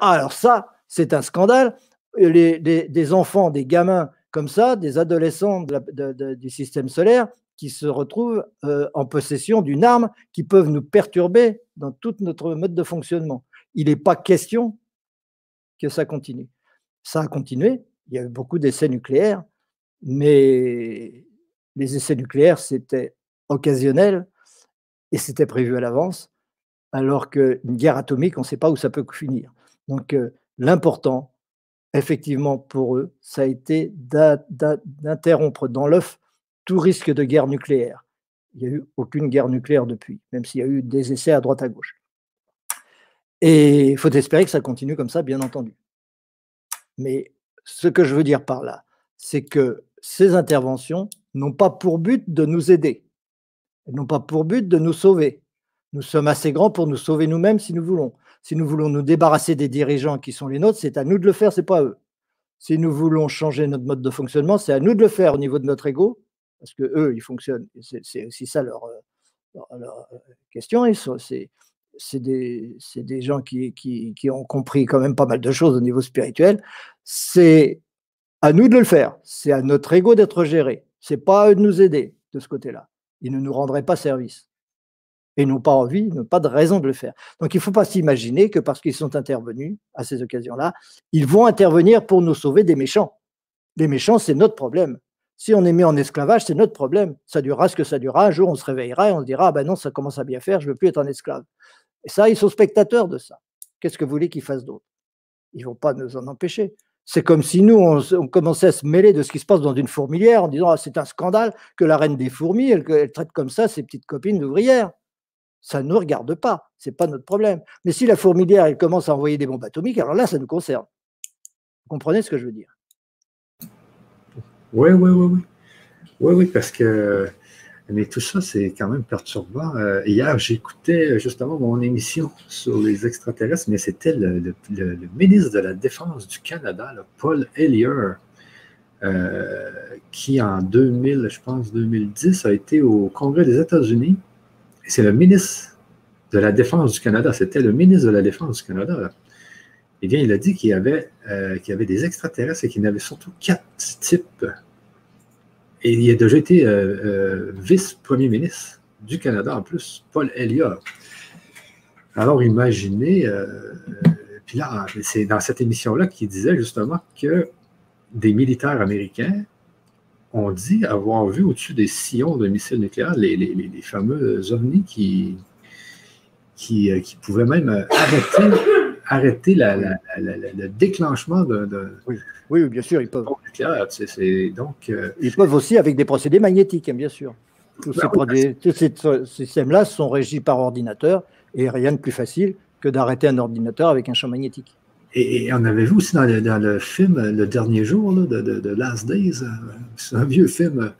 S2: alors ça, c'est un scandale. Les, des enfants, des gamins comme ça, des adolescents du système solaire qui se retrouvent euh, en possession d'une arme qui peuvent nous perturber dans tout notre mode de fonctionnement il n'est pas question que ça continue. Ça a continué, il y a eu beaucoup d'essais nucléaires, mais les essais nucléaires, c'était occasionnel et c'était prévu à l'avance, alors qu'une guerre atomique, on ne sait pas où ça peut finir. Donc euh, l'important, effectivement, pour eux, ça a été d'interrompre dans l'œuf tout risque de guerre nucléaire. Il n'y a eu aucune guerre nucléaire depuis, même s'il y a eu des essais à droite à gauche. Et il faut espérer que ça continue comme ça, bien entendu. Mais ce que je veux dire par là, c'est que ces interventions n'ont pas pour but de nous aider. N'ont pas pour but de nous sauver. Nous sommes assez grands pour nous sauver nous-mêmes si nous voulons. Si nous voulons nous débarrasser des dirigeants qui sont les nôtres, c'est à nous de le faire, c'est pas à eux. Si nous voulons changer notre mode de fonctionnement, c'est à nous de le faire au niveau de notre ego, parce que eux, ils fonctionnent. C'est aussi ça leur, leur question. C'est des, gens qui, ont compris quand même pas mal de choses au niveau spirituel. C'est à nous de le faire. C'est à notre ego d'être géré. C'est pas à eux de nous aider de ce côté-là. Ils ne nous rendraient pas service. Et n'ont pas envie, n'ont pas de raison de le faire. Donc il ne faut pas s'imaginer que parce qu'ils sont intervenus à ces occasions-là, ils vont intervenir pour nous sauver des méchants. Les méchants, c'est notre problème. Si on est mis en esclavage, c'est notre problème. Ça durera ce que ça durera. Un jour, on se réveillera et on se dira ah ben non, ça commence à bien faire, je ne veux plus être un esclave. Et ça, ils sont spectateurs de ça. Qu'est-ce que vous voulez qu'ils fassent d'autre? Ils ne vont pas nous en empêcher. C'est comme si nous, on, commençait à se mêler de ce qui se passe dans une fourmilière en disant ah, c'est un scandale que la reine des fourmis, elle, traite comme ça ses petites copines d'ouvrières. Ça ne nous regarde pas, ce n'est pas notre problème. Mais si la fourmilière, elle commence à envoyer des bombes atomiques, alors là, ça nous concerne. Vous comprenez ce que je veux dire?
S1: Oui, oui, oui, oui. Oui, oui, parce que mais tout ça, c'est quand même perturbant. Euh, hier, j'écoutais justement mon émission sur les extraterrestres, mais c'était le, ministre de la Défense du Canada, Paul Hellyer, euh, qui en 2000, je pense 2010, a été au Congrès des États-Unis. C'est le ministre de la Défense du Canada, c'était le ministre de la Défense du Canada. Eh bien, il a dit qu'il y, avait, euh, des extraterrestres et qu'il y avait surtout quatre types et il a déjà été euh, euh, vice-premier ministre du Canada en plus, Paul Elliott. Alors imaginez, puis là, c'est dans cette émission-là qu'il disait justement que des militaires américains ont dit avoir vu au-dessus des sillons de missiles nucléaires les, les, fameux ovnis qui, qui, pouvaient même arrêter, arrêter le déclenchement de,
S2: oui, bien sûr, ils peuvent.
S1: donc,
S2: euh, Ils peuvent aussi avec des procédés magnétiques, hein, bien sûr. Tous, ces, systèmes-là sont régis par ordinateur et rien de plus facile que d'arrêter un ordinateur avec un champ magnétique.
S1: Et, on avait vu aussi dans le, film Le Dernier Jour de, Last Days, euh, c'est un vieux film,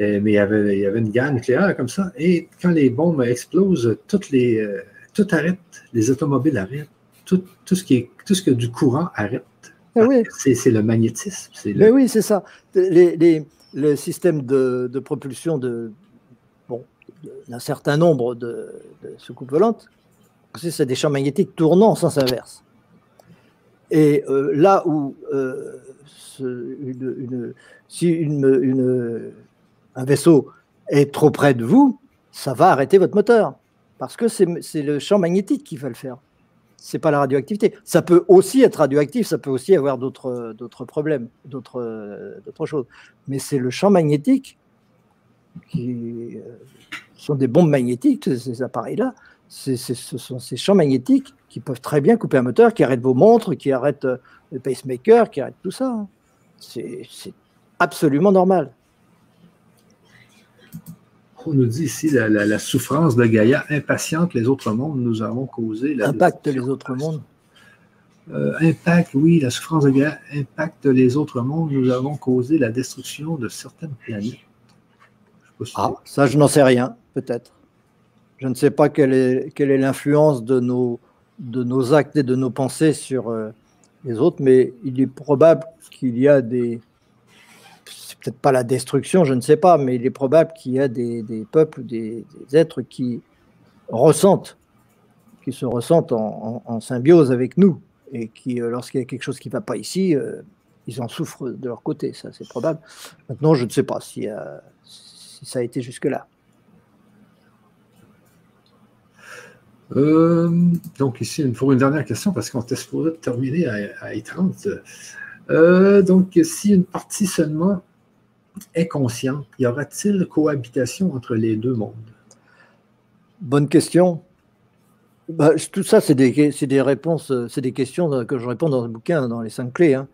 S1: euh, mais il y, avait, il y avait une guerre nucléaire comme ça. Et quand les bombes explosent, toutes les, tout arrête, les automobiles arrêtent, tout, tout, ce qui est, tout ce qui a du courant arrête.
S2: Ah oui.
S1: C'est le magnétisme.
S2: Mais oui, c'est ça. Les, les, le système de, de propulsion de bon, d'un certain nombre de, de soucoupes volantes, c'est des champs magnétiques tournant en sens inverse. Et euh, là où euh, si un vaisseau est trop près de vous, ça va arrêter votre moteur. Parce que c'est le champ magnétique qui va le faire c'est pas la radioactivité. Ça peut aussi être radioactif, ça peut aussi avoir d'autres problèmes, d'autres choses. Mais c'est le champ magnétique qui euh, sont des bombes magnétiques, ces appareils-là. ce sont ces champs magnétiques qui peuvent très bien couper un moteur, qui arrêtent vos montres, qui arrêtent euh, le pacemaker, qui arrêtent tout ça. Hein. C'est absolument normal
S1: on nous dit ici la, souffrance de Gaïa impatiente les autres mondes, nous avons causé.
S2: La impacte les autres mondes.
S1: Euh, impact, oui, la souffrance de Gaïa impacte les autres mondes, nous avons causé la destruction de certaines planètes.
S2: ah, ça, je n'en sais rien, peut-être. Je ne sais pas quelle est quelle est l'influence de nos, de nos actes et de nos pensées sur euh, les autres, mais il est probable qu'il y a des, peut-être pas la destruction, je ne sais pas, mais il est probable qu'il y a des, peuples, des, des, êtres qui ressentent, qui se ressentent en, symbiose avec nous, et qui, euh, lorsqu'il y a quelque chose qui ne va pas ici, euh, ils en souffrent de leur côté, ça c'est probable. Maintenant, je ne sais pas si, si ça a été jusque-là.
S1: Donc ici, il me faut une dernière question parce qu'on était supposé terminer à, à 30 donc, si une partie seulement est conscient, y aura-t-il cohabitation entre les deux mondes?
S2: Bonne question. Bah, tout ça, c'est des, des, réponses, c'est des questions que je réponds dans le bouquin, dans les cinq clés. Hein.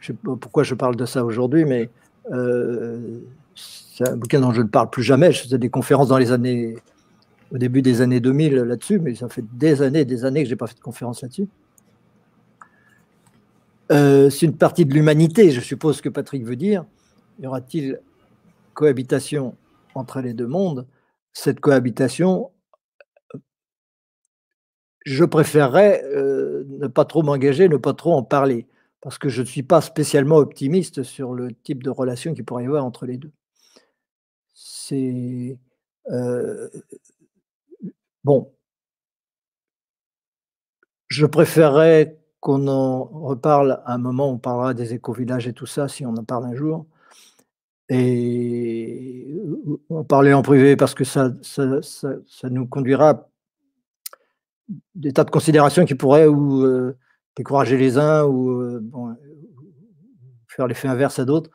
S2: Je ne sais pas pourquoi je parle de ça aujourd'hui, mais euh, c'est un bouquin dont je ne parle plus jamais. Je faisais des conférences dans les années, au début des années 2000 là-dessus, mais ça fait des années des années que je n'ai pas fait de conférence là-dessus. Euh, c'est une partie de l'humanité, je suppose que Patrick veut dire y aura-t-il cohabitation entre les deux mondes? Cette cohabitation, je préférerais euh, ne pas trop m'engager, ne pas trop en parler, parce que je ne suis pas spécialement optimiste sur le type de relation qu'il pourrait y avoir entre les deux. C'est euh, bon. Je préférerais qu'on en reparle à un moment on parlera des éco-villages et tout ça, si on en parle un jour. Et on parlait en privé parce que ça, ça, ça, nous conduira des tas de considérations qui pourraient ou euh, décourager les uns ou euh, faire l'effet inverse à d'autres.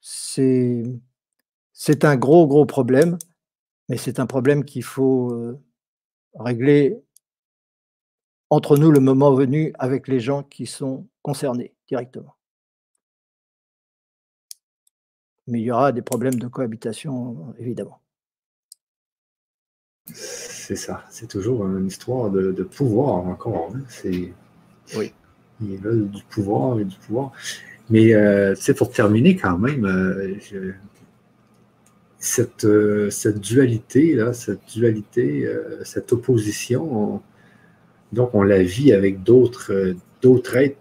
S2: c'est un gros, gros problème, mais c'est un problème qu'il faut euh, régler entre nous le moment venu avec les gens qui sont concernés directement. Mais il y aura des problèmes de cohabitation, évidemment.
S1: C'est ça, c'est toujours une histoire de, pouvoir encore. Hein. C'est, oui. Ils veulent du pouvoir et du pouvoir. Mais euh, pour terminer quand même, euh, cette, euh, cette dualité, cette dualité, euh, cette opposition, donc on la vit avec d'autres d'autres êtres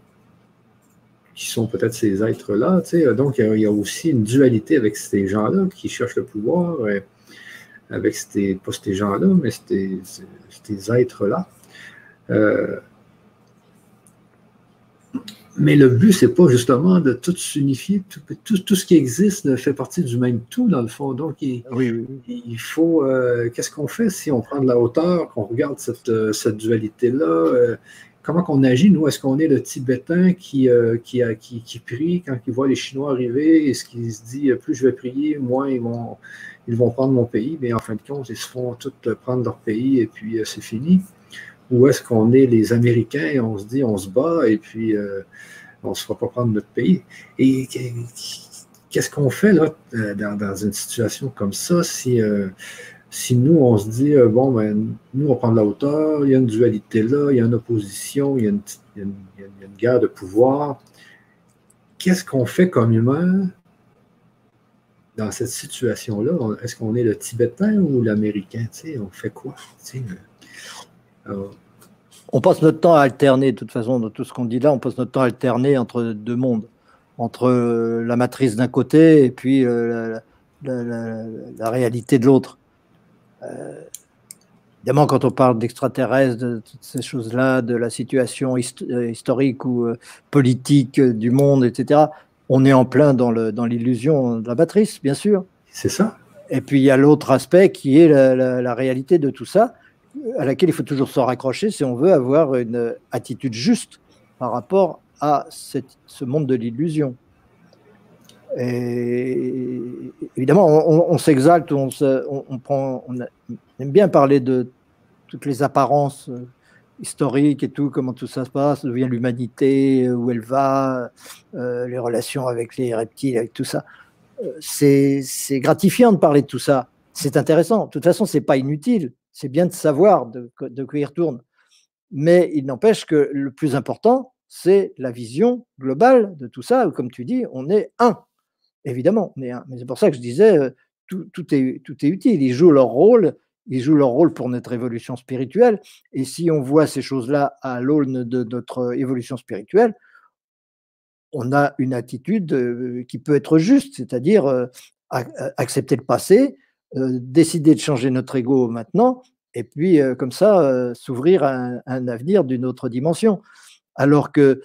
S1: qui sont peut-être ces êtres-là. Donc il y, a aussi une dualité avec ces gens-là qui cherchent le pouvoir, avec ces, pas ces gens-là, mais ces, ces êtres-là. Mais le but, c'est pas justement de tout s'unifier. Tout, tout, ce qui existe fait partie du même tout, dans le fond. Donc, il, il faut. Euh, qu'est-ce qu'on fait si on prend de la hauteur, qu'on regarde cette, euh, cette dualité-là? Euh, comment qu'on agit? Nous, est-ce qu'on est le Tibétain qui, qui, qui, qui, prie quand il voit les Chinois arriver? Est-ce qu'il se dit plus je vais prier, moins ils vont, ils vont prendre mon pays? Mais en fin de compte, ils se font tout prendre leur pays et puis c'est fini. Ou est-ce qu'on est les Américains? Et on se dit on se bat et puis euh, on ne se fera pas prendre notre pays? Et qu'est-ce qu'on fait là euh, dans, une situation comme ça si, euh, si nous on se dit bon ben nous on prend de la hauteur, il y a une dualité là, il y a une opposition, il y a une, guerre de pouvoir. Qu'est-ce qu'on fait comme humain dans cette situation-là? Est-ce qu'on est le Tibétain ou l'Américain? On fait quoi?
S2: On passe notre temps à alterner, de toute façon, dans tout ce qu'on dit là, on passe notre temps à alterner entre deux mondes, entre euh, la matrice d'un côté et puis euh, la, réalité de l'autre. Euh, évidemment, quand on parle d'extraterrestres, de toutes ces choses-là, de la situation historique ou politique du monde, etc., on est en plein dans l'illusion de la matrice, bien sûr.
S1: C'est ça.
S2: Et puis il y a l'autre aspect qui est la, réalité de tout ça à laquelle il faut toujours se raccrocher si on veut avoir une attitude juste par rapport à ce monde de l'illusion. Et évidemment, on, s'exalte, on, prend, aime bien parler de toutes les apparences historiques et tout, comment tout ça se passe, d'où vient l'humanité, où elle va, euh, les relations avec les reptiles, avec tout ça. Euh, c'est gratifiant de parler de tout ça. C'est intéressant. De toute façon, c'est pas inutile c'est bien de savoir de, quoi il retourne. Mais il n'empêche que le plus important, c'est la vision globale de tout ça. Comme tu dis, on est un. Évidemment, on est un. Mais c'est pour ça que je disais, euh, tout, est, tout est utile. Ils jouent leur rôle. Ils jouent leur rôle pour notre évolution spirituelle. Et si on voit ces choses-là à l'aune de notre évolution spirituelle, on a une attitude euh, qui peut être juste, c'est-à-dire euh, accepter le passé, décider de changer notre ego maintenant, et puis euh, comme ça, euh, s'ouvrir à, un avenir d'une autre dimension. Alors que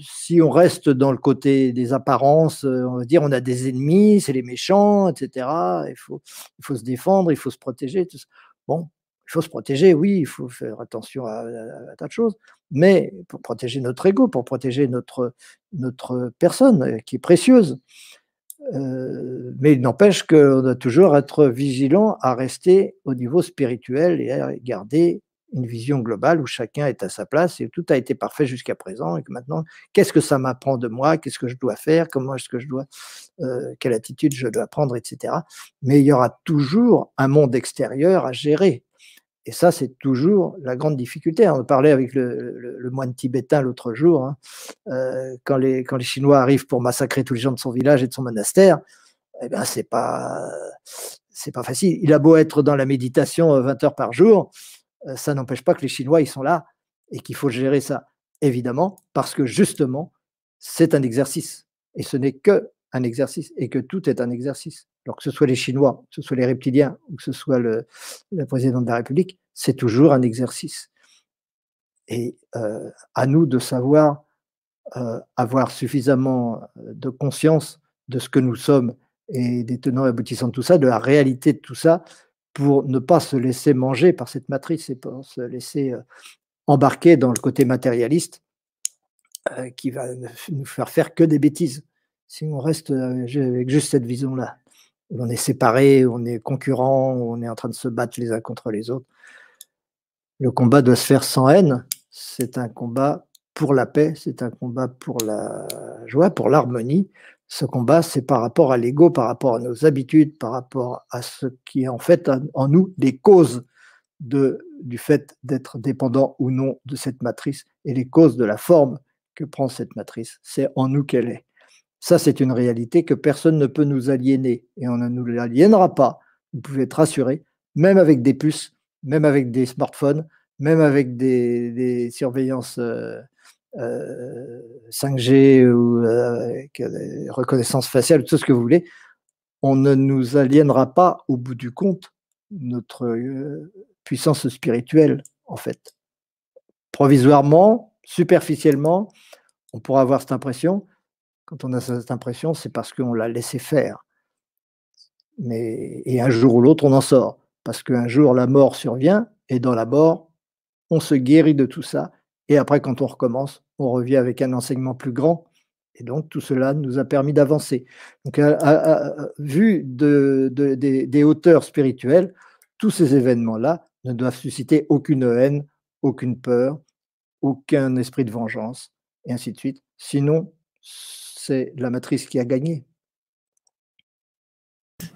S2: si on reste dans le côté des apparences, on va dire on a des ennemis, c'est les méchants, etc. Il faut, il faut se défendre, il faut se protéger. Bon, il faut se protéger, oui, il faut faire attention à, à, tas de choses, mais pour protéger notre ego, pour protéger notre, notre personne qui est précieuse. Euh, mais il n'empêche qu'on doit toujours être vigilant à rester au niveau spirituel et à garder une vision globale où chacun est à sa place et tout a été parfait jusqu'à présent et que maintenant, qu'est-ce que ça m'apprend de moi, qu'est-ce que je dois faire, comment est-ce que je dois, euh, quelle attitude je dois prendre, etc. Mais il y aura toujours un monde extérieur à gérer. Et ça, c'est toujours la grande difficulté. On parlait avec le, moine tibétain l'autre jour. Hein. Euh, quand, les, Chinois arrivent pour massacrer tous les gens de son village et de son monastère, eh c'est pas, c'est pas facile. Il a beau être dans la méditation 20 euh, heures par jour, euh, ça n'empêche pas que les Chinois, ils sont là et qu'il faut gérer ça, évidemment, parce que justement, c'est un exercice. Et ce n'est que un exercice et que tout est un exercice alors que ce soit les Chinois, que ce soit les reptiliens ou que ce soit le, président de la République, c'est toujours un exercice. Et euh, à nous de savoir euh, avoir suffisamment euh, de conscience de ce que nous sommes et des tenants et aboutissants de tout ça, de la réalité de tout ça, pour ne pas se laisser manger par cette matrice et pour se laisser embarquer dans le côté matérialiste qui va nous faire faire que des bêtises si on reste avec juste cette vision-là, on est séparés, on est concurrents, on est en train de se battre les uns contre les autres, le combat doit se faire sans haine. C'est un combat pour la paix, c'est un combat pour la joie, pour l'harmonie. Ce combat, c'est par rapport à l'ego, par rapport à nos habitudes, par rapport à ce qui est en fait en nous les causes du fait d'être dépendant ou non de cette matrice et les causes de la forme que prend cette matrice. C'est en nous qu'elle est. Ça, c'est une réalité que personne ne peut nous aliéner et on ne nous l'aliénera pas. Vous pouvez être rassuré, même avec des puces, même avec des smartphones, même avec des, surveillances 5G euh, euh, ou euh, reconnaissance faciale, tout ce que vous voulez, on ne nous aliénera pas au bout du compte notre puissance spirituelle, en fait. Provisoirement, superficiellement, on pourra avoir cette impression, quand on a cette impression, c'est parce qu'on l'a laissé faire. Mais, et un jour ou l'autre, on en sort. Parce qu'un jour, la mort survient, et dans la mort, on se guérit de tout ça. Et après, quand on recommence, on revient avec un enseignement plus grand. Et donc, tout cela nous a permis d'avancer. Donc, vu de, des hauteurs spirituelles, tous ces événements-là ne doivent susciter aucune haine, aucune peur, aucun esprit de vengeance, et ainsi de suite. Sinon, c'est la matrice qui a gagné.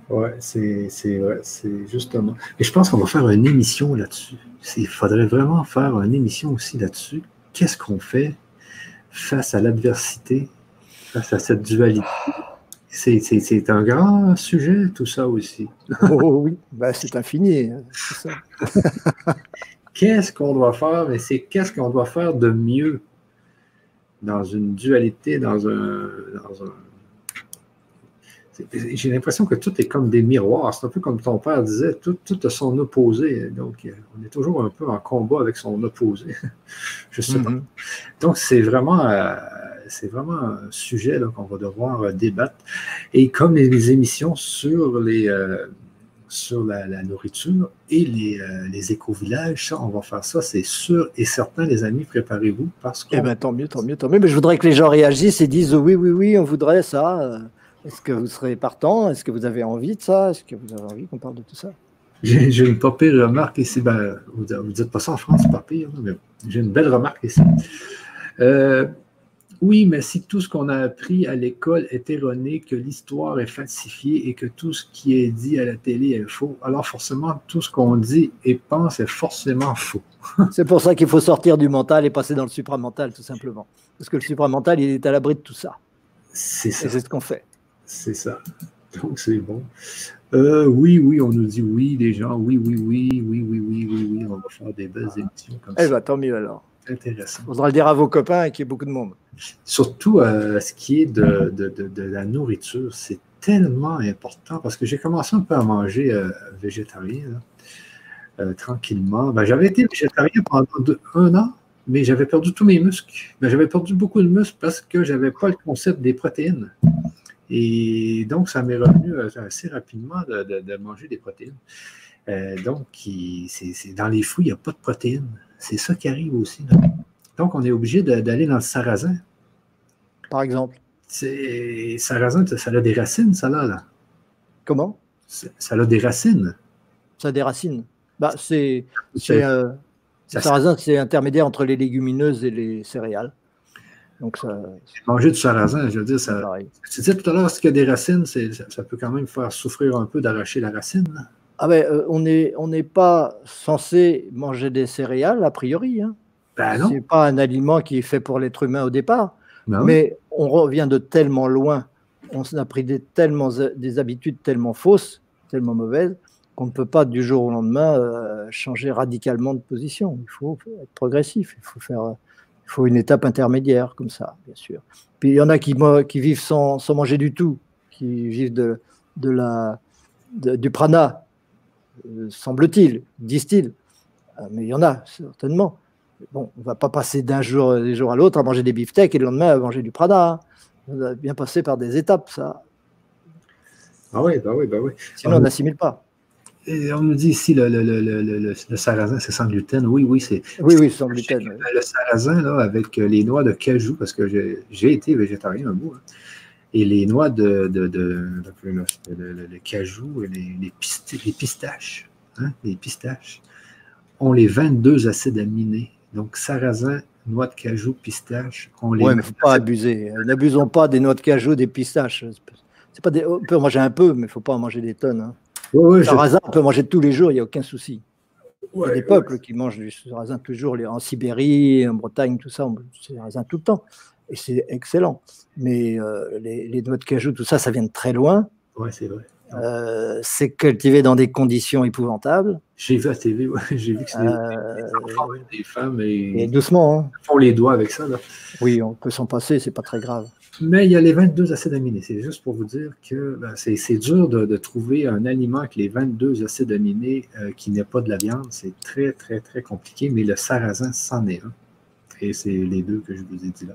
S1: Ouais, c'est justement. Et je pense qu'on va faire une émission là-dessus. Il faudrait vraiment faire une émission aussi là-dessus. Qu'est-ce qu'on fait face à l'adversité, face à cette dualité? C'est un grand sujet, tout ça aussi. *laughs*
S2: oh oui, bah, c'est infini. Hein, *laughs*
S1: qu'est-ce qu'on doit faire? Mais c'est qu'est-ce qu'on doit faire de mieux? Dans une dualité, dans un. J'ai l'impression que tout est comme des miroirs. C'est un peu comme ton père disait, tout, tout a son opposé. Donc, on est toujours un peu en combat avec son opposé. *laughs* Je sais pas. Mm-hmm. Donc, c'est vraiment, euh, c'est vraiment un sujet qu'on va devoir euh, débattre. Et comme les, émissions sur les, euh, sur la, nourriture et les, euh, les éco-villages. Ça, on va faire ça, c'est sûr et certain, les amis, préparez-vous parce que.
S2: Eh bien, tant mieux, tant mieux, tant mieux. Mais je voudrais que les gens réagissent et disent oui, oui, oui, on voudrait ça. Est-ce que vous serez partant Est-ce que vous avez envie de ça? Est-ce que vous avez envie qu'on parle de tout ça?
S1: J'ai une pas pire remarque ici. Ben, vous ne dites pas ça en France, pas pire, mais j'ai une belle remarque ici. Euh, oui, mais si tout ce qu'on a appris à l'école est erroné, que l'histoire est falsifiée et que tout ce qui est dit à la télé est faux, alors forcément, tout ce qu'on dit et pense est forcément faux. *laughs*
S2: C'est pour ça qu'il faut sortir du mental et passer dans le supramental, tout simplement. Parce que le supramental, il est à l'abri de tout ça.
S1: C'est ça.
S2: c'est ce qu'on fait.
S1: C'est ça. Donc, c'est bon. Euh, oui, oui, on nous dit oui, les gens. Oui, oui, oui, oui, oui, oui, oui, oui. On va faire des belles émissions comme
S2: eh
S1: ça. Eh
S2: bien, tant mieux alors.
S1: Intéressant.
S2: On faudra le dire à vos copains qu'il y ait beaucoup de monde.
S1: Surtout euh, ce qui est de, la nourriture, c'est tellement important parce que j'ai commencé un peu à manger euh, végétarien euh, tranquillement. Ben, j'avais été végétarien pendant un an, mais j'avais perdu tous mes muscles. Ben, j'avais perdu beaucoup de muscles parce que je n'avais pas le concept des protéines. Et donc, ça m'est revenu assez rapidement de, manger des protéines. donc, c'est, dans les fruits, il n'y a pas de protéines. C'est ça qui arrive aussi. Donc, on est obligé d'aller dans le sarrasin.
S2: Par exemple.
S1: Sarrasin, ça a des racines, ça là.
S2: Comment?
S1: Ça a des racines.
S2: Ça a des racines. Bah, c'est. Euh, sarrasin, c'est intermédiaire entre les légumineuses et les céréales. Donc ça.
S1: Manger du sarrasin, je veux dire, ça. Tu disais tout à l'heure, qu'il y a des racines, ça, ça, peut quand même faire souffrir un peu d'arracher la racine.
S2: Ah ben, euh, on n'est on pas censé manger des céréales, a priori. Hein.
S1: Ben
S2: Ce n'est pas un aliment qui est fait pour l'être humain au départ. Ben Mais on revient de tellement loin, on a pris des, tellement, des habitudes tellement fausses, tellement mauvaises, qu'on ne peut pas du jour au lendemain euh, changer radicalement de position. Il faut être progressif, il faut, faire, il faut une étape intermédiaire comme ça, bien sûr. Puis il y en a qui, qui vivent sans, sans manger du tout, qui vivent de, de la, du prana, euh, semble-t-il, disent-ils. Euh, mais il y en a, certainement. Bon, on ne va pas passer d'un jour, des jours à l'autre à manger des beefsteaks et le lendemain à manger du Prada. Hein. On va bien passer par des étapes, ça.
S1: Ah oui, bah oui, bah oui.
S2: Sinon, on n'assimile pas.
S1: Et on nous dit ici le, le, le, le sarrasin, c'est sans gluten. Oui, oui, c'est.
S2: Oui, oui, sans gluten.
S1: Le sarrasin, là, avec les noix de cajou, parce que j'ai été végétarien un bout. Hein. Et les noix de, de, de, le, cajou et les, les, pistaches, hein, les pistaches, ont les 22 acides aminés. Donc, sarrasin, noix de cajou, pistache,
S2: ont les. Oui, mais il ne faut pas abuser. N'abusons pas des noix de cajou, des pistaches. C'est pas des... On peut en manger un peu, mais il ne faut pas en manger des tonnes. Hein. sarrasin, on peut manger tous les jours, il n'y a aucun souci. il y a des peuples qui mangent du sarrasin toujours, en Sibérie, en Bretagne, tout ça, on mange du sarrasin tout le temps et c'est excellent. Mais euh, les, noix de cajou, tout ça, ça vient de très loin.
S1: Ouais, c'est vrai.
S2: Euh, c'est cultivé dans des conditions épouvantables.
S1: J'ai vu à TV, *laughs* j'ai vu que c'est des, euh, femmes et,
S2: et doucement. Hein.
S1: font les doigts avec ça. Là.
S2: Oui, on peut s'en passer, c'est pas très grave.
S1: Mais il y a les 22 acides aminés. C'est juste pour vous dire que ben, c'est dur de, trouver un aliment avec les 22 acides aminés qui n'est pas de la viande. C'est très, très, très compliqué, mais le sarrasin, c'en est un. Et c'est les deux que je vous ai dit là.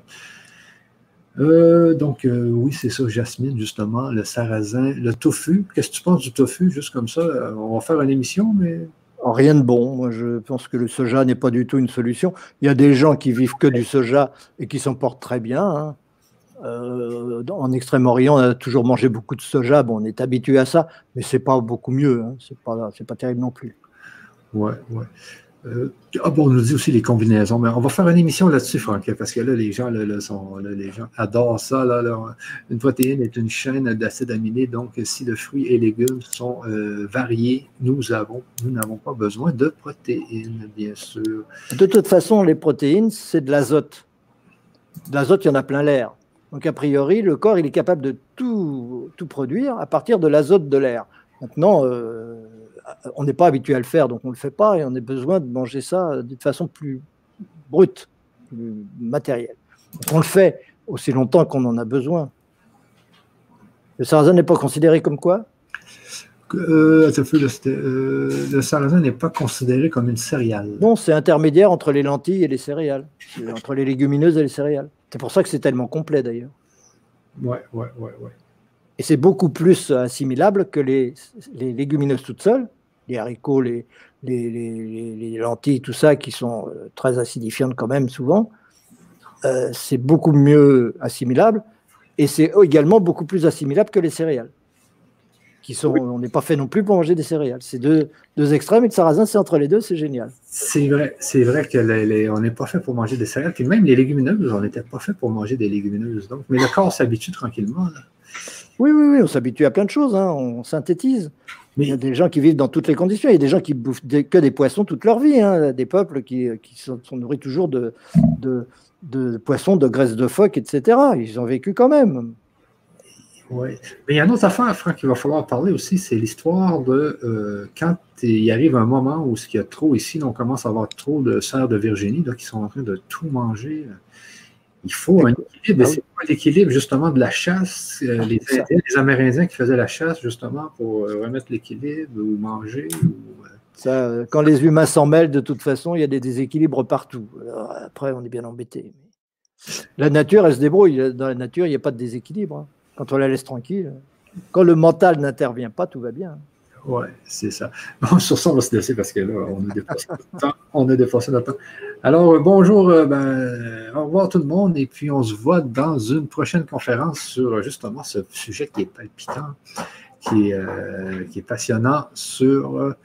S1: Euh, donc, euh, oui, c'est ça, Jasmine, justement, le sarrasin, le tofu. Qu'est-ce que tu penses du tofu, juste comme ça? Euh, on va faire une émission, mais.
S2: Oh, rien de bon. Moi, je pense que le soja n'est pas du tout une solution. Il y a des gens qui vivent que du soja et qui s'en portent très bien. Hein. en Extrême-Orient, on a toujours mangé beaucoup de soja. Bon, on est habitué à ça, mais c'est pas beaucoup mieux. Hein. C'est pas, pas terrible non plus.
S1: Ouais, ouais. Euh, ah bon, on nous dit aussi les combinaisons, mais on va faire une émission là-dessus, Franck, parce que là, les gens, les gens adorent ça. Une protéine est une chaîne d'acides aminés, donc si le fruit et légumes sont euh, variés, nous avons, nous n'avons pas besoin de protéines, bien sûr.
S2: De toute façon, les protéines, c'est de l'azote. De l'azote, il y en a plein l'air. Donc, a priori, le corps, il est capable de tout, tout produire à partir de l'azote de l'air. Maintenant, euh, on n'est pas habitué à le faire, donc on ne le fait pas et on a besoin de manger ça de façon plus brute, plus matérielle. on le fait aussi longtemps qu'on en a besoin. Le sarrasin n'est pas considéré comme quoi?
S1: Euh, euh, le, sarrasin n'est pas considéré comme une céréale.
S2: Non, c'est intermédiaire entre les lentilles et les céréales, entre les légumineuses et les céréales. C'est pour ça que c'est tellement complet d'ailleurs.
S1: Ouais, ouais, ouais, ouais.
S2: Et c'est beaucoup plus assimilable que les, les légumineuses toutes seules, les haricots, les, les, lentilles, tout ça, qui sont euh, très acidifiantes quand même souvent, euh, c'est beaucoup mieux assimilable. Et c'est également beaucoup plus assimilable que les céréales. Qui sont, On n'est pas fait non plus pour manger des céréales. C'est deux, deux extrêmes et le sarrasin, c'est entre les deux, c'est génial.
S1: C'est vrai, c'est vrai qu'on n'est pas fait pour manger des céréales. Puis même les légumineuses, on n'était pas fait pour manger des légumineuses. Donc, mais le corps s'habitue tranquillement.
S2: Oui, oui, oui, on s'habitue à plein de choses, hein. on synthétise. Mais il y a des gens qui vivent dans toutes les conditions. Il y a des gens qui bouffent que des poissons toute leur vie. Hein. Des peuples qui, sont, nourris toujours de, poissons, de graisse de phoque, etc. Ils ont vécu quand même.
S1: Oui. Mais il y a une autre affaire, Franck, qu'il va falloir parler aussi, c'est l'histoire de euh, quand il arrive un moment où ce qu'il y a trop ici, on commence à avoir trop de sœurs de Virginie qui sont en train de tout manger. Il faut un équilibre. Ah c'est pas l'équilibre justement de la chasse. Euh, les, les, Amérindiens qui faisaient la chasse justement pour euh, remettre l'équilibre ou manger. Euh,
S2: Ça, quand les humains s'en mêlent, de toute façon, il y a des déséquilibres partout. après, on est bien embêté. La nature, elle se débrouille. Dans la nature, il n'y a pas de déséquilibre. Hein. Quand on la laisse tranquille. Quand le mental n'intervient pas, tout va bien.
S1: Oui, c'est ça. *laughs* Bon, sur ça, on va se laisser parce que là, on a dépassé notre temps. On a dépassé notre temps. Alors, euh, bonjour, euh, ben, au revoir tout le monde, et puis on se voit dans une prochaine conférence sur euh, justement ce sujet qui est palpitant, qui est, qui est passionnant sur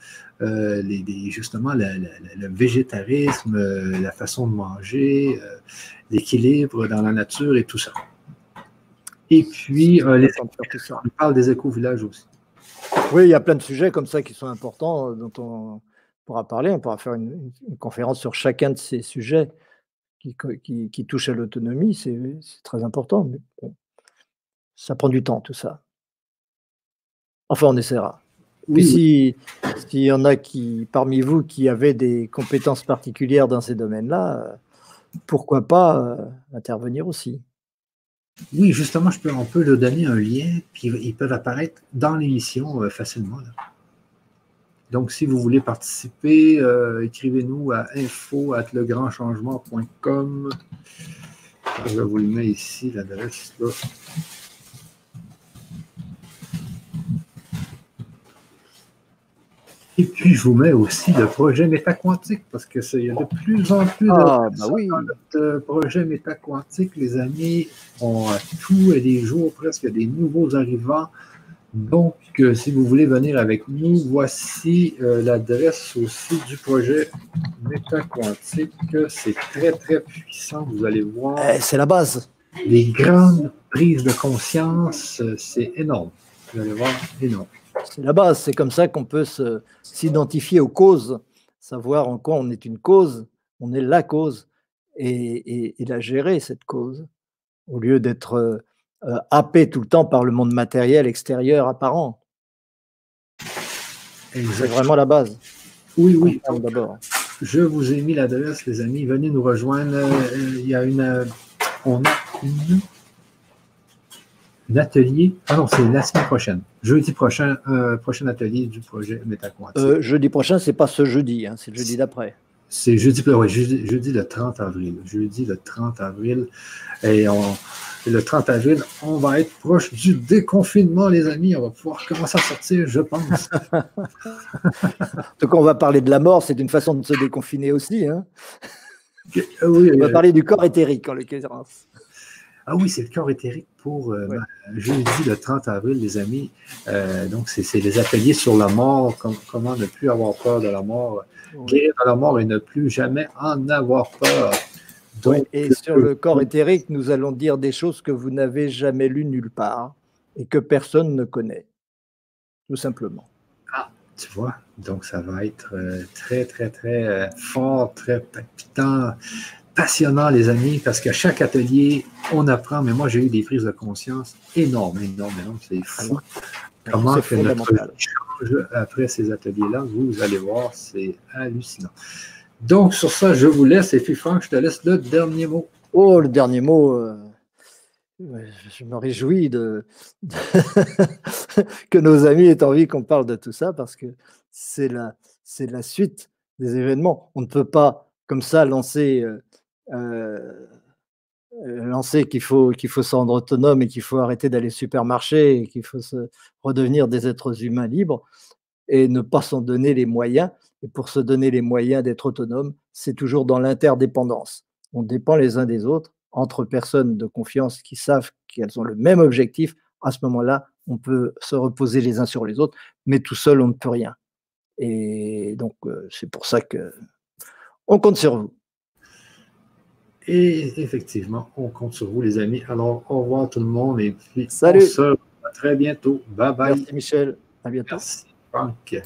S1: les, justement le végétarisme, la façon de manger, l'équilibre dans la nature et tout ça. Et puis, les, on parle des éco-villages aussi.
S2: Oui, il y a plein de sujets comme ça qui sont importants euh, dont on pourra parler. On pourra faire une, conférence sur chacun de ces sujets qui, qui, touchent à l'autonomie. C'est très important. Mais ça prend du temps, tout ça. Enfin, on essaiera. Puis s'il y en a qui, parmi vous qui avaient des compétences particulières dans ces domaines-là, euh, pourquoi pas euh, intervenir aussi?
S1: Oui, justement, on peut leur donner un lien, puis ils peuvent apparaître dans l'émission euh, facilement. Donc, si vous voulez participer, euh, écrivez-nous à info.legrandchangement.com. Je vous le mets ici, l'adresse. Et puis, je vous mets aussi le projet métaquantique, parce que il y a de plus en plus
S2: Ah,
S1: de
S2: bah oui.
S1: dans notre projet métaquantique, les amis. On a tous les jours presque des nouveaux arrivants. Donc, euh, si vous voulez venir avec nous, voici euh, l'adresse aussi du projet métaquantique. C'est très, très puissant. Vous allez voir
S2: Eh, C'est la base.
S1: des grandes prises de conscience. euh, C'est énorme. Vous allez voir, énorme.
S2: C'est la base. C'est comme ça qu'on peut s'identifier aux causes, savoir en quoi on est une cause, on est la cause, et, et- et la gérer, cette cause, au lieu d'être euh, euh, happé tout le temps par le monde matériel extérieur apparent. C'est vraiment la base.
S1: Oui, oui.
S2: D'abord.
S1: Je vous ai mis l'adresse, les amis. Venez nous rejoindre. Euh, Il y a une. on a une. Un atelier. Ah non, c'est la semaine prochaine. Jeudi prochain, euh, prochain atelier du projet Métaquantique.
S2: Euh, jeudi prochain, c'est pas ce jeudi, hein, c'est le jeudi d'après.
S1: C'est jeudi, ouais, jeudi, jeudi le 30 avril. Jeudi le 30 avril. Et on, le 30 avril, on va être proche du déconfinement, les amis. On va pouvoir commencer à sortir, je pense.
S2: Donc on va parler de la mort, c'est une façon de se déconfiner aussi. hein.
S1: Oui,
S2: On va
S1: euh,
S2: parler du corps éthérique en l'occurrence.
S1: Ah oui, c'est le corps éthérique pour euh,
S2: Ouais.
S1: jeudi le 30 avril, les amis. Euh, donc, c'est les ateliers sur la mort, com- comment ne plus avoir peur de la mort, guérir de la mort et ne plus jamais en avoir peur. Donc,
S2: Et sur le corps éthérique, nous allons dire des choses que vous n'avez jamais lues nulle part et que personne ne connaît. Tout simplement.
S1: tu vois, donc ça va être euh, très, très, très euh, fort, très palpitant, passionnant, les amis, parce qu'à chaque atelier, on apprend, mais moi, j'ai eu des prises de conscience énormes, énormes, énormes, c'est fou. Comment
S2: C'est
S1: que notre change après ces ateliers-là, vous allez voir, c'est hallucinant. Donc, sur ça, je vous laisse, et puis Franck, je te laisse le dernier mot.
S2: Oh, le dernier mot. euh, Je me réjouis de, de- *laughs* que nos amis aient envie qu'on parle de tout ça parce que c'est la, c'est la suite des événements. On ne peut pas, comme ça, lancer, euh, lancer qu'il faut, qu'il faut se rendre autonome et qu'il faut arrêter d'aller supermarché et qu'il faut se redevenir des êtres humains libres et ne pas s'en donner les moyens. Et pour se donner les moyens d'être autonome, c'est toujours dans l'interdépendance. On dépend les uns des autres entre personnes de confiance qui savent qu'elles ont le même objectif. À ce moment-là, on peut se reposer les uns sur les autres, mais tout seul, on ne peut rien. Et donc, euh, c'est pour ça que on compte sur vous.
S1: Et effectivement, on compte sur vous, les amis. Alors, au revoir tout le monde, et puis
S2: Salut.
S1: on se revoit très bientôt. Bye bye.
S2: Merci Michel. À bientôt.
S1: Merci, Franck.